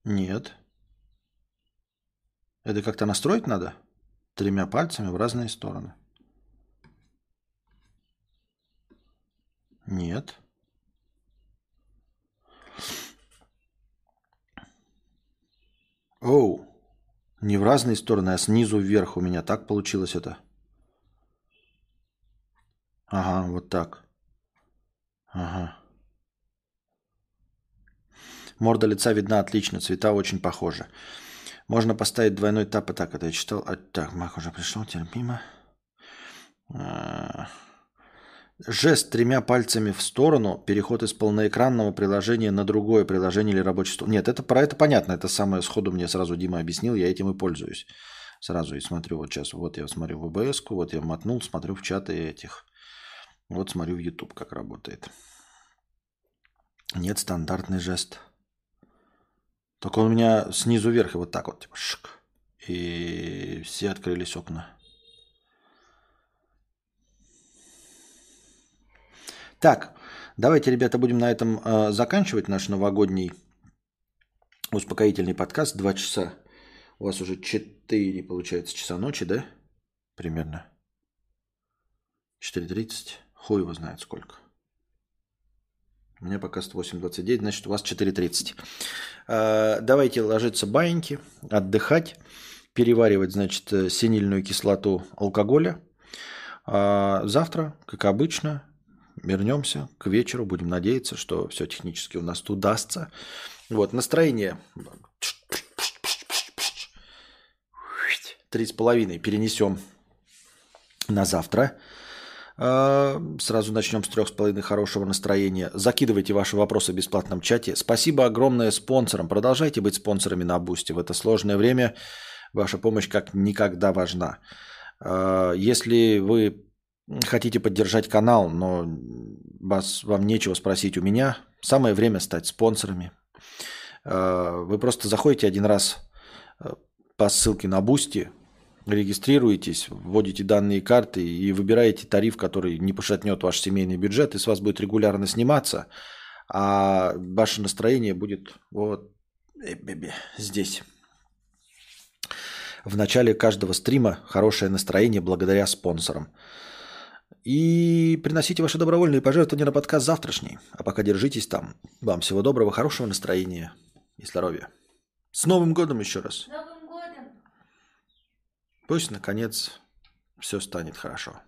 Нет. Это как-то настроить надо? Тремя пальцами в разные стороны. Нет. Оу. Не в разные стороны, а снизу вверх у меня. Так получилось это. Ага, вот так. Ага. Морда лица видна отлично, цвета очень похожи. Можно поставить двойной тап, и так это я читал. А, так, Мак уже пришел, терпимо. А, Жест тремя пальцами в сторону, переход из полноэкранного приложения на другое приложение или рабочий стол. Нет, это про это понятно. Это самое сходу мне сразу Дима объяснил, я этим и пользуюсь. Сразу и смотрю, вот сейчас, вот я смотрю в ОБС, вот я мотнул, смотрю в чаты этих. Вот смотрю в YouTube, как работает. Нет, стандартный жест. Только он у меня снизу вверх и вот так вот, типа, шик. И все открылись окна. Так, давайте, ребята, будем на этом э, заканчивать наш новогодний успокоительный подкаст. Два часа. У вас уже четыре, получается, часа ночи, да? Примерно. 4.30. Хуй его знает сколько. У меня пока 8.29, значит, у вас 4.30. Э, давайте ложиться баиньки, отдыхать, переваривать, значит, синильную кислоту алкоголя. А завтра, как обычно, вернемся к вечеру, будем надеяться, что все технически у нас удастся. Вот, настроение три с половиной перенесем на завтра. А, сразу начнем с трех с половиной хорошего настроения. Закидывайте ваши вопросы в бесплатном чате. Спасибо огромное спонсорам. Продолжайте быть спонсорами на Бусти. В это сложное время ваша помощь как никогда важна. А, если вы хотите поддержать канал, но вас, вам нечего спросить у меня, самое время стать спонсорами. Э, вы просто заходите один раз э, по ссылке на Бусти, регистрируетесь, вводите данные карты и выбираете тариф, который не пошатнет ваш семейный бюджет, и с вас будет регулярно сниматься, а ваше настроение будет вот э, здесь. В начале каждого стрима хорошее настроение благодаря спонсорам. И приносите ваши добровольные пожертвования на подкаст завтрашний. А пока держитесь там. Вам всего доброго, хорошего настроения и здоровья. С Новым годом еще раз. С Новым годом! Пусть, наконец, все станет хорошо.